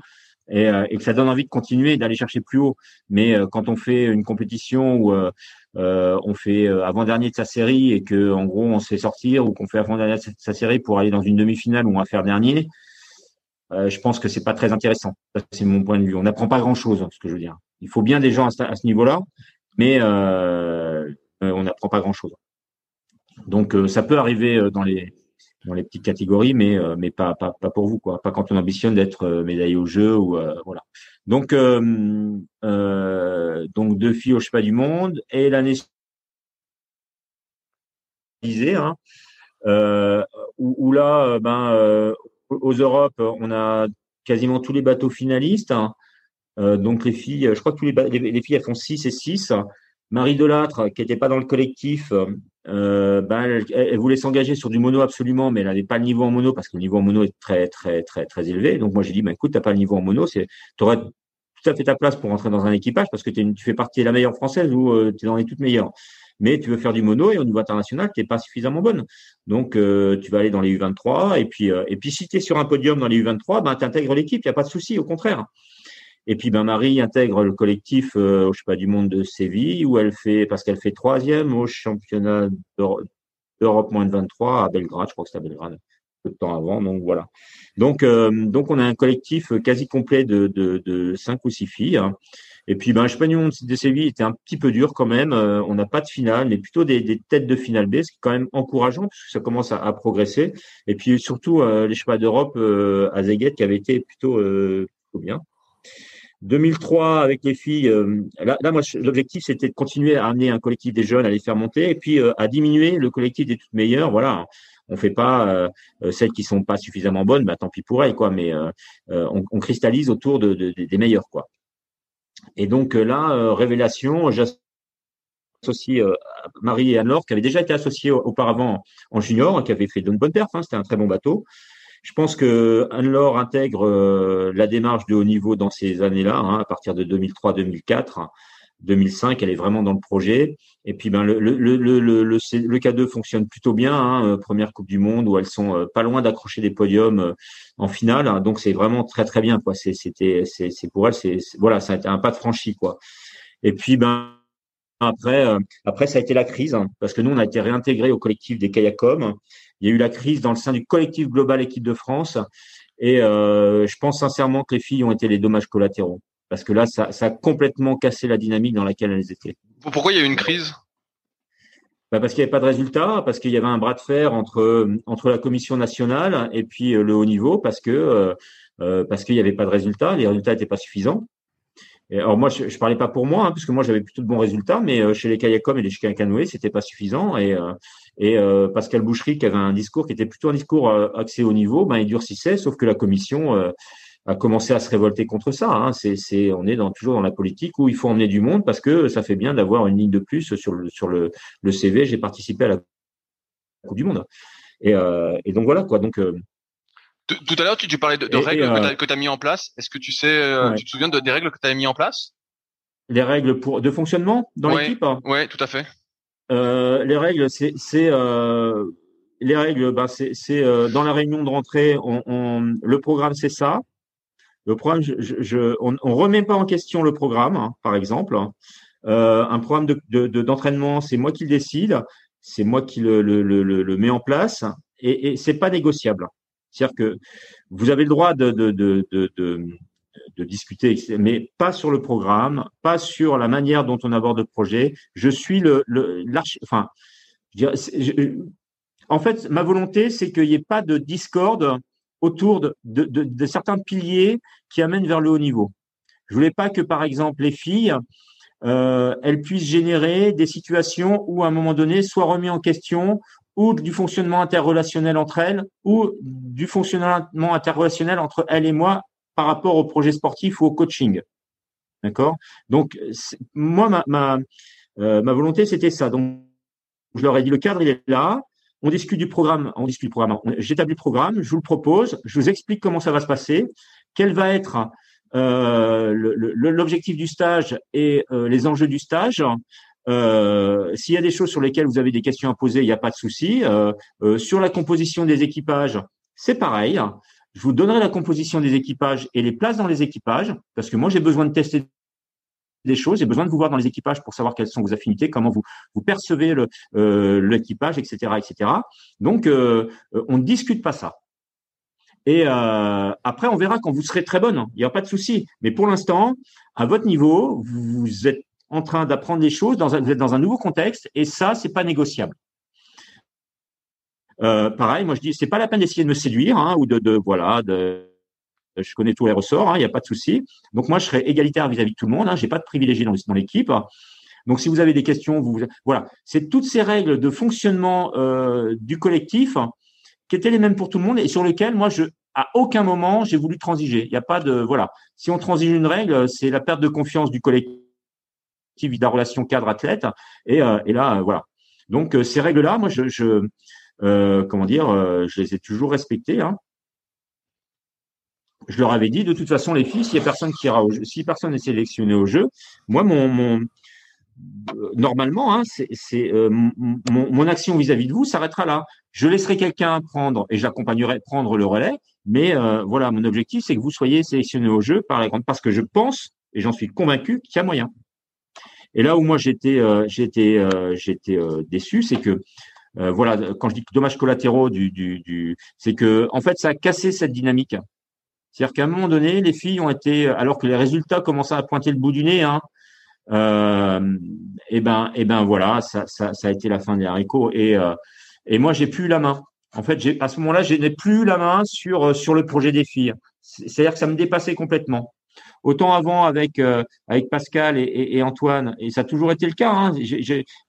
et, euh, et, que ça donne envie de continuer, d'aller chercher plus haut. Mais euh, quand on fait une compétition où on fait avant-dernier de sa série et que en gros on se fait sortir ou qu'on fait avant-dernier de sa série pour aller dans une demi-finale où on va faire dernier, je pense que c'est pas très intéressant. C'est mon point de vue. On n'apprend pas grand-chose, ce que je veux dire. Il faut bien des gens à ce, niveau-là, mais on n'apprend pas grand-chose. Donc euh, ça peut arriver euh, dans les dans les petites catégories, mais euh, mais pas, pas pas pour vous quoi, pas quand on ambitionne d'être médaillé au jeu ou voilà. Donc donc deux filles au cheval du monde et l'année hein, où, où, là ben aux Europes on a quasiment tous les bateaux finalistes. Hein. donc les filles, je crois que tous les, les, filles elles font 6 et 6. Marie Delattre, qui n'était pas dans le collectif, euh, ben, elle, voulait s'engager sur du mono absolument, mais elle n'avait pas le niveau en mono parce que le niveau en mono est très très très très élevé. Donc moi j'ai dit, ben, écoute, t'as pas le niveau en mono, c'est, aurais tout à fait ta place pour rentrer dans un équipage parce que tu fais partie de la meilleure française ou euh, tu es dans les toutes meilleures. Mais tu veux faire du mono et au niveau international, tu n'es pas suffisamment bonne. Donc euh, tu vas aller dans les U23 et puis euh, et puis si tu es sur un podium dans les U23, ben tu intègres l'équipe, il y a pas de souci, au contraire. Et puis ben Marie intègre le collectif, euh, je sais pas, du monde de Séville, où elle fait, parce qu'elle fait troisième au championnat d'Europe moins de 23 à Belgrade, je crois que c'est à Belgrade, de temps avant. Donc voilà. Donc euh, donc on a un collectif quasi complet de de, cinq ou six filles. Hein. Et puis ben monde de Séville était un petit peu dur quand même. Euh, on n'a pas de finale, mais plutôt des, têtes de finale B, ce qui est quand même encourageant puisque ça commence à, progresser. Et puis surtout euh, les chevaux d'Europe à Zeguet qui avait été plutôt, bien. 2003 avec les filles, euh, là, moi l'objectif c'était de continuer à amener un collectif des jeunes, à les faire monter, et puis euh, à diminuer le collectif des toutes meilleures. Voilà, on fait pas euh, celles qui sont pas suffisamment bonnes, bah tant pis pour elles quoi, mais on, on, cristallise autour de, de, des meilleures quoi. Et donc là, révélation, j'associe Marie et Anne-Laure qui avaient déjà été associées auparavant en junior, qui avaient fait de bonnes perfs, hein, c'était un très bon bateau. Je pense que Anne-Laure intègre euh, la démarche de haut niveau dans ces années-là, hein, à partir de 2003-2004. 2005, elle est vraiment dans le projet. Et puis ben le le le le, le, K2 fonctionne plutôt bien. Hein, première Coupe du Monde où elles sont pas loin d'accrocher des podiums en finale. donc c'est vraiment très très bien quoi. C'était c'est c'est pour elles c'est voilà ça a été un pas de franchi quoi. Et puis ben après, euh, après, ça a été la crise, hein, parce que nous, on a été réintégrés au collectif des Kayacom. Il y a eu la crise dans le sein du collectif global équipe de France. Et euh, je pense sincèrement que les filles ont été les dommages collatéraux. Parce que là, ça, ça a complètement cassé la dynamique dans laquelle elles étaient. Pourquoi il y a eu une crise? Bah parce qu'il n'y avait pas de résultat, parce qu'il y avait un bras de fer entre entre la commission nationale et puis euh, le haut niveau, parce que euh, parce qu'il n'y avait pas de résultat, les résultats n'étaient pas suffisants alors moi, je, ne parlais pas pour moi, hein, parce que moi j'avais plutôt de bons résultats, mais euh, chez les kayakом et les canoë, c'était pas suffisant. Et, euh, et euh, Pascal Boucherie, qui avait un discours qui était plutôt un discours axé au niveau, ben il durcissait, sauf que la commission a commencé à se révolter contre ça. Hein. C'est, c'est, on est dans, toujours dans la politique où il faut emmener du monde parce que ça fait bien d'avoir une ligne de plus sur le sur le, le CV. J'ai participé à la Coupe du Monde. Et, et donc voilà quoi. Donc tout à l'heure, tu, tu, parlais de, règles euh, que tu as mis en place. Est-ce que tu sais, euh, tu te souviens de, des règles que tu as mis en place? Les règles pour de fonctionnement dans l'équipe Oui, tout à fait. Euh, les règles, c'est euh, les règles, bah, c'est euh, dans la réunion de rentrée, on, on le programme, c'est ça. Le programme, je, je, on, on remet pas en question le programme, hein, par exemple. un programme d'entraînement, de, de, c'est moi qui le décide, c'est moi qui le, le, le, le, mets en place, et, et c'est pas négociable. C'est-à-dire que vous avez le droit de, de, discuter, mais pas sur le programme, pas sur la manière dont on aborde le projet. Je suis le, le enfin, je, en fait, ma volonté, c'est qu'il n'y ait pas de discorde autour de, certains piliers qui amènent vers le haut niveau. Je voulais pas que, par exemple, les filles, euh, elles puissent générer des situations où, à un moment donné, soit remis en question ou du fonctionnement interrelationnel entre elles, ou du fonctionnement interrelationnel entre elle et moi par rapport au projet sportif ou au coaching. D'accord? Donc, moi, ma, euh, ma volonté, c'était ça. Donc, je leur ai dit, le cadre, il est là. On discute du programme. On discute du programme. J'établis le programme. Je vous le propose. Je vous explique comment ça va se passer. Quel va être euh, l'objectif du stage et euh, les enjeux du stage. Euh, S'il y a des choses sur lesquelles vous avez des questions à poser, il n'y a pas de souci. Sur la composition des équipages, c'est pareil. Je vous donnerai la composition des équipages et les places dans les équipages, parce que moi j'ai besoin de tester des choses, j'ai besoin de vous voir dans les équipages pour savoir quelles sont vos affinités, comment vous vous percevez euh, l'équipage, etc., etc. Donc on ne discute pas ça. Et après, on verra quand vous serez très bonne. Il n'y a pas de souci. Mais pour l'instant, à votre niveau, vous êtes en train d'apprendre des choses, dans un, vous êtes dans un nouveau contexte, et ça, c'est pas négociable. Euh, pareil, moi je dis, c'est pas la peine d'essayer de me séduire hein, ou de, de, voilà, de, je connais tous les ressorts, il hein, n'y a pas de souci. Donc moi je serai égalitaire vis-à-vis de tout le monde. Hein, j'ai pas de privilégiés dans, dans l'équipe. Donc si vous avez des questions, vous voilà, c'est toutes ces règles de fonctionnement euh, du collectif qui étaient les mêmes pour tout le monde et sur lesquelles moi je à aucun moment j'ai voulu transiger. Il n'y a pas de voilà. Si on transige une règle, c'est la perte de confiance du collectif de la relation cadre-athlète. Et, euh, et là, euh, voilà. Donc euh, ces règles-là, moi, je, je comment dire, je les ai toujours respectées. Hein. Je leur avais dit, de toute façon, les filles, s'il y a personne qui ira au jeu, si personne n'est sélectionné au jeu, moi, mon, mon normalement, hein, c'est mon, mon, action vis-à-vis de vous s'arrêtera là. Je laisserai quelqu'un prendre et j'accompagnerai prendre le relais, mais voilà, mon objectif, c'est que vous soyez sélectionné au jeu par la grande, parce que je pense et j'en suis convaincu qu'il y a moyen. Et là où moi j'étais euh, j'étais euh, j'étais euh, déçu, c'est que voilà, quand je dis dommages collatéraux du c'est que en fait ça a cassé cette dynamique. C'est-à-dire qu'à un moment donné, les filles ont été, alors que les résultats commençaient à pointer le bout du nez, hein, euh, et ben, et ben voilà, ça, ça, a été la fin des haricots. Et, et moi, j'ai plus la main. En fait, à ce moment-là, je n'ai plus la main sur sur le projet des filles. C'est-à-dire que ça me dépassait complètement. Autant avant avec euh, avec Pascal et, Antoine, et ça a toujours été le cas, hein,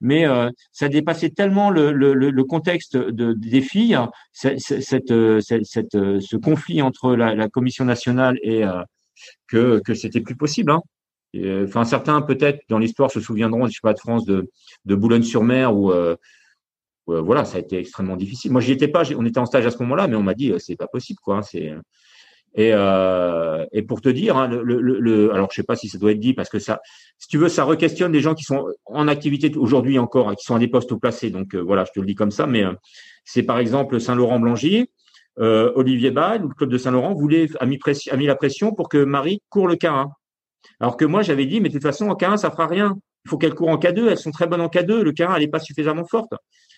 mais euh, ça dépassait tellement le, le, le contexte de, des filles, cette, cette, cette, ce conflit entre la, commission nationale et euh, que que c'était plus possible. Hein. enfin, certains peut-être dans l'histoire se souviendront, je sais pas, de France, de, de Boulogne-sur-Mer où voilà, ça a été extrêmement difficile. Moi, j'y étais pas, on était en stage à ce moment-là, mais on m'a dit c'est pas possible, quoi. Hein, c'est Et, euh, et pour te dire, hein, le, le, le, alors je sais pas si ça doit être dit parce que ça, si tu veux, ça requestionne des gens qui sont en activité aujourd'hui encore, qui sont à des postes placés. Donc euh, voilà, je te le dis comme ça. Mais euh, c'est par exemple Saint-Laurent-Blangy, euh, Olivier Ball le club de Saint-Laurent voulait a mis, a mis la pression pour que Marie court le K1. Alors que moi j'avais dit, mais de toute façon en K1 ça fera rien. Il faut qu'elle court en K2. Elles sont très bonnes en K2. Le K1 elle n'est pas suffisamment forte.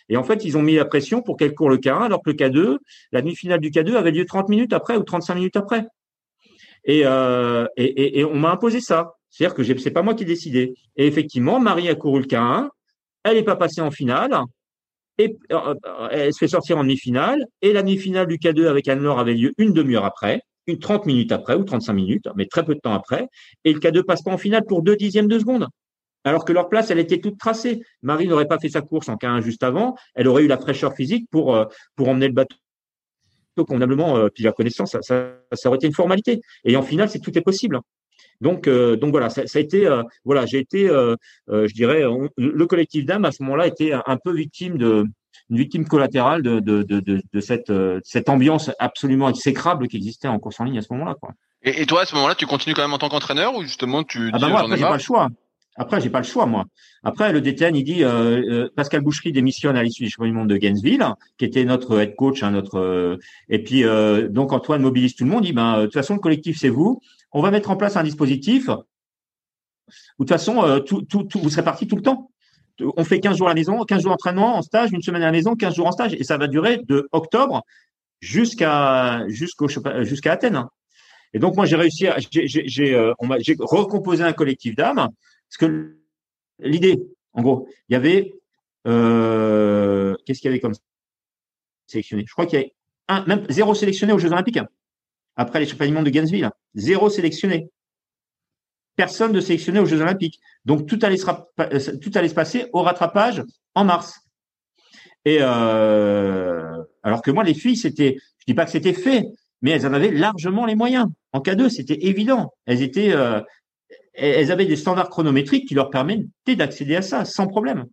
Et en fait, ils ont mis la pression pour qu'elle court le K1, alors que le K2, la demi-finale du K2 avait lieu 30 minutes après ou 35 minutes après. Et, euh, et, on m'a imposé ça. C'est-à-dire que c'est pas moi qui ai décidé. Et effectivement, Marie a couru le K1, elle n'est pas passée en finale, et euh, elle se fait sortir en demi-finale, et la demi-finale du K2 avec Anne-Laure avait lieu une demi-heure après, une 30 minutes après, ou 35 minutes, mais très peu de temps après, et le K2 passe pas en finale pour deux dixièmes de seconde alors que leur place, elle était toute tracée. Marie n'aurait pas fait sa course en K1 juste avant, elle aurait eu la fraîcheur physique pour, euh, pour emmener le bateau convenablement, euh, puis la connaissance, ça, ça, ça, aurait été une formalité. Et en finale, c'est tout est possible. Donc, euh, donc voilà, ça, ça, a été, voilà, j'ai été, je dirais, le collectif d'âme à ce moment-là était un, peu victime de, une victime collatérale de, de, de, de, cette, cette ambiance absolument exécrable qui existait en course en ligne à ce moment-là. Quoi. Et, et, toi, à ce moment-là, tu continues quand même en tant qu'entraîneur ou justement tu ah bah moi, après, j'ai pas le choix. Après, j'ai pas le choix, moi. Après, le DTN, il dit euh, euh, Pascal Boucherie démissionne à l'issue du championnat du monde de Gainesville, qui était notre head coach, hein, notre. Euh, et puis donc Antoine mobilise tout le monde. Il dit ben de toute façon, le collectif c'est vous. On va mettre en place un dispositif. De toute façon, vous serez parti tout le temps. On fait 15 jours à la maison, 15 jours d'entraînement en stage, une semaine à la maison, 15 jours en stage, et ça va durer de octobre jusqu'à jusqu'à Athènes. Hein. Et donc moi j'ai réussi, j'ai recomposé un collectif d'âmes parce que l'idée, en gros, il y avait, euh, qu'est-ce qu'il y avait comme sélectionné? Je crois qu'il y avait un, même zéro sélectionné aux Jeux Olympiques. Après les de Gainesville, zéro sélectionné. Personne de sélectionné aux Jeux Olympiques. Donc tout allait se, passer au rattrapage en mars. Et euh, alors que moi, les filles, c'était, je dis pas que c'était fait, mais elles en avaient largement les moyens. En cas 2 c'était évident. Elles étaient, euh, elles avaient des standards chronométriques qui leur permettaient d'accéder à ça sans problème.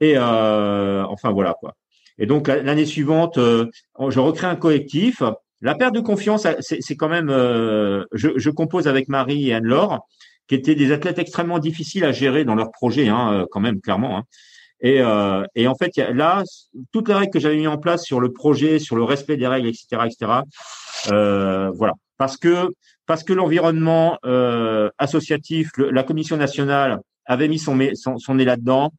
Et euh, enfin voilà quoi. Et donc l'année suivante, euh, je recrée un collectif. La perte de confiance, c'est quand même. Euh, je, je, compose avec Marie et Anne-Laure, qui étaient des athlètes extrêmement difficiles à gérer dans leur projet, hein, quand même clairement. Hein. Et, euh, et, en fait, là, toutes les règles que j'avais mis en place sur le projet, sur le respect des règles, etc., etc. Euh, voilà, parce que parce que l'environnement euh, associatif, la commission nationale avait mis son, son, nez là-dedans.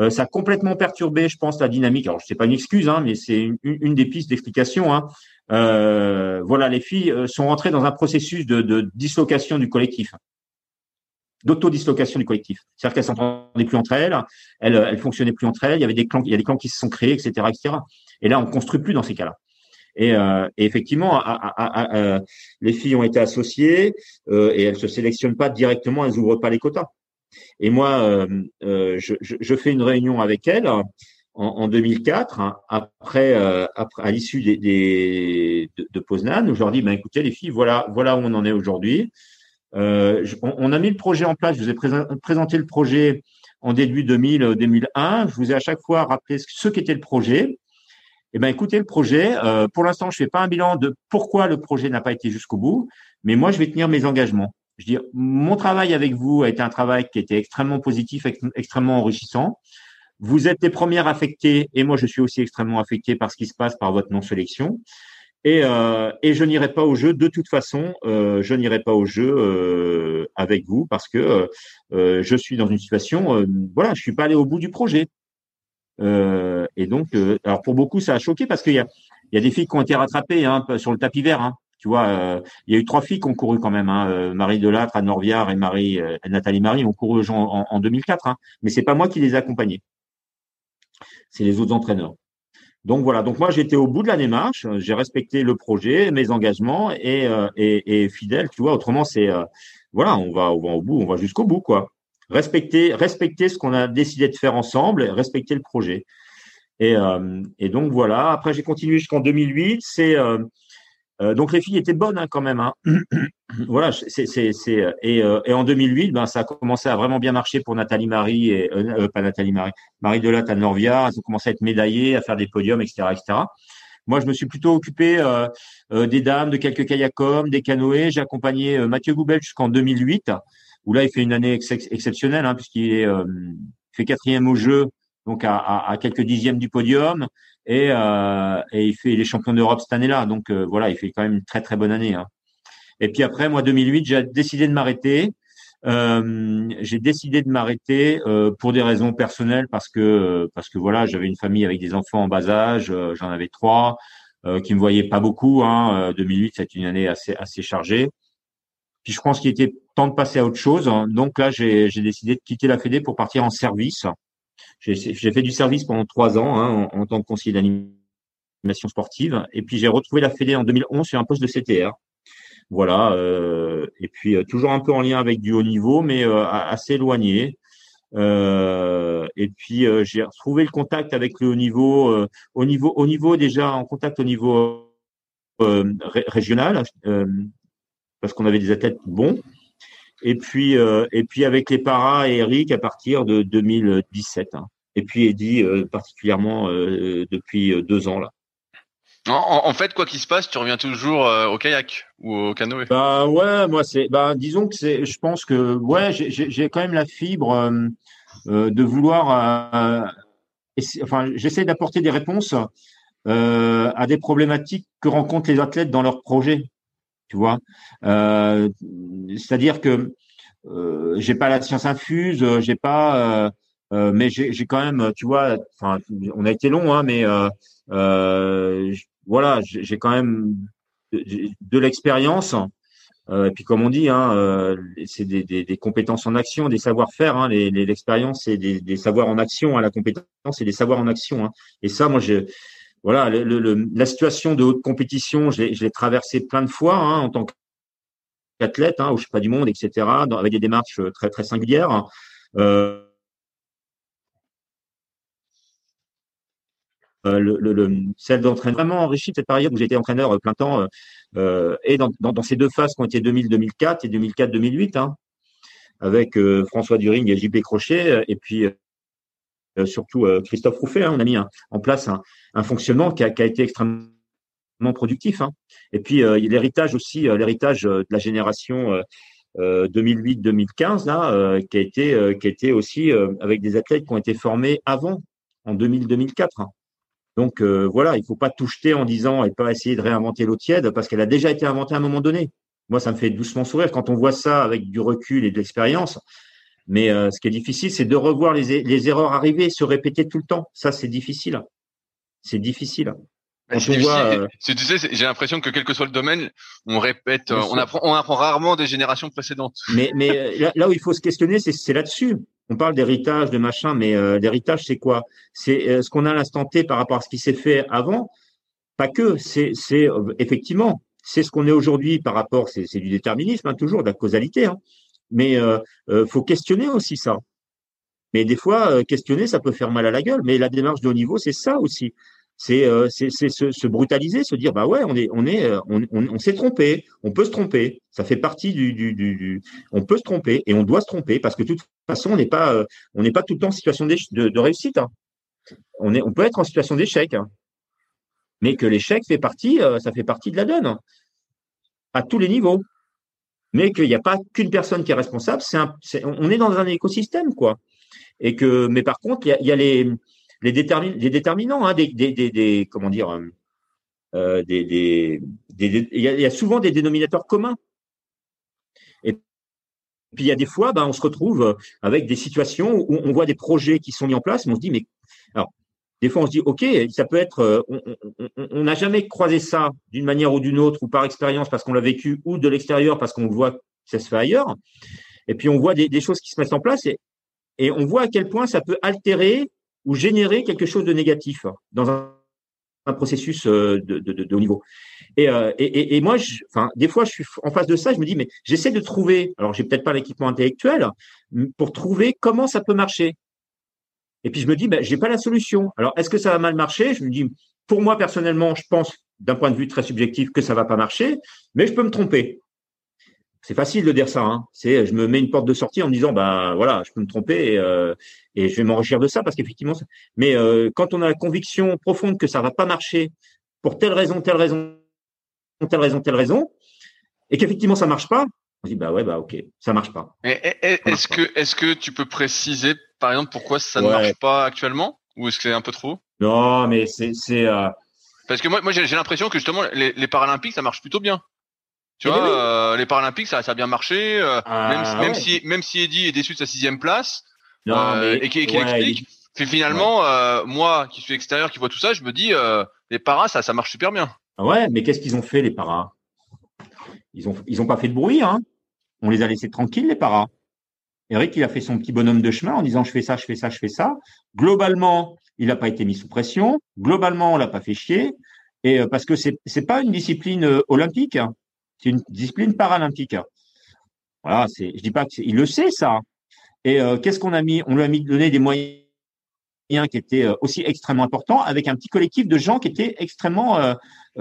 Euh, ça a complètement perturbé, je pense, la dynamique. Alors, c'est pas une excuse, hein, mais c'est une, des pistes d'explication. Hein. Euh, voilà, les filles sont rentrées dans un processus de, dislocation du collectif, d'autodislocation du collectif. C'est-à-dire qu'elles s'entendaient plus entre elles, elles, elles fonctionnaient plus entre elles. Il y avait des clans, il y a des clans qui se sont créés, etc., etc. Et là, on construit plus dans ces cas-là. Et, euh, effectivement, euh, les filles ont été associées euh, et elles se sélectionnent pas directement, elles ouvrent pas les quotas. Et moi, je, je, fais une réunion avec elles en, en 2004, hein, après, après, à l'issue des, des, de, de Poznan, où je leur dis, ben, écoutez les filles, voilà, voilà où on en est aujourd'hui. Euh, on, a mis le projet en place. Je vous ai présenté le projet en début 2000-2001. Je vous ai à chaque fois rappelé ce qu'était le projet. Eh ben, écoutez, le projet, euh, pour l'instant, je fais pas un bilan de pourquoi le projet n'a pas été jusqu'au bout, mais moi, je vais tenir mes engagements. Je dis, mon travail avec vous a été un travail qui était extrêmement positif, extrêmement enrichissant. Vous êtes les premières affectées, et moi, je suis aussi extrêmement affecté par ce qui se passe par votre non-sélection. Et, euh, et je n'irai pas au jeu de toute façon. Euh, je n'irai pas au jeu euh, avec vous parce que euh, je suis dans une situation. voilà, je suis pas allé au bout du projet. Euh, et donc, euh, alors pour beaucoup, ça a choqué parce qu'il y a, y a des filles qui ont été rattrapées hein, sur le tapis vert. Hein. Tu vois, euh, il y a eu trois filles qui ont couru quand même. Hein, Marie Delattre, Anne Norviard et Marie, Nathalie Marie ont couru en, en 2004. Hein, mais c'est pas moi qui les ai accompagnés. C'est les autres entraîneurs. Donc voilà. Donc moi, j'étais au bout de la démarche. J'ai respecté le projet, mes engagements et, et, et fidèle. Tu vois, autrement, c'est voilà, on va, on va au bout, on va jusqu'au bout, quoi respecter, respecter ce qu'on a décidé de faire ensemble, respecter le projet. Et, euh, et donc voilà. Après, j'ai continué jusqu'en 2008. C'est euh, euh, donc les filles étaient bonnes hein, quand même. Hein. voilà. C'est, c'est, c'est et, et, en 2008, ben ça a commencé à vraiment bien marcher pour Nathalie Marie et pas Nathalie Marie, Marie Delatte à Norvia. Elles ont commencé à être médaillées, à faire des podiums, etc., etc. Moi, je me suis plutôt occupé des dames, de quelques kayakums, des canoës. J'ai accompagné Mathieu Goubel jusqu'en 2008, où là, il fait une année exceptionnelle, hein, puisqu'il est fait quatrième au jeu, donc à, à, quelques dixièmes du podium, et, et il fait les champions d'Europe cette année-là. Donc voilà, il fait quand même une très très bonne année. Hein. Et puis après, moi, 2008, j'ai décidé de m'arrêter. Euh, j'ai décidé de m'arrêter euh, pour des raisons personnelles parce que parce que voilà, j'avais une famille avec des enfants en bas âge, euh, j'en avais trois euh, qui me voyaient pas beaucoup. Hein. 2008, c'est une année assez assez chargée. Puis je pense qu'il était temps de passer à autre chose. Donc là, j'ai décidé de quitter la Fédé pour partir en service. J'ai fait du service pendant trois ans hein, en, tant que conseiller d'animation sportive. Et puis j'ai retrouvé la Fédé en 2011 sur un poste de CTR. Voilà. Euh, et puis euh, toujours un peu en lien avec du haut niveau, mais euh, assez éloigné. et puis j'ai retrouvé le contact avec le haut niveau, au niveau, au niveau déjà en contact au niveau régional, parce qu'on avait des athlètes bons. Et puis, et puis avec les paras et Eric à partir de 2017. Hein. Et puis Eddie particulièrement depuis deux ans là. En, fait, quoi qu'il se passe, tu reviens toujours euh, au kayak ou au canoë? Bah ouais, moi c'est, bah disons que c'est, je pense que ouais, j'ai quand même la fibre euh, euh, de vouloir, enfin, j'essaie d'apporter des réponses à des problématiques que rencontrent les athlètes dans leurs projets. Tu vois, c'est-à-dire que j'ai pas la science infuse, j'ai pas, mais j'ai quand même, tu vois, on a été long, hein, mais euh, voilà, j'ai quand même de, l'expérience. Euh, et puis comme on dit, hein, euh, c'est des, compétences en action, des savoir-faire. Hein, L'expérience, c'est des, des, savoirs en action. Hein, la compétence, c'est des savoirs en action. Hein. Et ça, moi, je, voilà, le, la situation de haute compétition, je l'ai traversée plein de fois hein, en tant qu'athlète, hein, au pas du monde, etc., avec des démarches très très singulières. Euh, Euh, le, le, celle d'entraînement vraiment enrichi cette période où été entraîneur euh, plein temps euh, euh, et dans, ces deux phases qui ont été 2000-2004 et 2004-2008 hein, avec François During et JP Crochet et puis surtout Christophe Rouffet hein, on a mis en place un, fonctionnement qui a, été extrêmement productif hein. et puis l'héritage aussi l'héritage de la génération 2008-2015 là qui a été aussi avec des athlètes qui ont été formés avant en 2000-2004 donc euh, voilà, il ne faut pas tout jeter en disant et pas essayer de réinventer l'eau tiède parce qu'elle a déjà été inventée à un moment donné. Moi, ça me fait doucement sourire quand on voit ça avec du recul et de l'expérience. Mais euh, ce qui est difficile, c'est de revoir les, les erreurs arrivées, se répéter tout le temps. Ça, c'est difficile. C'est difficile. Bah, euh, tu sais, j'ai l'impression que quel que soit le domaine, on répète, on apprend, on apprend rarement des générations précédentes. Mais, mais là où il faut se questionner, c'est là-dessus on parle d'héritage, de machin, mais euh, l'héritage, c'est quoi? C'est euh, ce qu'on a à l'instant T par rapport à ce qui s'est fait avant. Pas que, c'est euh, effectivement, c'est ce qu'on est aujourd'hui par rapport, c'est du déterminisme, hein, toujours, de la causalité. Hein. Mais euh, faut questionner aussi ça. Mais des fois, questionner, ça peut faire mal à la gueule. Mais la démarche de haut niveau, c'est ça aussi c'est euh, se, se, brutaliser, se dire bah ouais, on est on est euh, on, on, s'est trompé, on peut se tromper, ça fait partie du, du, on peut se tromper et on doit se tromper parce que de toute façon on n'est pas euh, on n'est pas tout le temps en situation de, réussite. Hein. On est on peut être en situation d'échec, hein. mais que l'échec fait partie, euh, ça fait partie de la donne hein, à tous les niveaux. Mais qu'il n'y a pas qu'une personne qui est responsable, on est dans un écosystème quoi. Et que mais par contre il y a, les déterminants, hein, des, des, des, comment dire, euh, euh il y, a souvent des dénominateurs communs. Et puis il y a des fois, ben, on se retrouve avec des situations où on voit des projets qui sont mis en place, mais on se dit, mais alors, des fois on se dit, ok, ça peut être, euh, on n'a jamais croisé ça d'une manière ou d'une autre, ou par expérience parce qu'on l'a vécu, ou de l'extérieur parce qu'on voit que ça se fait ailleurs. Et puis on voit des, choses qui se mettent en place et, on voit à quel point ça peut altérer ou générer quelque chose de négatif dans un, processus euh, de, haut niveau. Et, euh, moi, des fois, je suis en face de ça, je me dis, mais j'essaie de trouver, alors j'ai peut-être pas l'équipement intellectuel, pour trouver comment ça peut marcher. Et puis je me dis, ben, j'ai pas la solution. Alors, est-ce que ça va mal marcher? Je me dis, pour moi personnellement, je pense d'un point de vue très subjectif que ça va pas marcher, mais je peux me tromper c'est facile de dire ça. Hein. C'est, je me mets une porte de sortie en me disant, bah voilà, je peux me tromper et, euh, et je vais m'enrichir de ça parce qu'effectivement. Mais euh, quand on a la conviction profonde que ça va pas marcher pour telle raison, telle raison, telle raison, telle raison, et qu'effectivement ça marche pas, on dit bah ouais bah ok, ça marche pas. Est-ce que est-ce que tu peux préciser par exemple pourquoi ça ne marche pas actuellement? Ou est-ce que c'est un peu trop Non, mais c'est c'est euh... parce que moi moi j'ai l'impression que justement les, les Paralympiques ça marche plutôt bien. Tu eh vois, euh, les Paralympiques, ça, ça a bien marché. Euh, ah, même, si, même si Eddie est déçu de sa sixième place, et qui, explique, finalement, moi, qui suis extérieur, qui vois tout ça, je me dis, les paras, ça, ça marche super bien. Ouais, mais qu'est-ce qu'ils ont fait les paras? Ils ont, ils ont pas fait de bruit, hein. On les a laissés tranquilles les paras. Eric, il a fait son petit bonhomme de chemin en disant je fais ça, je fais ça, je fais ça. Globalement, il n'a pas été mis sous pression. Globalement, on l'a pas fait chier. Et parce que c'est c'est pas une discipline olympique. Hein. C'est une discipline paralympique. Voilà, c'est, je dis pas que il le sait ça. Et euh, qu'est-ce qu'on a mis? On lui a mis donné des moyens qui étaient euh, aussi extrêmement importants, avec un petit collectif de gens qui étaient extrêmement euh,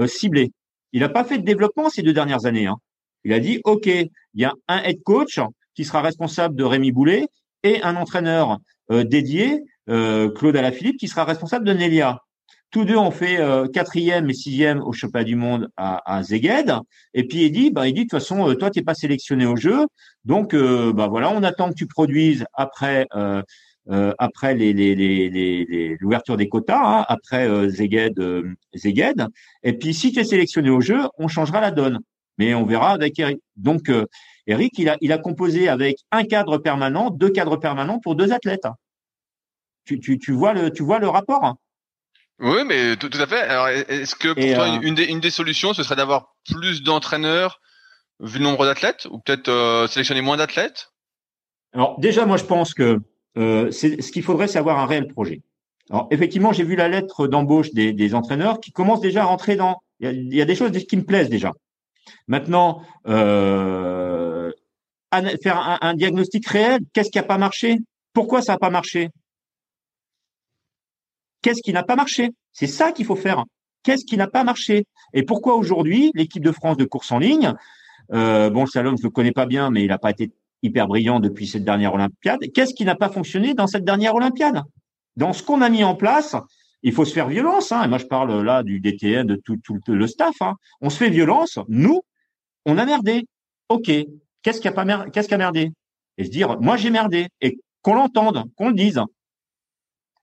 ciblés. Il n'a pas fait de développement ces deux dernières années. Hein. Il a dit OK, il y a un head coach qui sera responsable de Rémi Boulet et un entraîneur dédié, Claude Alaphilippe, qui sera responsable de Nelia. Tous deux ont fait euh, quatrième et sixième au championnat du monde à, à Zeged. Et puis il dit, bah, il dit de toute façon, euh, toi, tu n'es pas sélectionné au jeu, donc euh, bah voilà, on attend que tu produises après après l'ouverture des quotas, hein, après Zeged, Zeged. Et puis si tu es sélectionné au jeu, on changera la donne. Mais on verra avec Eric. Donc Eric, il a il a composé avec un cadre permanent, deux cadres permanents pour deux athlètes. Tu, tu, tu vois le tu vois le rapport. Hein. Oui, mais tout, à fait. Alors, est-ce que pour toi, euh, une, des, une des solutions, ce serait d'avoir plus d'entraîneurs vu le nombre d'athlètes, ou peut-être euh, sélectionner moins d'athlètes? Alors déjà, moi, je pense que euh, ce qu'il faudrait, c'est avoir un réel projet. Alors effectivement, j'ai vu la lettre d'embauche des, des, entraîneurs qui commencent déjà à rentrer dans. Il y a, des choses qui me plaisent déjà. Maintenant, euh, faire un, diagnostic réel. Qu'est-ce qui a pas marché? Pourquoi ça n'a pas marché? Qu'est-ce qui n'a pas marché? C'est ça qu'il faut faire. Qu'est-ce qui n'a pas marché? Et pourquoi aujourd'hui l'équipe de France de course en ligne, euh, bon, Salom, je le connais pas bien, mais il n'a pas été hyper brillant depuis cette dernière Olympiade. Qu'est-ce qui n'a pas fonctionné dans cette dernière Olympiade? Dans ce qu'on a mis en place, il faut se faire violence. Hein. moi, je parle là du DTN, de tout, le staff. Hein. On se fait violence. Nous, on a merdé. Ok. Qu'est-ce qui a pas merdé Qu'est-ce merdé? Et se dire, moi, j'ai merdé. Et qu'on l'entende, qu'on le dise.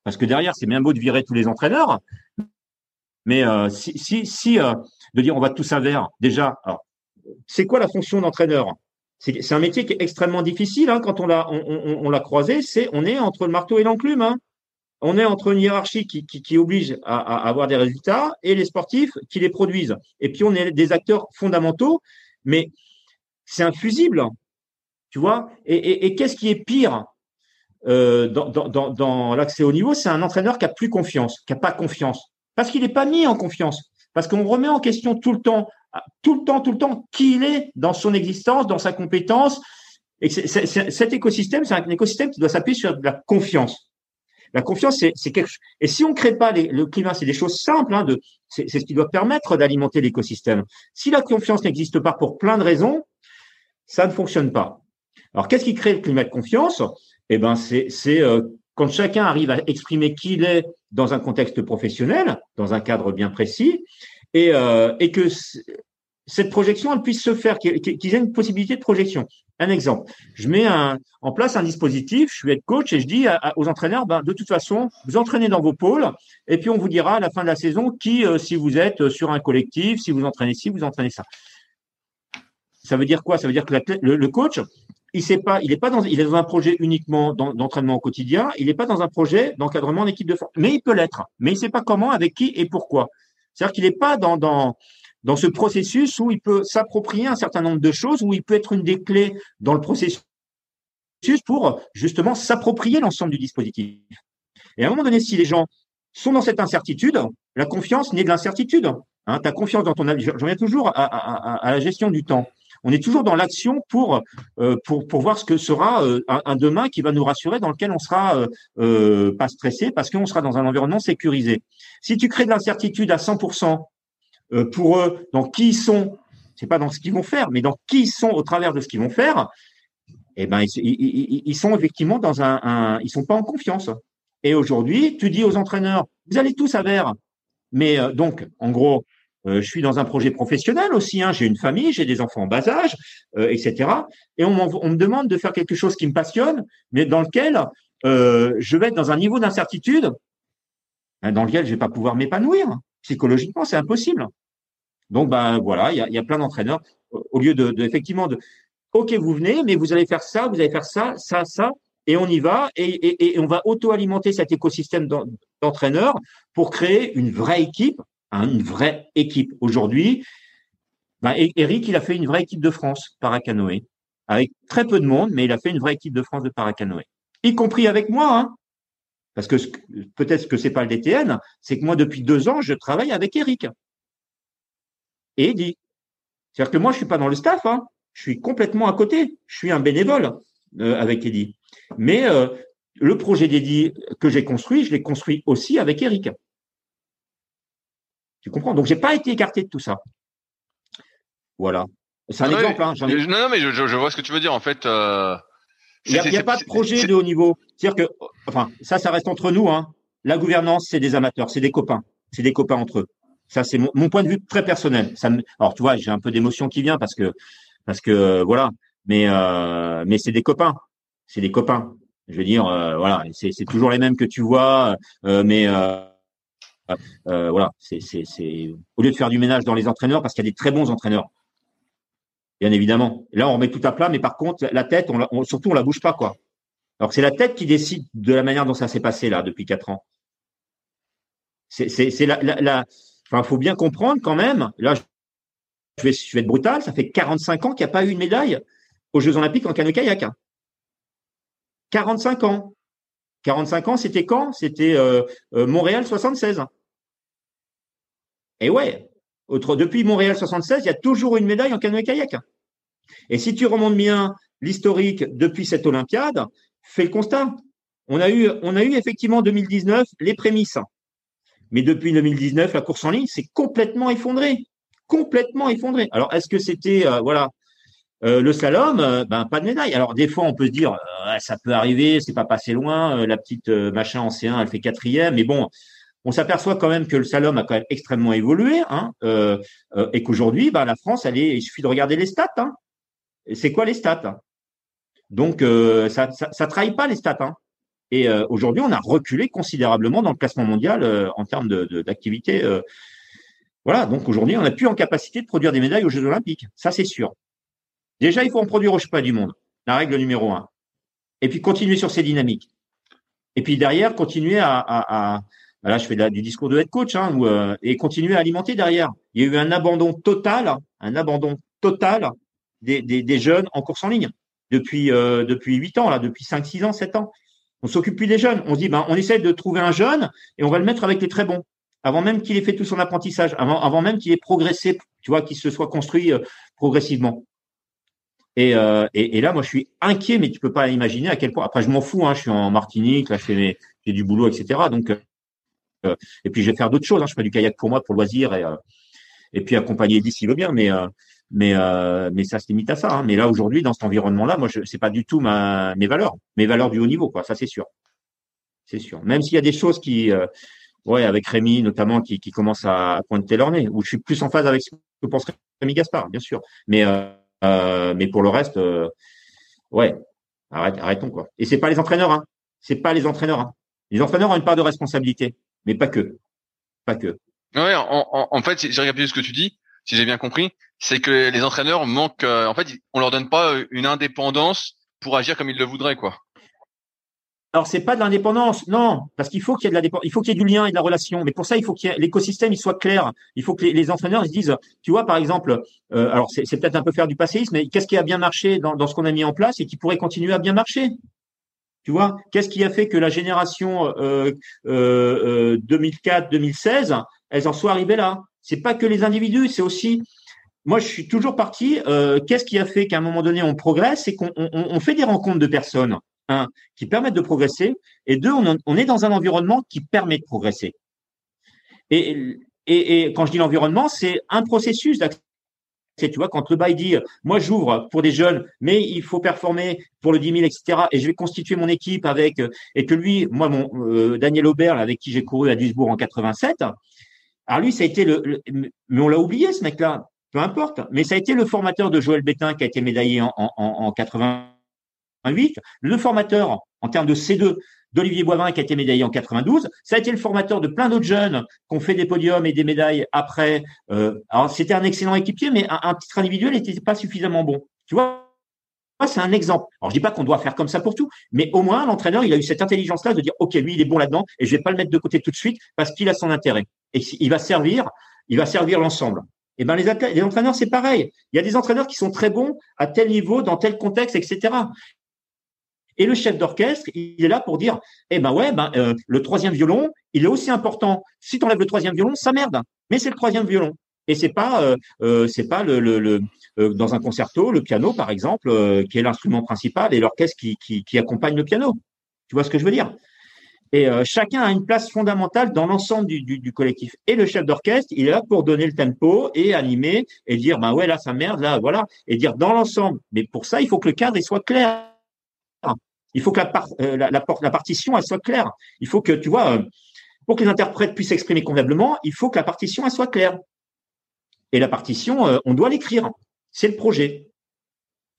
Parce que derrière, c'est bien beau de virer tous les entraîneurs, mais euh, si, si, si euh, de dire on va tous un verre, déjà, c'est quoi la fonction d'entraîneur? C'est, un métier qui est extrêmement difficile hein, quand on l'a on, on, l'a croisé. C'est on est entre le marteau et l'enclume. Hein. On est entre une hiérarchie qui, qui, qui oblige à, à, avoir des résultats et les sportifs qui les produisent. Et puis on est des acteurs fondamentaux, mais c'est infusible, tu vois. Et, et, et qu'est-ce qui est pire euh, dans, dans, dans l'accès au niveau, c'est un entraîneur qui a plus confiance, qui a pas confiance, parce qu'il n'est pas mis en confiance, parce qu'on remet en question tout le temps, tout le temps, tout le temps, qui il est dans son existence, dans sa compétence. Et cet écosystème, c'est un écosystème qui doit s'appuyer sur la confiance. La confiance, c'est quelque chose. Et si on crée pas les, le climat, c'est des choses simples. Hein, de, c'est ce qui doit permettre d'alimenter l'écosystème. Si la confiance n'existe pas pour plein de raisons, ça ne fonctionne pas. Alors, qu'est-ce qui crée le climat de confiance? Eh ben c'est euh, quand chacun arrive à exprimer qui il est dans un contexte professionnel, dans un cadre bien précis, et, euh, et que cette projection elle puisse se faire, qu'ils aient une possibilité de projection. Un exemple, je mets en place un dispositif, je suis head coach et je dis aux entraîneurs, ben, de toute façon, vous entraînez dans vos pôles et puis on vous dira à la fin de la saison qui, euh, si vous êtes sur un collectif, si vous entraînez ci, vous entraînez ça. Ça veut dire quoi? Ça veut dire que le coach, il sait pas, il est pas dans, il est dans un projet uniquement d'entraînement au quotidien. Il n'est pas dans un projet d'encadrement d'équipe de force. Mais il peut l'être. Mais il sait pas comment, avec qui et pourquoi. C'est-à-dire qu'il n'est pas dans, dans ce processus où il peut s'approprier un certain nombre de choses, où il peut être une des clés dans le processus pour justement s'approprier l'ensemble du dispositif. Et à un moment donné, si les gens sont dans cette incertitude, la confiance naît de l'incertitude. Hein, ta confiance dans ton J'en reviens toujours à, la gestion du temps on est toujours dans l'action pour, euh, pour, pour voir ce que sera euh, un, demain qui va nous rassurer, dans lequel on sera euh, pas stressé parce qu'on sera dans un environnement sécurisé. Si tu crées de l'incertitude à 100% pour eux, dans qui ils sont, c'est pas dans ce qu'ils vont faire, mais dans qui ils sont au travers de ce qu'ils vont faire, eh ben ils, sont effectivement dans un, un, ils sont pas en confiance. Et aujourd'hui, tu dis aux entraîneurs, vous allez tous à. Mais donc, en gros, je suis dans un projet professionnel aussi. Hein. J'ai une famille, j'ai des enfants en bas âge, etc. Et on, on, me demande de faire quelque chose qui me passionne, mais dans lequel je vais être dans un niveau d'incertitude hein, dans lequel je vais pas pouvoir m'épanouir. Psychologiquement, c'est impossible. Donc, ben voilà, il y a, plein d'entraîneurs. Au lieu de, de, effectivement de, ok, vous venez, mais vous allez faire ça, vous allez faire ça, ça, ça, et on y va, et, on va auto-alimenter cet écosystème d'entraîneurs pour créer une vraie équipe, hein, une vraie équipe. Aujourd'hui, ben, Eric, il a fait une vraie équipe de France paracanoë, avec très peu de monde, mais il a fait une vraie équipe de France de paracanoë, y compris avec moi, hein, parce que peut-être que c'est pas le DTN, c'est que moi depuis deux ans, je travaille avec Eric et Eddie. C'est-à-dire que moi, je suis pas dans le staff, hein. je suis complètement à côté. Je suis un bénévole euh, avec Eddie. Mais euh, le projet d'Eddie que j'ai construit, je l'ai construit aussi avec Eric. Tu comprends? Donc, j'ai pas été écarté de tout ça. Voilà. C'est un exemple. Hein, non, non, mais je, vois ce que tu veux dire. En fait, euh, il n'y a, pas de projet de haut niveau. C'est-à-dire que, enfin, ça, ça reste entre nous. Hein. La gouvernance, c'est des amateurs, c'est des copains, c'est des copains entre eux. Ça, c'est mon, point de vue très personnel. Ça alors, tu vois, j'ai un peu d'émotion qui vient parce que, parce que, voilà. Mais, euh, mais c'est des copains. C'est des copains. Je veux dire, euh, voilà, c'est, toujours les mêmes que tu vois, euh, mais euh, euh, voilà, c'est, c'est, c'est au lieu de faire du ménage dans les entraîneurs, parce qu'il y a des très bons entraîneurs, bien évidemment. là, on remet tout à plat, mais par contre, la tête, on, surtout, on la bouge pas, quoi. Alors, c'est la tête qui décide de la manière dont ça s'est passé là depuis quatre ans. C'est, c'est, c'est la, la, la Enfin, faut bien comprendre quand même. Là, je vais, être brutal. Ça fait 45 ans qu'il n'y a pas eu une médaille aux Jeux Olympiques en canoë-kayak. 45 ans. 45 ans, c'était quand? C'était euh, euh, Montréal 76. Et ouais, autre, depuis Montréal 76, il y a toujours une médaille en canoë-kayak. Et si tu remontes bien l'historique depuis cette Olympiade, fais le constat. On a eu, on a eu effectivement en 2019 les prémices. Mais depuis 2019, la course en ligne s'est complètement effondrée. Complètement effondrée. Alors, est-ce que c'était, euh, voilà, euh, le slalom, euh, ben pas de médaille. Alors des fois on peut se dire ça peut arriver, c'est pas passé loin. la petite machin ancien, elle fait quatrième, mais bon, on s'aperçoit quand même que le slalom a quand même extrêmement évolué, hein, et qu'aujourd'hui, ben, la France, elle est, il suffit de regarder les stats. Hein. C'est quoi les stats? Donc ça, ça, ça trahit pas les stats. Hein. Et euh, aujourd'hui, on a reculé considérablement dans le classement mondial euh, en termes d'activité. De, euh. voilà, donc aujourd'hui, on n'a plus en capacité de produire des médailles aux Jeux Olympiques. Ça, c'est sûr. Déjà, il faut en produire au championnat du monde. La règle numéro un. Et puis continuer sur ces dynamiques. Et puis derrière, continuer à, à, à là, je fais du discours de head coach, hein, et continuer à alimenter derrière. Il y a eu un abandon total, un abandon total des, des, des jeunes en course en ligne depuis depuis huit ans là, depuis cinq, six ans, sept ans. On s'occupe plus des jeunes. On se dit, ben, on essaie de trouver un jeune et on va le mettre avec les très bons. Avant même qu'il ait fait tout son apprentissage, avant, même qu'il ait progressé, tu vois, qu'il se soit construit euh, progressivement. Et, euh, et, et, là, moi, je suis inquiet, mais tu peux pas imaginer à quel point. Après, je m'en fous. Hein, je suis en Martinique, là, j'ai du boulot, etc. Donc, euh, et puis, je vais faire d'autres choses. Hein, je fais du kayak pour moi, pour loisir, et, et puis accompagner d'ici veut bien. Mais mais euh, mais ça se limite à ça. Hein. Mais là aujourd'hui, dans cet environnement-là, moi, je c'est pas du tout ma mes valeurs, mes valeurs du haut niveau, quoi. Ça c'est sûr, c'est sûr. Même s'il y a des choses qui, euh, ouais, avec Rémi notamment, qui qui commencent à pointer leur nez, où je suis plus en phase avec ce que pense Rémi Gaspard, bien sûr. Mais euh, euh mais pour le reste, euh, ouais, arrête, arrêtons quoi. Et c'est pas les entraîneurs, hein. C'est pas les entraîneurs. Hein. Les entraîneurs ont une part de responsabilité, mais pas que, pas que. Ouais, en, en, en fait, j'ai regardé ce que tu dis si j'ai bien compris, c'est que les entraîneurs manquent. Euh, en fait, on leur donne pas euh, une indépendance pour agir comme ils le voudraient, quoi. Alors c'est pas de l'indépendance, non, parce qu'il faut qu'il y ait de la il faut qu'il y ait du lien et de la relation. Mais pour ça, il faut que l'écosystème soit clair. Il faut que les, entraîneurs se disent, tu vois, par exemple, euh, alors c'est peut-être un peu faire du passéisme, mais qu'est-ce qui a bien marché dans, ce qu'on a mis en place et qui pourrait continuer à bien marcher? Tu vois, qu'est-ce qui a fait que la génération euh, euh, 2004-2016, elles en soient arrivées là? C'est pas que les individus, c'est aussi moi, je suis toujours parti. Euh, qu'est-ce qui a fait qu'à un moment donné, on progresse C'est qu'on on, fait des rencontres de personnes, un, qui permettent de progresser, et deux, on, est dans un environnement qui permet de progresser. Et, quand je dis l'environnement, c'est un processus d'accès. Tu vois, quand le bail dit, moi, j'ouvre pour des jeunes, mais il faut performer pour le 10 000, etc. Et je vais constituer mon équipe avec, et que lui, moi, mon euh, Daniel Aubert, avec qui j'ai couru à Duisbourg en 87, Alors lui, ça a été le, mais on l'a oublié ce mec-là, peu importe. Mais ça a été le formateur de Joël Bétain qui a été médaillé en, en, en 88, le formateur en termes de C2 d'Olivier Boivin qui a été médaillé en 92. Ça a été le formateur de plein d'autres jeunes qui ont fait des podiums et des médailles après. Euh, alors c'était un excellent équipier, mais un, un titre individuel n'était pas suffisamment bon. Tu vois? C'est un exemple. Alors, je dis pas qu'on doit faire comme ça pour tout, mais au moins, l'entraîneur, il a eu cette intelligence-là de dire, OK, lui, il est bon là-dedans et je vais pas le mettre de côté tout de suite parce qu'il a son intérêt. Et il va servir, il va servir l'ensemble. Et eh ben, les, entraîneurs, c'est pareil. Il y a des entraîneurs qui sont très bons à tel niveau, dans tel contexte, etc. Et le chef d'orchestre, il est là pour dire, eh ben ouais, ben, euh, le troisième violon, il est aussi important. Si tu enlèves le troisième violon, ça merde. Mais c'est le troisième violon. Et c'est pas, euh, euh c'est pas le, le, le euh, dans un concerto, le piano par exemple, qui est l'instrument principal et l'orchestre qui, qui, qui, accompagne le piano. Tu vois ce que je veux dire? Et chacun a une place fondamentale dans l'ensemble du, du, du, collectif. Et le chef d'orchestre, il est là pour donner le tempo et animer et dire, ben ouais, là ça merde, là voilà, et dire dans l'ensemble. Mais pour ça, il faut que le cadre il soit clair. Il faut que la, euh, la, la, partition elle soit claire. Il faut que, tu vois, euh, pour que les interprètes puissent s'exprimer convenablement, il faut que la partition elle soit claire. Et la partition, euh, on doit l'écrire. C'est le projet.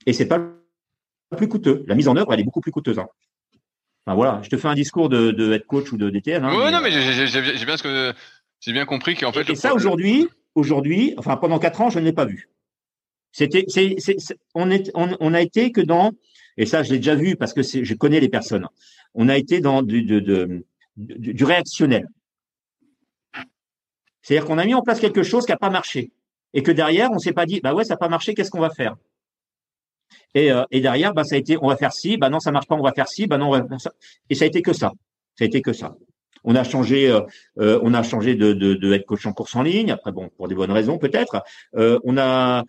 Et c'est pas le plus coûteux. La mise en œuvre, elle est beaucoup plus coûteuse. Hein. Enfin voilà, je te fais un discours de, de head coach ou de DTN. Hein, oui, non, mais j'ai bien ce que j'ai bien compris qu'en fait. Et, ça aujourd'hui, aujourd'hui, enfin pendant quatre ans, je ne l'ai pas vu. C'était, c'est, on est, on, on, a été que dans et ça, je l'ai déjà vu parce que je connais les personnes. On a été dans du, du réactionnel. C'est-à-dire qu'on a mis en place quelque chose qui n'a pas marché. Et que derrière, on s'est pas dit, bah ouais, ça n'a pas marché, qu'est-ce qu'on va faire? Et, euh, et, derrière, bah, ça a été, on va faire ci, bah non, ça marche pas, on va faire ci, bah non, on va faire ça. Et ça a été que ça. Ça a été que ça. On a changé, euh, euh, on a changé de, de, de coach en course en ligne. Après, bon, pour des bonnes raisons peut-être. Euh, on a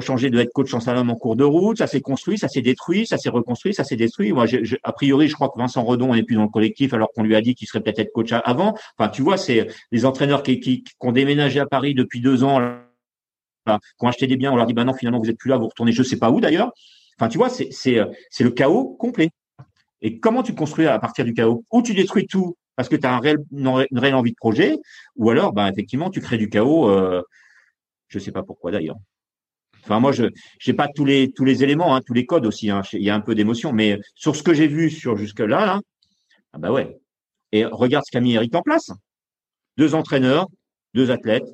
changé de head coach en salon en cours de route. Ça s'est construit, ça s'est détruit, ça s'est reconstruit, ça s'est détruit. Moi, a priori, je crois que Vincent Redon n'est plus dans le collectif alors qu'on lui a dit qu'il serait peut-être coach avant. Enfin, tu vois, c'est les entraîneurs qui, qui, qui, ont déménagé à Paris depuis deux ans, qui ont acheté des biens. On leur dit, bah non, finalement, vous êtes plus là, vous retournez, je sais pas où d'ailleurs. Enfin, tu vois, c'est c'est le chaos complet. Et comment tu construis à partir du chaos? Ou tu détruis tout parce que tu as un réel, une, réelle envie de projet, ou alors, bah, effectivement, tu crées du chaos. Euh, je sais pas pourquoi d'ailleurs. Enfin, moi, je n'ai pas tous les tous les éléments, hein, tous les codes aussi. Hein, il y a un peu d'émotion, mais sur ce que j'ai vu sur jusque là, là, ah bah ouais. Et regarde ce qu'a mis Eric en place. Deux entraîneurs, deux athlètes.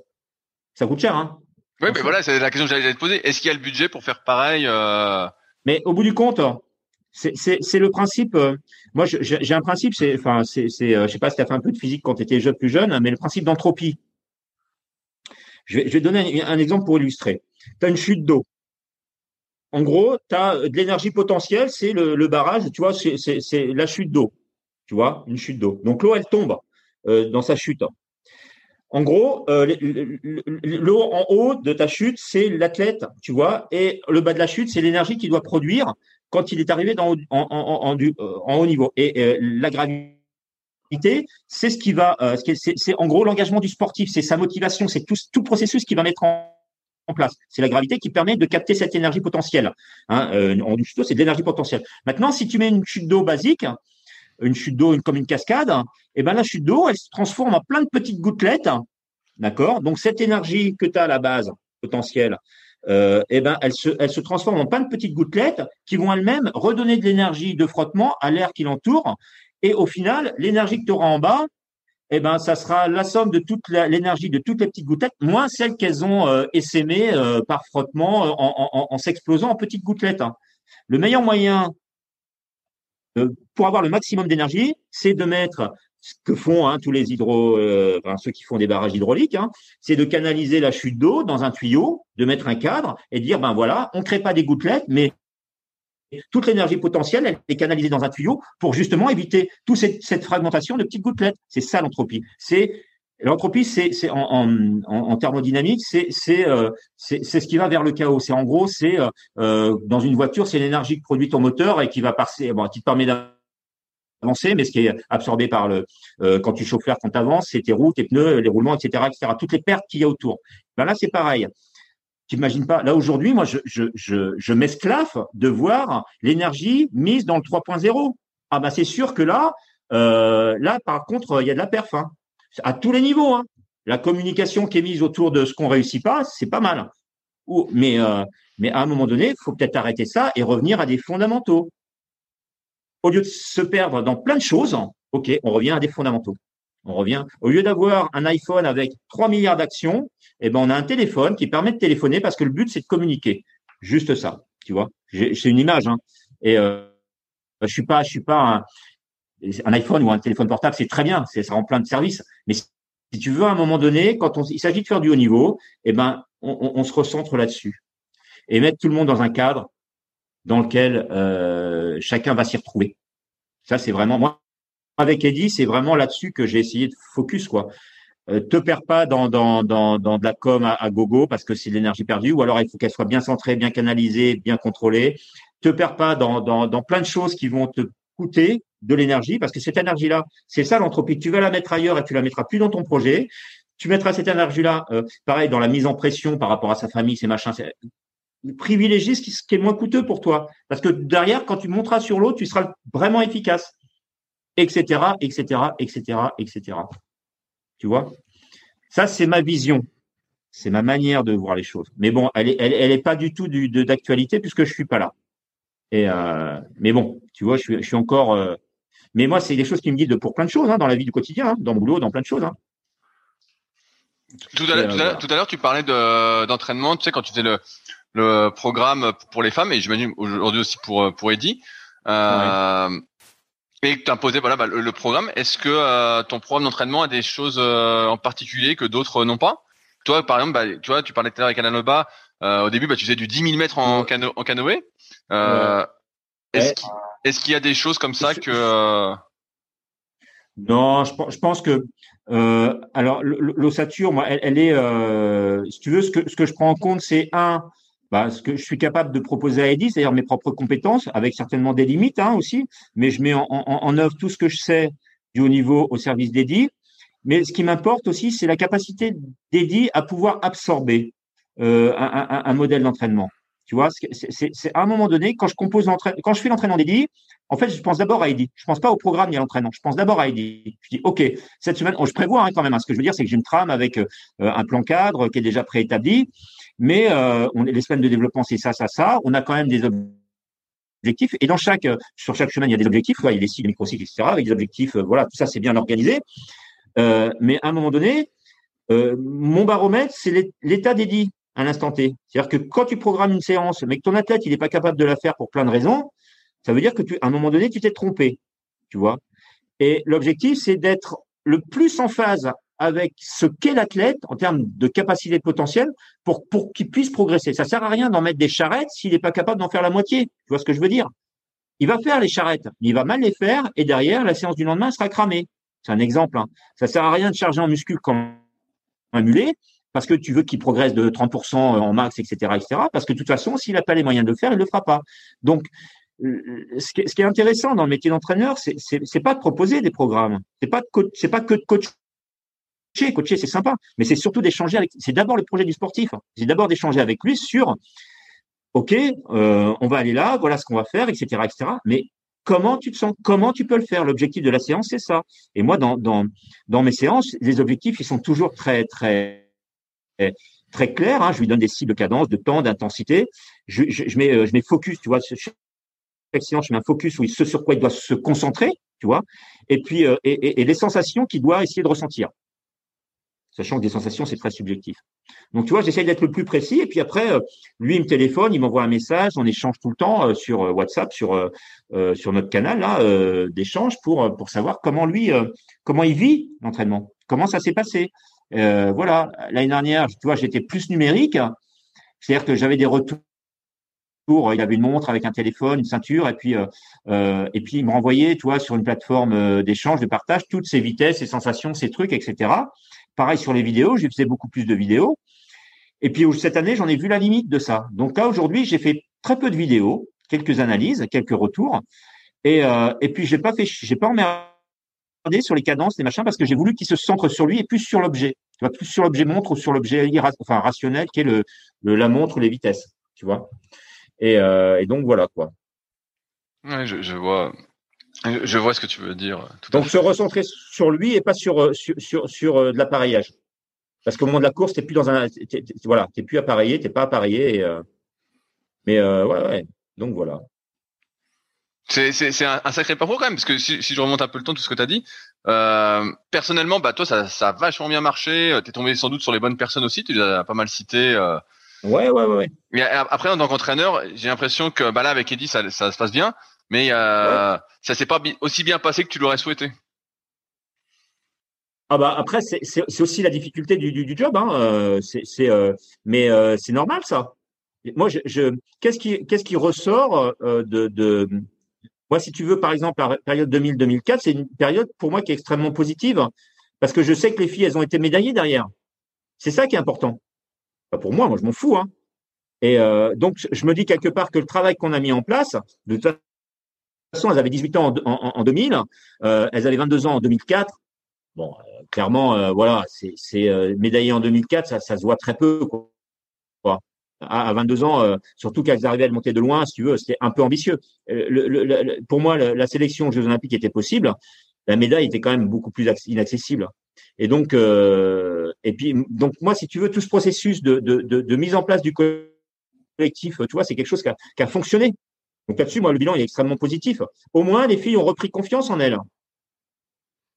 Ça coûte cher, hein. Oui, mais voilà, c'est la question que j'allais te poser. Est-ce qu'il y a le budget pour faire pareil euh... Mais au bout du compte, c'est le principe. Euh, moi, j'ai un principe. C'est, enfin, c'est, euh, je sais pas si tu as fait un peu de physique quand tu étais plus jeune, mais le principe d'entropie. Je vais, je vais donner un, exemple pour illustrer. Tu as une chute d'eau. En gros, tu as de l'énergie potentielle, c'est le, le, barrage, tu vois, c'est la chute d'eau. Tu vois, une chute d'eau. Donc l'eau, elle tombe dans sa chute. En gros, euh, l'eau en haut de ta chute, c'est l'athlète, tu vois, et le bas de la chute, c'est l'énergie qu'il doit produire quand il est arrivé dans, en, en, euh, en, haut niveau. Et euh, la gravité, c'est ce qui va, euh, c'est en gros l'engagement du sportif, c'est sa motivation, c'est tout, tout le processus qui va mettre en, place. C'est la gravité qui permet de capter cette énergie potentielle. Hein, euh, en c'est de l'énergie potentielle. Maintenant, si tu mets une chute d'eau basique, une chute d'eau comme une cascade, et eh ben la chute d'eau, elle se transforme en plein de petites gouttelettes. D'accord? Donc cette énergie que tu as à la base potentielle, euh, eh ben, elle se, elle se transforme en plein de petites gouttelettes qui vont elles-mêmes redonner de l'énergie de frottement à l'air qui l'entoure. Et au final, l'énergie que tu auras en bas, eh ben, ça sera la somme de toute l'énergie de toutes les petites gouttelettes, moins celles qu'elles ont euh, essaimées euh, par frottement euh, en, en, en s'explosant en petites gouttelettes. Hein. Le meilleur moyen pour avoir le maximum d'énergie, c'est de mettre ce que font hein, tous les hydro, euh, ceux qui font des barrages hydrauliques, hein, c'est de canaliser la chute d'eau dans un tuyau, de mettre un cadre et dire ben voilà, on crée pas des gouttelettes, mais toute l'énergie potentielle elle est canalisée dans un tuyau pour justement éviter toute cette, fragmentation de petites gouttelettes. C'est ça l'entropie. L'entropie, c'est, en, en, en, thermodynamique, c'est, c'est, euh, c'est, ce qui va vers le chaos. C'est en gros, c'est euh, euh dans une voiture, c'est l'énergie que produit ton moteur et qui va passer, bon, qui te permet avancer, mais ce qui est absorbé par le euh, quand tu chauffes l'air quand tu avances, c'est tes roues, tes pneus, les roulements, etc., etc. Toutes les pertes qu'il y a autour. Ben là, c'est pareil. T'imagines pas. Là aujourd'hui, moi, je, je, je, je m'esclaffe de voir l'énergie mise dans le 3.0. Ah ben c'est sûr que là, euh, là par contre, il y a de la perf hein. À tous les niveaux. Hein. La communication qui est mise autour de ce qu'on réussit pas, c'est pas mal. mais, euh, mais à un moment donné, il faut peut-être arrêter ça et revenir à des fondamentaux. Au lieu de se perdre dans plein de choses, ok, on revient à des fondamentaux. On revient. Au lieu d'avoir un iPhone avec 3 milliards d'actions, eh ben, on a un téléphone qui permet de téléphoner parce que le but, c'est de communiquer. Juste ça, tu vois. C'est une image, hein. Et euh, je suis pas, je suis pas un iPhone ou un téléphone portable, c'est très bien, ça rend plein de services. Mais si tu veux, à un moment donné, quand on, il s'agit de faire du haut niveau, eh ben, on, on, se recentre là-dessus et mettre tout le monde dans un cadre dans lequel euh, chacun va s'y retrouver. Ça, c'est vraiment moi avec Eddie, c'est vraiment là-dessus que j'ai essayé de focus quoi. Euh, te perds pas dans, dans, dans, dans de la com à, à gogo parce que c'est de l'énergie perdue, ou alors il faut qu'elle soit bien centrée, bien canalisée, bien contrôlée. Te perds pas dans, dans, dans plein de choses qui vont te de l'énergie parce que cette énergie-là, c'est ça l'entropie. Tu vas la mettre ailleurs et tu la mettras plus dans ton projet. Tu mettras cette énergie-là, euh, pareil, dans la mise en pression par rapport à sa famille, ses machins. Privilégie ce qui, ce qui est moins coûteux pour toi. Parce que derrière, quand tu monteras sur l'autre, tu seras vraiment efficace. Etc., etc., etc., etc. Tu vois? Ça, c'est ma vision. C'est ma manière de voir les choses. Mais bon, elle est, elle, elle est pas du tout d'actualité puisque je suis pas là. Et euh, mais bon, tu vois, je suis, je suis encore. Euh, mais moi, c'est des choses qui me guident pour plein de choses hein, dans la vie du quotidien, hein, dans le boulot, dans plein de choses. Hein. Tout à l'heure, tu parlais d'entraînement. tu sais, quand tu faisais le, le programme pour les femmes, et j'imagine aujourd'hui aussi pour pour Eddie. Euh, Et que tu imposé voilà, bah, le, programme. Est-ce que euh, ton programme d'entraînement a des choses euh, en particulier que d'autres n'ont pas? Toi, par exemple, bah, tu vois, tu parlais tout à l'heure avec Alain au début, bah, tu faisais du 10 000 mètres en, cano en canoë. Euh, est-ce qu'il y a des choses comme ça que euh, non, je, pense que euh, alors l'ossature, moi, elle, est, euh, si tu veux, ce que ce que je prends en compte, c'est un, bah, ce que je suis capable de proposer à Eddie, c'est-à-dire mes propres compétences, avec certainement des limites hein, aussi, mais je mets en, en, en, œuvre tout ce que je sais du haut niveau au service d'Eddie. Mais ce qui m'importe aussi, c'est la capacité d'Eddie à pouvoir absorber euh, un, un, un modèle d'entraînement. Tu vois, c'est à un moment donné, quand je compose quand je fais l'entraînement d'Eddie, en fait, je pense d'abord à Eddie. Je pense pas au programme ni à l'entraînement. Je pense d'abord à Eddie. Je dis, OK, cette semaine, oh, je prévois hein, quand même. Hein, ce que je veux dire, c'est que j'ai une trame avec euh, un plan cadre qui est déjà préétabli. Mais euh, les semaines de développement, c'est ça, ça, ça. On a quand même des objectifs. Et dans chaque, euh, sur chaque semaine, il y a des objectifs. il y a des cycles, microcycles, etc. Avec des objectifs. Voilà, tout ça, c'est bien organisé. mais à un moment donné, mon baromètre, c'est l'état d'Eddie à l'instant T. C'est-à-dire que quand tu programmes une séance, mais que ton athlète, il n'est pas capable de la faire pour plein de raisons, ça veut dire que tu, à un moment donné, tu t'es trompé, tu vois? Et l'objectif, c'est d'être le plus en phase avec ce qu'est l'athlète en termes de capacité de potentiel pour, pour qu'il puisse progresser. Ça sert à rien d'en mettre des charrettes s'il n'est pas capable d'en faire la moitié. Tu vois ce que je veux dire? Il va faire les charrettes, mais il va mal les faire et derrière, la séance du lendemain sera cramée. C'est un exemple. Hein. Ça sert à rien de charger en muscule comme un mulet parce que tu veux qu'il progresse de 30% en max, etc., etc. Parce que de toute façon, s'il n'a pas les moyens de le faire, il ne le fera pas. Donc, euh, ce qui, est, intéressant dans le métier d'entraîneur, c'est, c'est, pas de proposer des programmes, c'est pas c'est pas que de coacher. Coacher, c'est sympa, mais c'est surtout d'échanger avec. C'est d'abord le projet du sportif. C'est d'abord d'échanger avec lui sur, ok, euh, on va aller là, voilà ce qu'on va faire, etc., etc. Mais comment tu te sens, comment tu peux le faire? L'objectif de la séance, c'est ça. Et moi, dans, dans, dans mes séances, les objectifs, ils sont toujours très, très, très clair. Hein, je lui donne des cibles de cadence, de temps, d'intensité. Je, mets, euh, je mets focus, tu vois. Chaque je mets un focus où ce sur quoi il doit se concentrer, tu vois. Et puis, euh, et, les sensations qu'il doit essayer de ressentir. Sachant que des sensations, c'est très subjectif. Donc, tu vois, j'essaie d'être le plus précis. Et puis après, euh, lui, il me téléphone, il m'envoie un message, on échange tout le temps sur WhatsApp, sur sur notre canal là d'échange pour pour savoir comment lui, comment il vit l'entraînement, comment ça s'est passé. Euh, voilà, l'année dernière, tu vois, j'étais plus numérique, c'est-à-dire que j'avais des retours. Il avait une montre avec un téléphone, une ceinture, et puis euh, euh et puis il me renvoyait, tu vois, sur une plateforme euh, d'échange, de partage, toutes ses vitesses, ses sensations, ses trucs, etc. Pareil sur les vidéos, j'ai faisais beaucoup plus de vidéos. Et puis cette année, j'en ai vu la limite de ça. Donc là, aujourd'hui, j'ai fait très peu de vidéos, quelques analyses, quelques retours, et euh, et puis j'ai pas fait, j'ai pas emmerdé sur les cadences, les machins, parce que j'ai voulu qu'il se centre sur lui et plus sur l'objet. Tu vois, plus sur l'objet montre ou sur l'objet enfin, rationnel qui est le, la montre ou les vitesses. Tu vois. Et, euh, et donc voilà quoi. Ouais, je, je, vois. Je vois ce que tu veux dire. donc se recentrer sur lui et pas sur sur sur, sur euh, de l'appareillage. Parce qu'au moment de la course, t'es plus dans un, voilà, t'es plus appareillé, t'es pas appareillé. Euh, mais euh, ouais, ouais. Donc voilà. C'est, c'est, un, sacré parcours quand même, parce que si, je remonte un peu le temps, tout ce que tu as dit, euh, personnellement, bah toi, ça, ça a vachement bien marché. Tu es tombé sans doute sur les bonnes personnes aussi. Tu les as pas mal citées. Euh. Ouais, ouais, ouais. Mais après, en tant qu'entraîneur, j'ai l'impression que bah là, avec Eddie, ça, ça se passe bien, mais euh, ça s'est pas aussi bien passé que tu l'aurais souhaité. Ah bah après c'est aussi la difficulté du, du, job, hein. Euh, c'est euh, mais euh, c'est normal ça. Moi je, je qu'est-ce qui qu'est-ce qui ressort de, de moi si tu veux par exemple la période 2000-2004 c'est une période pour moi qui est extrêmement positive parce que je sais que les filles elles ont été médaillées derrière. C'est ça qui est important. pour moi moi je m'en fous hein. Et donc je me dis quelque part que le travail qu'on a mis en place de toute façon elles avaient 18 ans en, en, en 2000, elles avaient 22 ans en 2004 Bon, euh, clairement, euh, voilà, c'est euh, médaillé en 2004, ça, se voit très peu. À, 22 ans, surtout qu'elles arrivaient à le monter de loin, si tu veux, c'était un peu ambitieux. Le, pour moi, la, sélection aux Jeux Olympiques était possible. La médaille était quand même beaucoup plus inaccessible. Et donc, et puis, donc moi, si tu veux, tout ce processus de, de, de, mise en place du collectif, tu vois, c'est quelque chose qui a, qui a fonctionné. Donc là-dessus, moi, le bilan est extrêmement positif. Au moins, les filles ont repris confiance en elles.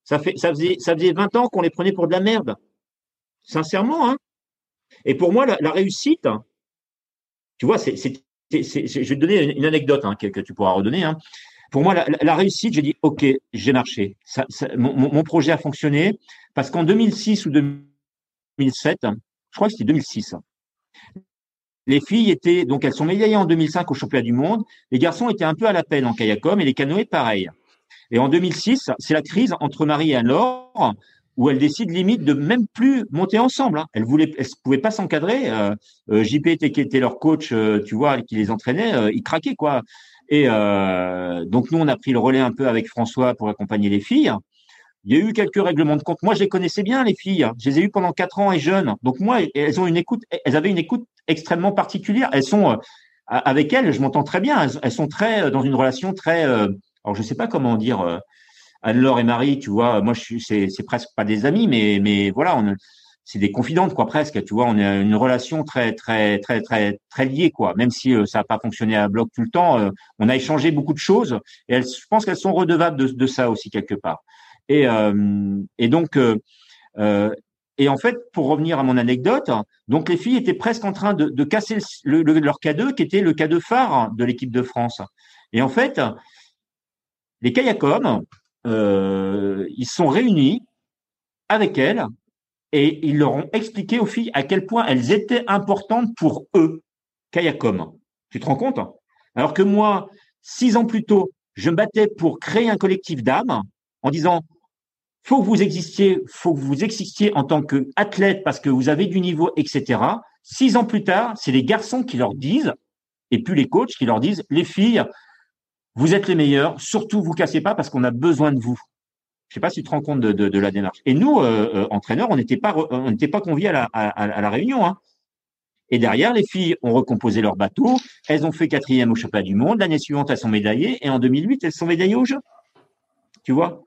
Ça, fait, ça, faisait, ça faisait 20 ans qu'on les prenait pour de la merde. Sincèrement. Hein. Et pour moi, la, réussite, tu vois, je vais te donner une, anecdote hein, que, tu pourras redonner. Hein. Pour moi, la, réussite, j'ai dit, OK, j'ai marché. Mon, mon, projet a fonctionné parce qu'en 2006 ou 2007, je crois que c'était 2006, les filles étaient, donc elles sont médaillées en 2005 au championnat du monde. Les garçons étaient un peu à la peine en kayakom et les canoës pareil. Et en 2006, c'est la crise entre Marie et Anne-Laure où elles décident limite de même plus monter ensemble. Hein. Elles voulaient, elles pouvaient pas s'encadrer. Euh, euh JP était, qui était leur coach, euh, tu vois, qui les entraînait, euh, il craquait quoi. Et donc nous, on a pris le relais un peu avec François pour accompagner les filles. Il y a eu quelques règlements de compte. Moi, je les connaissais bien les filles. Je les ai eues pendant quatre ans et jeunes. Donc moi, elles ont une écoute. Elles avaient une écoute extrêmement particulière. Elles sont avec elles, je m'entends très bien. Elles, elles, sont très dans une relation très alors, je sais pas comment dire. Euh, Anne-Laure et Marie, tu vois, moi, c'est, presque pas des amis, mais, mais voilà, c'est des confidentes, quoi, presque. Tu vois, on a une relation très, très, très, très, très liée, quoi. Même si euh, ça n'a pas fonctionné à bloc tout le temps, euh, on a échangé beaucoup de choses, et elles, je pense qu'elles sont redevables de, ça aussi quelque part. Et, et donc, et en fait, pour revenir à mon anecdote, donc les filles étaient presque en train de, casser le, leur K2, qui était le K2 phare de l'équipe de France. Et en fait, les Kayakom, euh, ils sont réunis avec elles et ils leur ont expliqué aux filles à quel point elles étaient importantes pour eux, Kayakom. Tu te rends compte? Alors que moi, six ans plus tôt, je me battais pour créer un collectif d'âmes en disant faut que vous existiez, faut que vous existiez en tant qu'athlète parce que vous avez du niveau, etc. Six ans plus tard, c'est les garçons qui leur disent, et puis les coachs qui leur disent, les filles, vous êtes les meilleurs, surtout vous cassez pas parce qu'on a besoin de vous. Je sais pas si tu te rends compte de, de, de la démarche. Et nous, euh, euh entraîneurs, on n'était pas, on n'était pas conviés à la, à, à la réunion. Hein. Et derrière, les filles ont recomposé leur bateau. Elles ont fait quatrième au championnat du monde. L'année suivante, elles sont médaillées. Et en 2008, elles sont médaillées au jeu. Tu vois?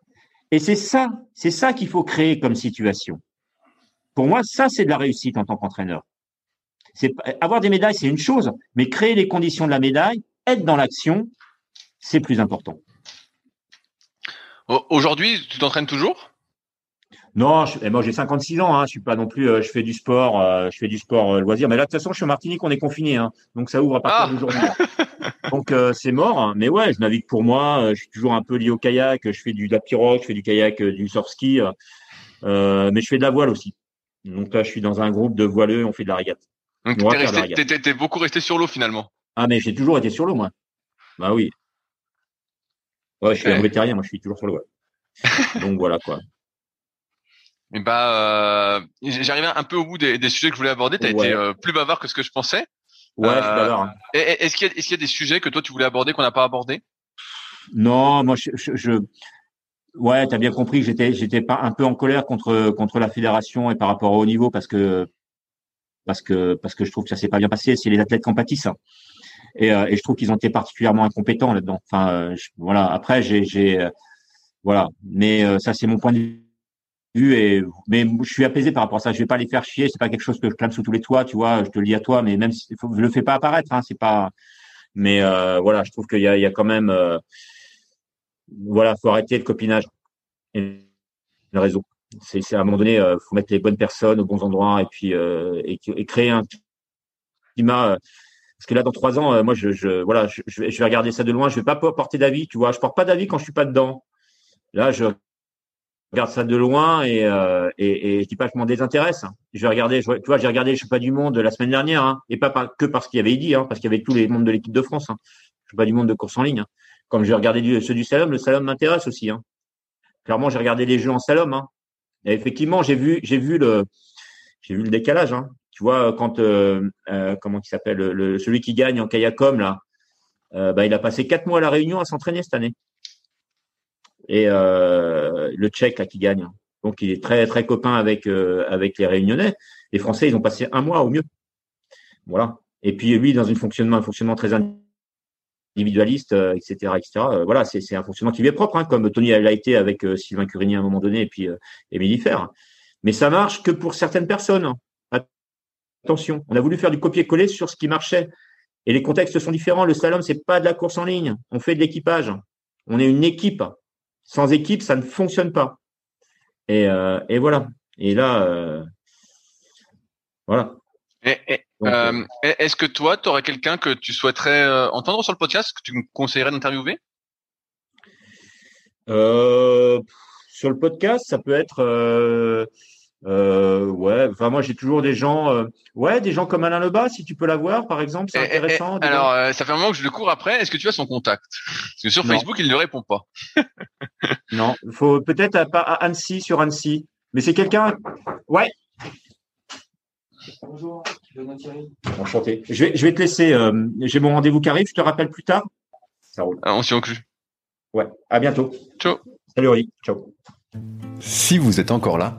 Et c'est ça, c'est ça qu'il faut créer comme situation. Pour moi, ça, c'est de la réussite en tant qu'entraîneur. Avoir des médailles, c'est une chose, mais créer les conditions de la médaille, être dans l'action, c'est plus important. Aujourd'hui, tu t'entraînes toujours? Non, je, eh, moi j'ai 56 ans, hein, je suis pas non plus, euh, je fais du sport, euh, je fais du sport euh, loisir. Mais là de toute façon, je suis en Martinique, on est confiné, hein, donc ça ouvre à partir ah. d'aujourd'hui. donc c'est mort, hein. mais ouais, je navigue pour moi. je suis toujours un peu lié au kayak. Je fais du de la pirogue, je fais du kayak, du surf ski, mais je fais de la voile aussi. Donc là, je suis dans un groupe de voileux, on fait de la régate. Donc t'es beaucoup resté sur l'eau finalement? Ah mais j'ai toujours été sur l'eau moi. Bah oui. Ouais, je suis un vétérien, moi je suis toujours sur le web. Donc voilà quoi. Et bah, euh, j'arrivais un peu au bout des, sujets que je voulais aborder. Tu as été euh, plus bavard que ce que je pensais. Ouais, je suis bavard. Hein. Euh, est-ce qu'il y, a des sujets que toi tu voulais aborder qu'on n'a pas abordé? Non, moi je, je, ouais, t'as bien compris que j'étais j'étais pas un peu en colère contre contre la fédération et par rapport au haut niveau parce que parce que parce que je trouve que ça s'est pas bien passé. C'est les athlètes qui en pâtissent. Et, euh, et je trouve qu'ils ont été particulièrement incompétents là-dedans. Enfin, euh, voilà. Après, j'ai, euh, voilà. Mais ça, c'est mon point de et mais je suis apaisé par rapport à ça. Je vais pas les faire chier. C'est pas quelque chose que je clame sous tous les toits, tu vois. Je te le dis à toi, mais même si je le fais pas apparaître, hein, c'est pas. Mais voilà, je trouve qu'il y a, il y a quand même, voilà, faut arrêter le copinage et le réseau. C'est, à un moment donné, euh, faut mettre les bonnes personnes aux bons endroits et puis et, créer un climat. Euh, parce que là, dans trois ans, moi, je, je voilà, je, je, vais, regarder ça de loin. Je vais pas porter d'avis, tu vois. Je porte pas d'avis quand je suis pas dedans. Là, je regarde ça de loin et, euh, et, et pas je m'en désintéresse. Je vais regarder, tu vois, j'ai regardé je sais pas du monde la semaine dernière, hein, et pas, que parce qu'il y avait dit, hein, parce qu'il y avait tous les membres de l'équipe de France. Hein. Je suis pas du monde de course en ligne. Hein. Comme j'ai regardé du, ceux du Salom, le Salom m'intéresse aussi. Hein. Clairement, j'ai regardé les jeux en. Hein. Et effectivement, j'ai vu, j'ai vu le, j'ai vu le décalage. Tu vois, quand euh, euh comment il s'appelle, le, celui qui gagne en kayacom là, euh, bah, il a passé quatre mois à la Réunion à s'entraîner cette année et euh, le Tchèque là qui gagne. Donc il est très très copain avec euh, avec les Réunionnais. Les Français ils ont passé un mois au mieux. Voilà. Et puis lui dans un fonctionnement un fonctionnement très individualiste, etc., euh, etc. voilà, c'est un fonctionnement qui lui est propre, hein, comme Tony l'a été avec Sylvain Curigny à un moment donné et puis Émilie Fer. Mais ça marche que pour certaines personnes. Attention, on a voulu faire du copier-coller sur ce qui marchait. Et les contextes sont différents. Le slalom, c'est pas de la course en ligne. On fait de l'équipage. On est une équipe. Sans équipe, ça ne fonctionne pas. Et, euh, et voilà. Et là, euh, voilà. Euh, est-ce que toi, tu aurais quelqu'un que tu souhaiterais entendre sur le podcast, que tu me conseillerais d'interviewer? Sur le podcast, ça peut être euh, ouais, enfin moi j'ai toujours des gens, euh, ouais, des gens comme Alain Lebas, si tu peux l'avoir par exemple, c'est eh, eh, intéressant. alors euh, ça fait un moment que je le cours après. Est-ce que tu as son contact? Parce que sur Facebook il ne répond pas. non, il faut peut-être à, à, Annecy sur Annecy, mais c'est quelqu'un. Ouais. Bonjour, Thierry. Enchanté. Je vais, je vais te laisser. Euh, j'ai mon rendez-vous qui arrive. Je te rappelle plus tard. Ça roule. Ah, on s'y inclut. Ouais. À bientôt. Ciao. Salut Oli. Ciao. Si vous êtes encore là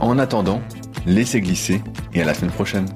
En attendant, laissez glisser et à la semaine prochaine.